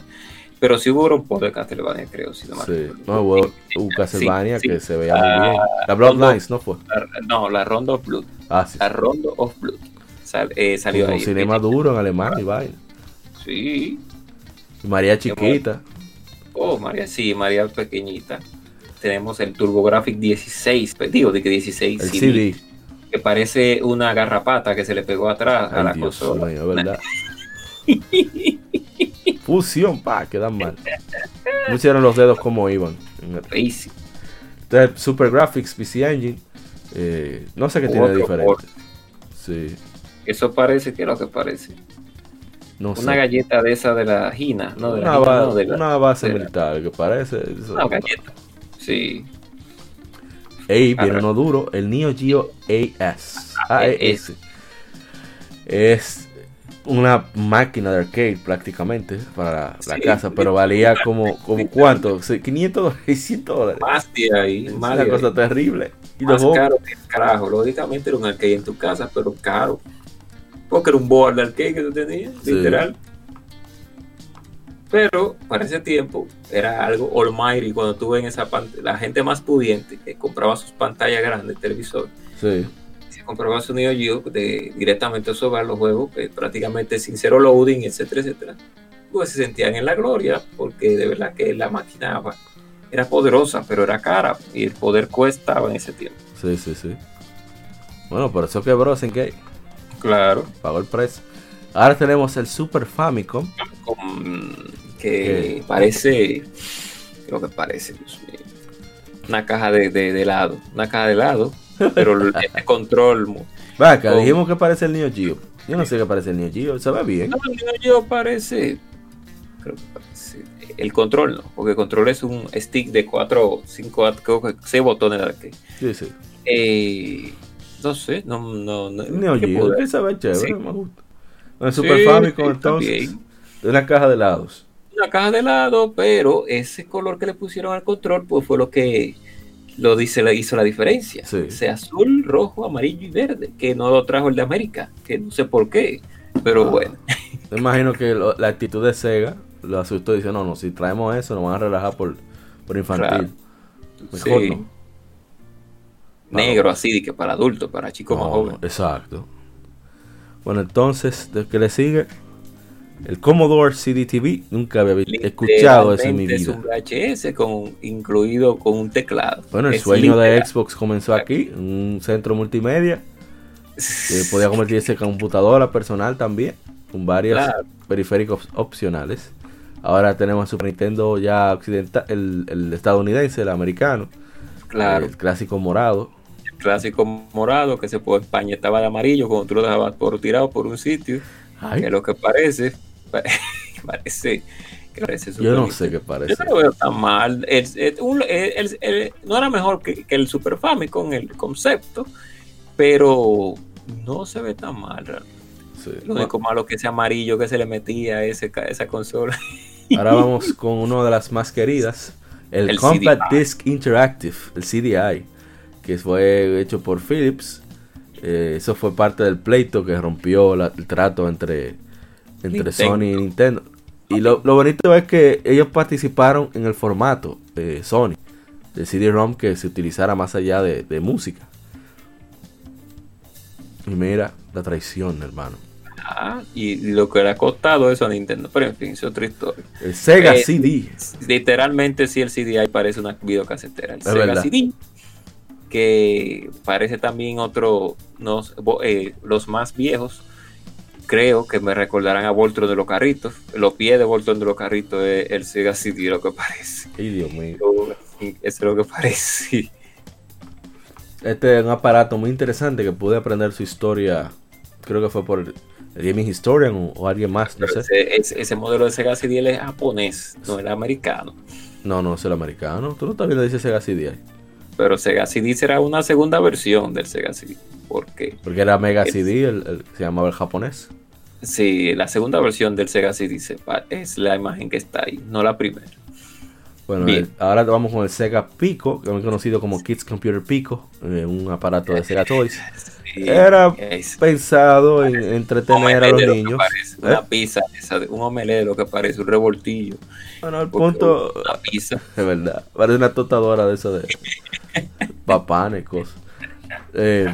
Pero sí hubo un poco de Castlevania, creo. Si no, me Sí, no, hubo, hubo Castlevania sí. que se veía muy bien. La Bloodlines, ¿no fue? La- no, la Rondo of Blood. Ah, sí. La Rondo of Blood. Sal- eh, salió ahí. cinema duro en alemán y vaina. Sí. Y María Chiquita. Oh, María, sí, María pequeñita. Tenemos el TurboGrafx 16, pues, digo de que 16 El CD, CD. que parece una garrapata que se le pegó atrás a la Dios consola. mío, ¿verdad? Fusión, pa, quedan mal. Pusieron los dedos como iban. Crazy. Entonces, Super Graphics, PC Engine. eh, no sé qué tiene de diferente. Sí, Eso parece que es lo que parece. no sé. Una galleta de esa de la Gina, no de la Una, Gina, no, de la, una base de la- militar que parece. una galleta. Sí. Ey, viene uno duro, el Neo Geo AS. AES. Es una máquina de arcade prácticamente para la, casa, pero valía como, como cuánto, Sí, 500 dólares, 600 dólares. Más de ahí, Es más una de cosa ahí. terrible. Y Más caro que el carajo. Lógicamente era un arcade en tu casa, pero caro. Porque era un board de arcade que tú tenías, Sí. literal. Pero para ese tiempo era algo almighty cuando tú en esa pantalla, la gente más pudiente que compraba sus pantallas grandes, televisor, sí, se compraba su Neo Geo de, directamente hogar los juegos, que prácticamente sin cero loading, etcétera, etcétera, pues se sentían en la gloria, porque de verdad que la maquinaba. Era poderosa, pero era cara, y el poder cuestaba en ese tiempo. sí, sí, sí. Bueno, por eso quebró Senkei, Claro. pagó el precio. Ahora tenemos el Super Famicom. Con- que ¿Qué? parece, creo que parece, Dios mío. Una caja de, de, helado, una caja de helado, pero el control. Vaca, dijimos que parece el Neo Geo. Yo no sé qué parece el Neo Geo, se ve bien. No, el Neo Geo parece, creo que parece, el control no, porque el control es un stick de 4, 5, 6 botones. Que, sí, sí. Eh, no sé, no, no, no Neo Geo, se ve chévere, me gusta. Super sí, Famicom entonces, de una caja de helados caja de helado, pero ese color que le pusieron al control pues fue lo que lo dice, le hizo la diferencia. Sí. azul, rojo, amarillo y verde, que no lo trajo el de América, que no sé por qué, pero ah. bueno. Me imagino que la actitud de Sega lo asustó y dice, no, no, si traemos eso nos van a relajar por, por infantil. Mejor Negro así, que para adultos, para chicos más jóvenes. Exacto. Bueno, entonces, ¿de qué le sigue? El Commodore CDTV, nunca había escuchado eso en mi vida. Es un VHS con, incluido con un teclado. Bueno, el sueño de Xbox comenzó aquí, un centro multimedia. Que podía convertirse en computadora personal también, con varios periféricos opcionales. Ahora tenemos Super Nintendo ya occidental, el, estadounidense, el americano. Claro. El clásico morado. El clásico morado que se puede España estaba de amarillo cuando tú lo dejabas por tirado por un sitio. Que lo que parece parece Yo no sé qué parece. Yo no lo veo tan mal. no era mejor que, el Super Famicom, el concepto, pero no se ve tan mal realmente. Lo único malo que ese amarillo que se le metía a, ese, esa consola. Ahora vamos con una de las más queridas, el, Compact Disc Interactive, el CDI, que fue hecho por Philips. Eh, eso fue parte del pleito que rompió el trato entre entre Sony y Nintendo. Y lo, bonito es que ellos participaron en el formato de Sony, de CD-ROM que se utilizara más allá de, música. Y mira, la traición, hermano. Ah, y lo que le ha costado eso a Nintendo, pero en fin, es otra historia. El Sega eh, CD. Literalmente, sí, el CD ahí parece una videocasetera. El Sega CD, que parece también otro, eh, los más viejos, creo que me recordarán a Voltron de los carritos. Los pies de Voltron de los carritos es el Sega CD, lo que parece. Ay, Dios mío. Eso es lo que parece. Este es un aparato muy interesante que pude aprender su historia. Creo que fue por el Gaming Historian o, alguien más, no sé. Ese, modelo de Sega CD es japonés, no era americano. No, no es el americano. Tú no estás viendo dice Sega CD. Pero Sega CD será una segunda versión del Sega CD. ¿Por qué? Porque era Mega CD, el, se llamaba el japonés. Sí, la segunda versión del Sega CD es la imagen que está ahí, no la primera. Bueno, ahora vamos con el Sega Pico, que es conocido como Kids Computer Pico, eh, un aparato de Sega Toys. Era pensado en entretener a los niños. Una ¿Eh? pizza, un omelero que parece un revoltillo. Bueno, el punto. Una pizza. Es verdad, parece una tostadora de eso de papanes, cosas. Eh,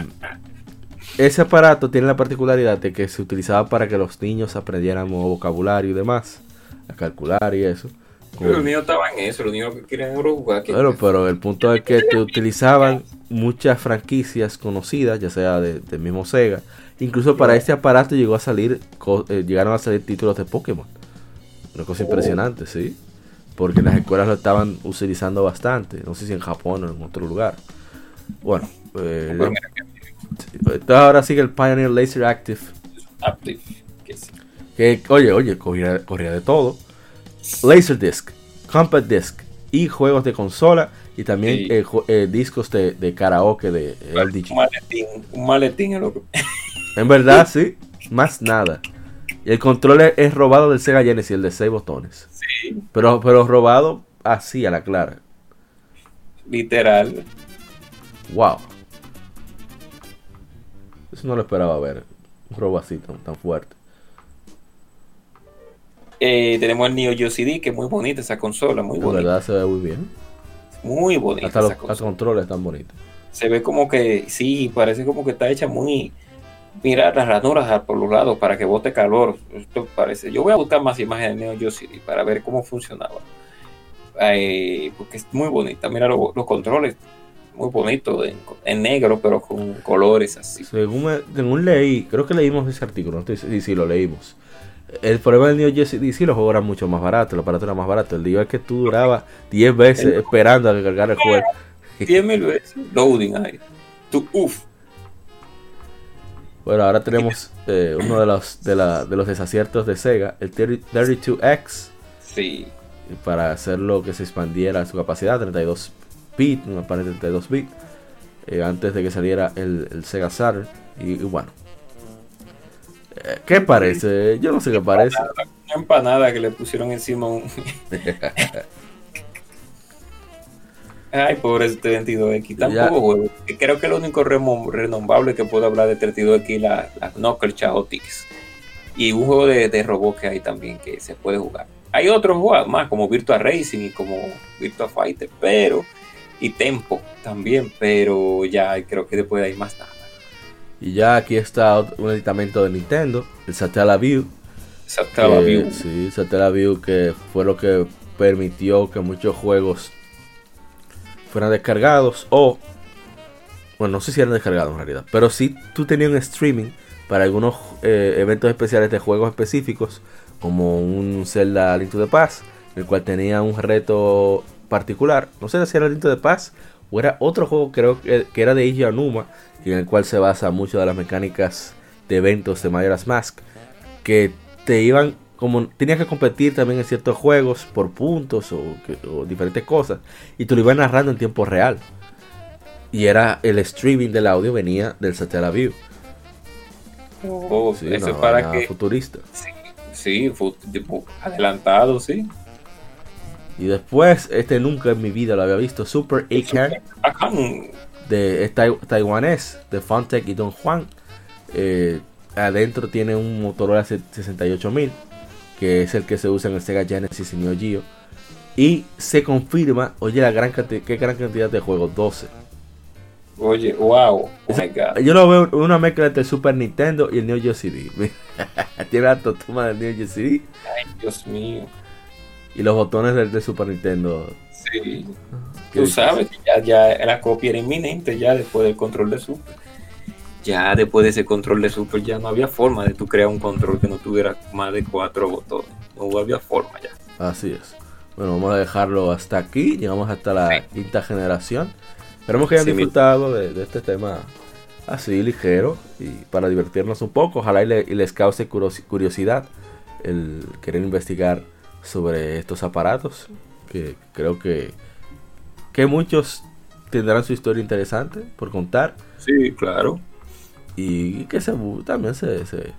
ese aparato tiene la particularidad de que se utilizaba para que los niños aprendieran nuevo vocabulario y demás, a calcular y eso. Pero los niños estaban en eso, los niños que querían jugar. Pero, pero el punto es que te utilizaban muchas franquicias conocidas, ya sea del mismo Sega. Incluso para este aparato llegó a salir, eh, llegaron a salir títulos de Pokémon. Una cosa oh. impresionante, sí. Porque las escuelas lo estaban utilizando bastante. No sé si en Japón o en otro lugar. Bueno, eh, entonces ahora sigue el Pioneer Laser Active. Active. Que, oye, oye, corría, de todo. Laserdisc, Compact Disc y juegos de consola y también eh, eh, discos de, karaoke de LDG. Un maletín, un maletín es lo En verdad, sí, más nada. Y el control es, robado del Sega Genesis, el de 6 botones. Sí. Pero, pero robado así a la clara. Literal. Wow. Eso no lo esperaba ver. Un robo así tan, fuerte. Eh, tenemos el Neo Geo CD, que es muy bonita esa consola, muy bonita. verdad se ve muy bien. Muy bonita. Hasta los, controles están bonitos. Se ve como que, sí, parece como que está hecha muy. Mira las ranuras por los lados para que bote calor. Esto parece. Yo voy a buscar más imágenes de Neo Geo CD para ver cómo funcionaba. Eh, porque es muy bonita. Mira los controles muy bonito, en, negro, pero con colores así. Según, leí, creo que leímos ese artículo, no sé si lo leímos. El problema del Neo Geo DC los juegos eran mucho más baratos, los aparatos eran más baratos. El día es que tú durabas 10 veces esperando a que cargara el juego. 10 mil veces. Loading ahí. Tu, uf. Bueno, ahora tenemos eh, uno de los, de, la, de los desaciertos de Sega, el 32X. Sí. Para hacerlo que se expandiera su capacidad, 32 bits, una pared de 32 bits, eh, antes de que saliera el, el Sega Saturn. Y, y bueno, eh, ¿qué parece? Yo no sé qué parece. Una empanada que le pusieron encima un. Ay, pobre este 22X. Tampoco juego. Creo que lo único renombrable que puedo hablar de 32X es la, la Knuckle Chaotix. Y un juego de, de robot que hay también que se puede jugar. Hay otros juegos más como Virtua Racing y como Virtua Fighter, pero. Y Tempo también, pero ya creo que después hay más nada. Y ya aquí está un editamento de Nintendo, el Satellaview. Satellaview. Sí, Satellaview que fue lo que permitió que muchos juegos fueran descargados o bueno, no sé si eran descargados en realidad, pero si tú tenías un streaming para algunos eh, eventos especiales de juegos específicos, como un Zelda Link to the Past, el cual tenía un reto particular, no sé si era Link to the Past o era otro juego creo que, que era de Iji Anuma, en el cual se basa mucho de las mecánicas de eventos de Majora's Mask, que te iban como tenías que competir también en ciertos juegos por puntos o, o, diferentes cosas y tú lo ibas narrando en tiempo real. Y era el streaming del audio venía del Satellaview oh, sí, eso para que futurista. Sí, sí adelantado sí y después este nunca en mi vida lo había visto Super A-Can de es taiwanés de Funtech y Don Juan eh, adentro tiene un Motorola 68000 que es el que se usa en el Sega Genesis y Neo Geo. Y se confirma, oye, la gran cantidad, qué gran cantidad de juegos, 12. Oye, wow. Oh yo lo veo una mezcla entre el Super Nintendo y el Neo Geo CD. Tiene la toma del Neo Geo CD. Ay, Dios mío. Y los botones del, del Super Nintendo. Sí. Tú sabes que ya, ya la copia era inminente ya después del control de Super ya después de ese control de Super ya no había forma de tú crear un control que no tuviera más de cuatro botones. No había forma ya. Así es. Bueno, vamos a dejarlo hasta aquí. Llegamos hasta la quinta generación. Esperemos que hayan sí, disfrutado de, de, este tema así ligero y para divertirnos un poco. Ojalá y, le, y les cause curiosidad el querer investigar sobre estos aparatos. Que creo que, que muchos tendrán su historia interesante por contar. Sí, claro y que se también se, se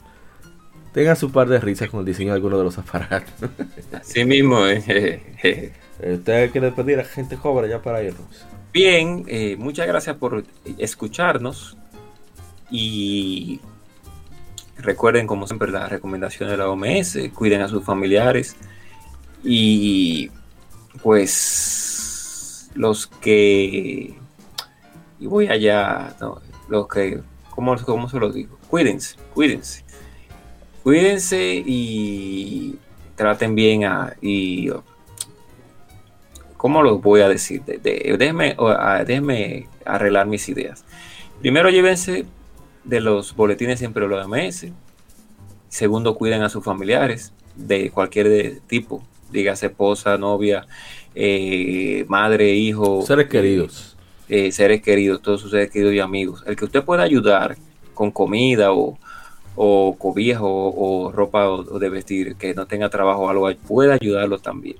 tengan su par de risas con el diseño de algunos de los aparatos. Así mismo, eh. Usted quiere pedir a gente joven ya para irnos. Bien, eh, muchas gracias por escucharnos y recuerden como siempre la recomendación de la OMS, cuiden a sus familiares y pues los que y voy allá, los que ¿cómo, ¿cómo, se lo digo? Cuídense, cuídense. Cuídense y traten bien a... Y, ¿Cómo lo voy a decir? De, de, déjenme, arreglar mis ideas. Primero, llévense de los boletines siempre la OMS. Segundo, cuiden a sus familiares de cualquier tipo, dígase esposa, novia, eh, madre, hijo. Seres queridos eh, seres queridos, todos sus seres queridos y amigos. El que usted pueda ayudar con comida o, o cobija o, o ropa o, de vestir, que no tenga trabajo o algo, puede ayudarlo también.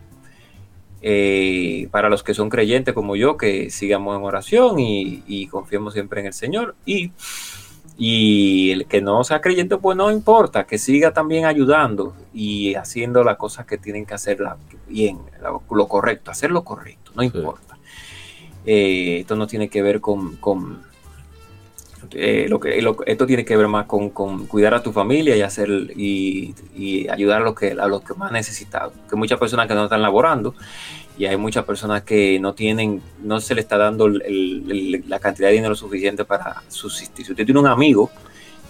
Eh, para los que son creyentes como yo, que sigamos en oración y, y confiemos siempre en el Señor. Y, y, el que no sea creyente, pues no importa, que siga también ayudando y haciendo las cosas que tienen que hacer bien, lo, correcto, hacer lo correcto, no sí. importa. Eh, esto no tiene que ver con, con eh, lo que lo, esto tiene que ver más con, con, cuidar a tu familia y hacer y, y, ayudar a los que a los que más necesitado que muchas personas que no están laborando y hay muchas personas que no tienen no se le está dando el, el, la cantidad de dinero suficiente para subsistir si usted tiene un amigo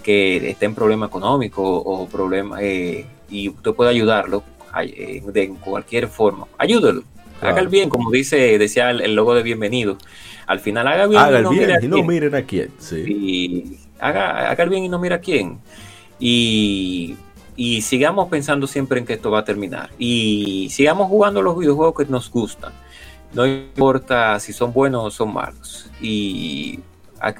que está en problema económico o problema eh, y usted puede ayudarlo eh, de cualquier forma ayúdelo Claro. Haga el bien, como dice, decía el, el, logo de bienvenido. Al final haga bien haga y no, bien, y no miren a quién. Sí. Y haga, haga el bien y no mira a quién. Y, y, sigamos pensando siempre en que esto va a terminar. Y sigamos jugando los videojuegos que nos gustan. no importa si son buenos o son malos. Y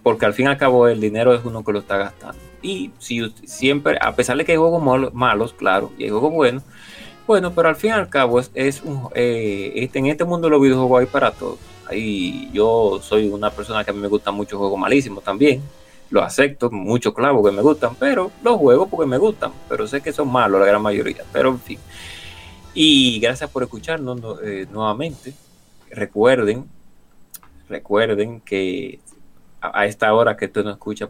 porque al fin y al cabo el dinero es uno que lo está gastando. Y si siempre, a pesar de que hay juegos malos, claro, y hay juegos buenos, bueno, pero al fin y al cabo es, un, eh, este, en este mundo los videojuegos hay para todos. Ahí yo soy una persona que a mí me gustan muchos juegos malísimos también. Lo acepto, muchos clavos que me gustan, pero los juego porque me gustan. Pero sé que son malos la gran mayoría. Pero en fin. Y gracias por escucharnos eh, nuevamente. Recuerden, recuerden que a, esta hora que tú no escuchas,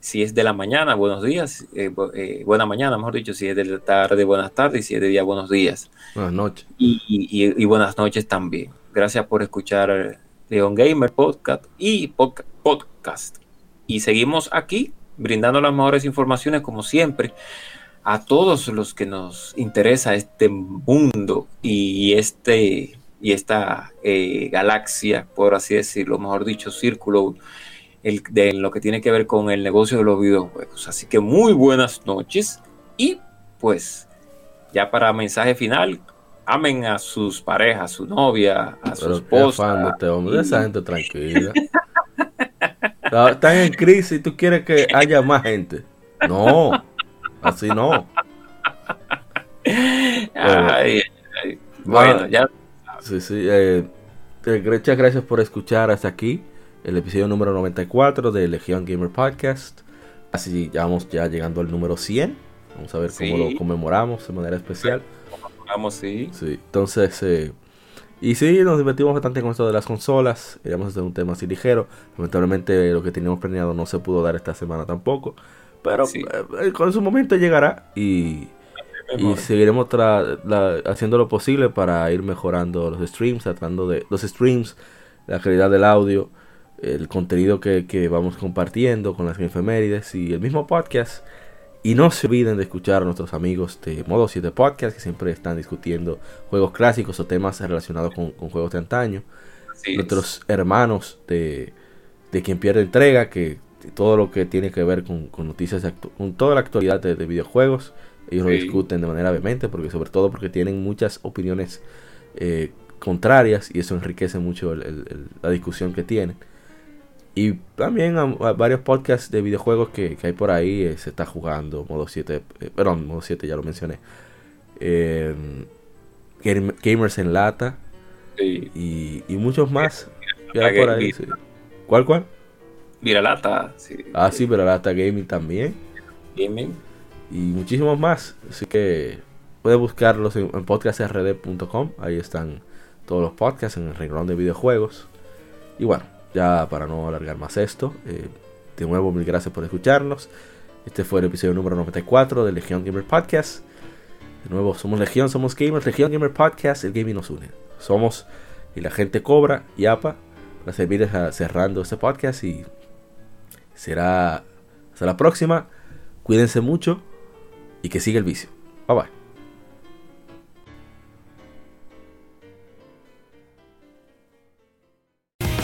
si es de la mañana, buenos días, eh, eh, buena mañana, mejor dicho, si es de la tarde, buenas tardes, y si es de día, buenos días. Buenas noches. y buenas noches también. Gracias por escuchar Leon Gamer Podcast y Podcast. Y seguimos aquí brindando las mejores informaciones como siempre a todos los que nos interesa este mundo y este y esta eh, galaxia, por así decirlo, mejor dicho, círculo el, de lo que tiene que ver con el negocio de los videojuegos. Así que muy buenas noches y pues ya para mensaje final, amen a sus parejas, a su novia, a su esposa. Este hombre, esa gente tranquila. Están en crisis y tú quieres que haya más gente. No, así no. Bueno, ya. Sí, sí. Eh, eh, muchas gracias por escuchar hasta aquí el episodio número 94 de Legion Gamer Podcast. Así ya vamos ya llegando al número 100. Vamos a ver cómo lo conmemoramos de manera especial. Vamos, sí. Sí, entonces, eh, y sí, nos divertimos bastante con esto de las consolas. Queríamos hacer un tema así ligero. Lamentablemente, lo que teníamos planeado no se pudo dar esta semana tampoco. Pero eh, con su momento llegará y, y seguiremos haciendo lo posible para ir mejorando los streams, tratando de los streams, la calidad del audio, el contenido que, que vamos compartiendo con las efemérides y el mismo podcast y no se olviden de escuchar a nuestros amigos de Modo 7 Podcast, que siempre están discutiendo juegos clásicos o temas relacionados con, juegos de antaño. nuestros hermanos de, de Quien Pierde Entrega, que todo lo que tiene que ver con, noticias, con toda la actualidad de, videojuegos, ellos lo discuten de manera vehemente, porque sobre todo porque tienen muchas opiniones eh, contrarias y eso enriquece mucho la discusión que tienen. Y también a, varios podcasts de videojuegos que, hay por ahí eh, se está jugando. Modo 7, eh, perdón, modo 7 ya lo mencioné. Eh, Gamers en Lata. Y, y, muchos más que hay por ahí. ¿Cuál, cuál? Viralata. Sí. Ah, sí, Viralata Gaming también. Gaming. Y muchísimos más. Así que puedes buscarlos en, en podcastrd.com. Ahí están todos los podcasts en el renglón de videojuegos. Y bueno, ya para no alargar más esto, eh, de nuevo mil gracias por escucharnos. Este fue el episodio número 94 del Legion Gamer Podcast. De nuevo, somos Legión, somos gamers. Legion Gamer Podcast, el gaming nos une. Somos y la gente cobra y APA para servir cerrando este podcast y será hasta la próxima. Cuídense mucho y que siga el vicio. Bye bye.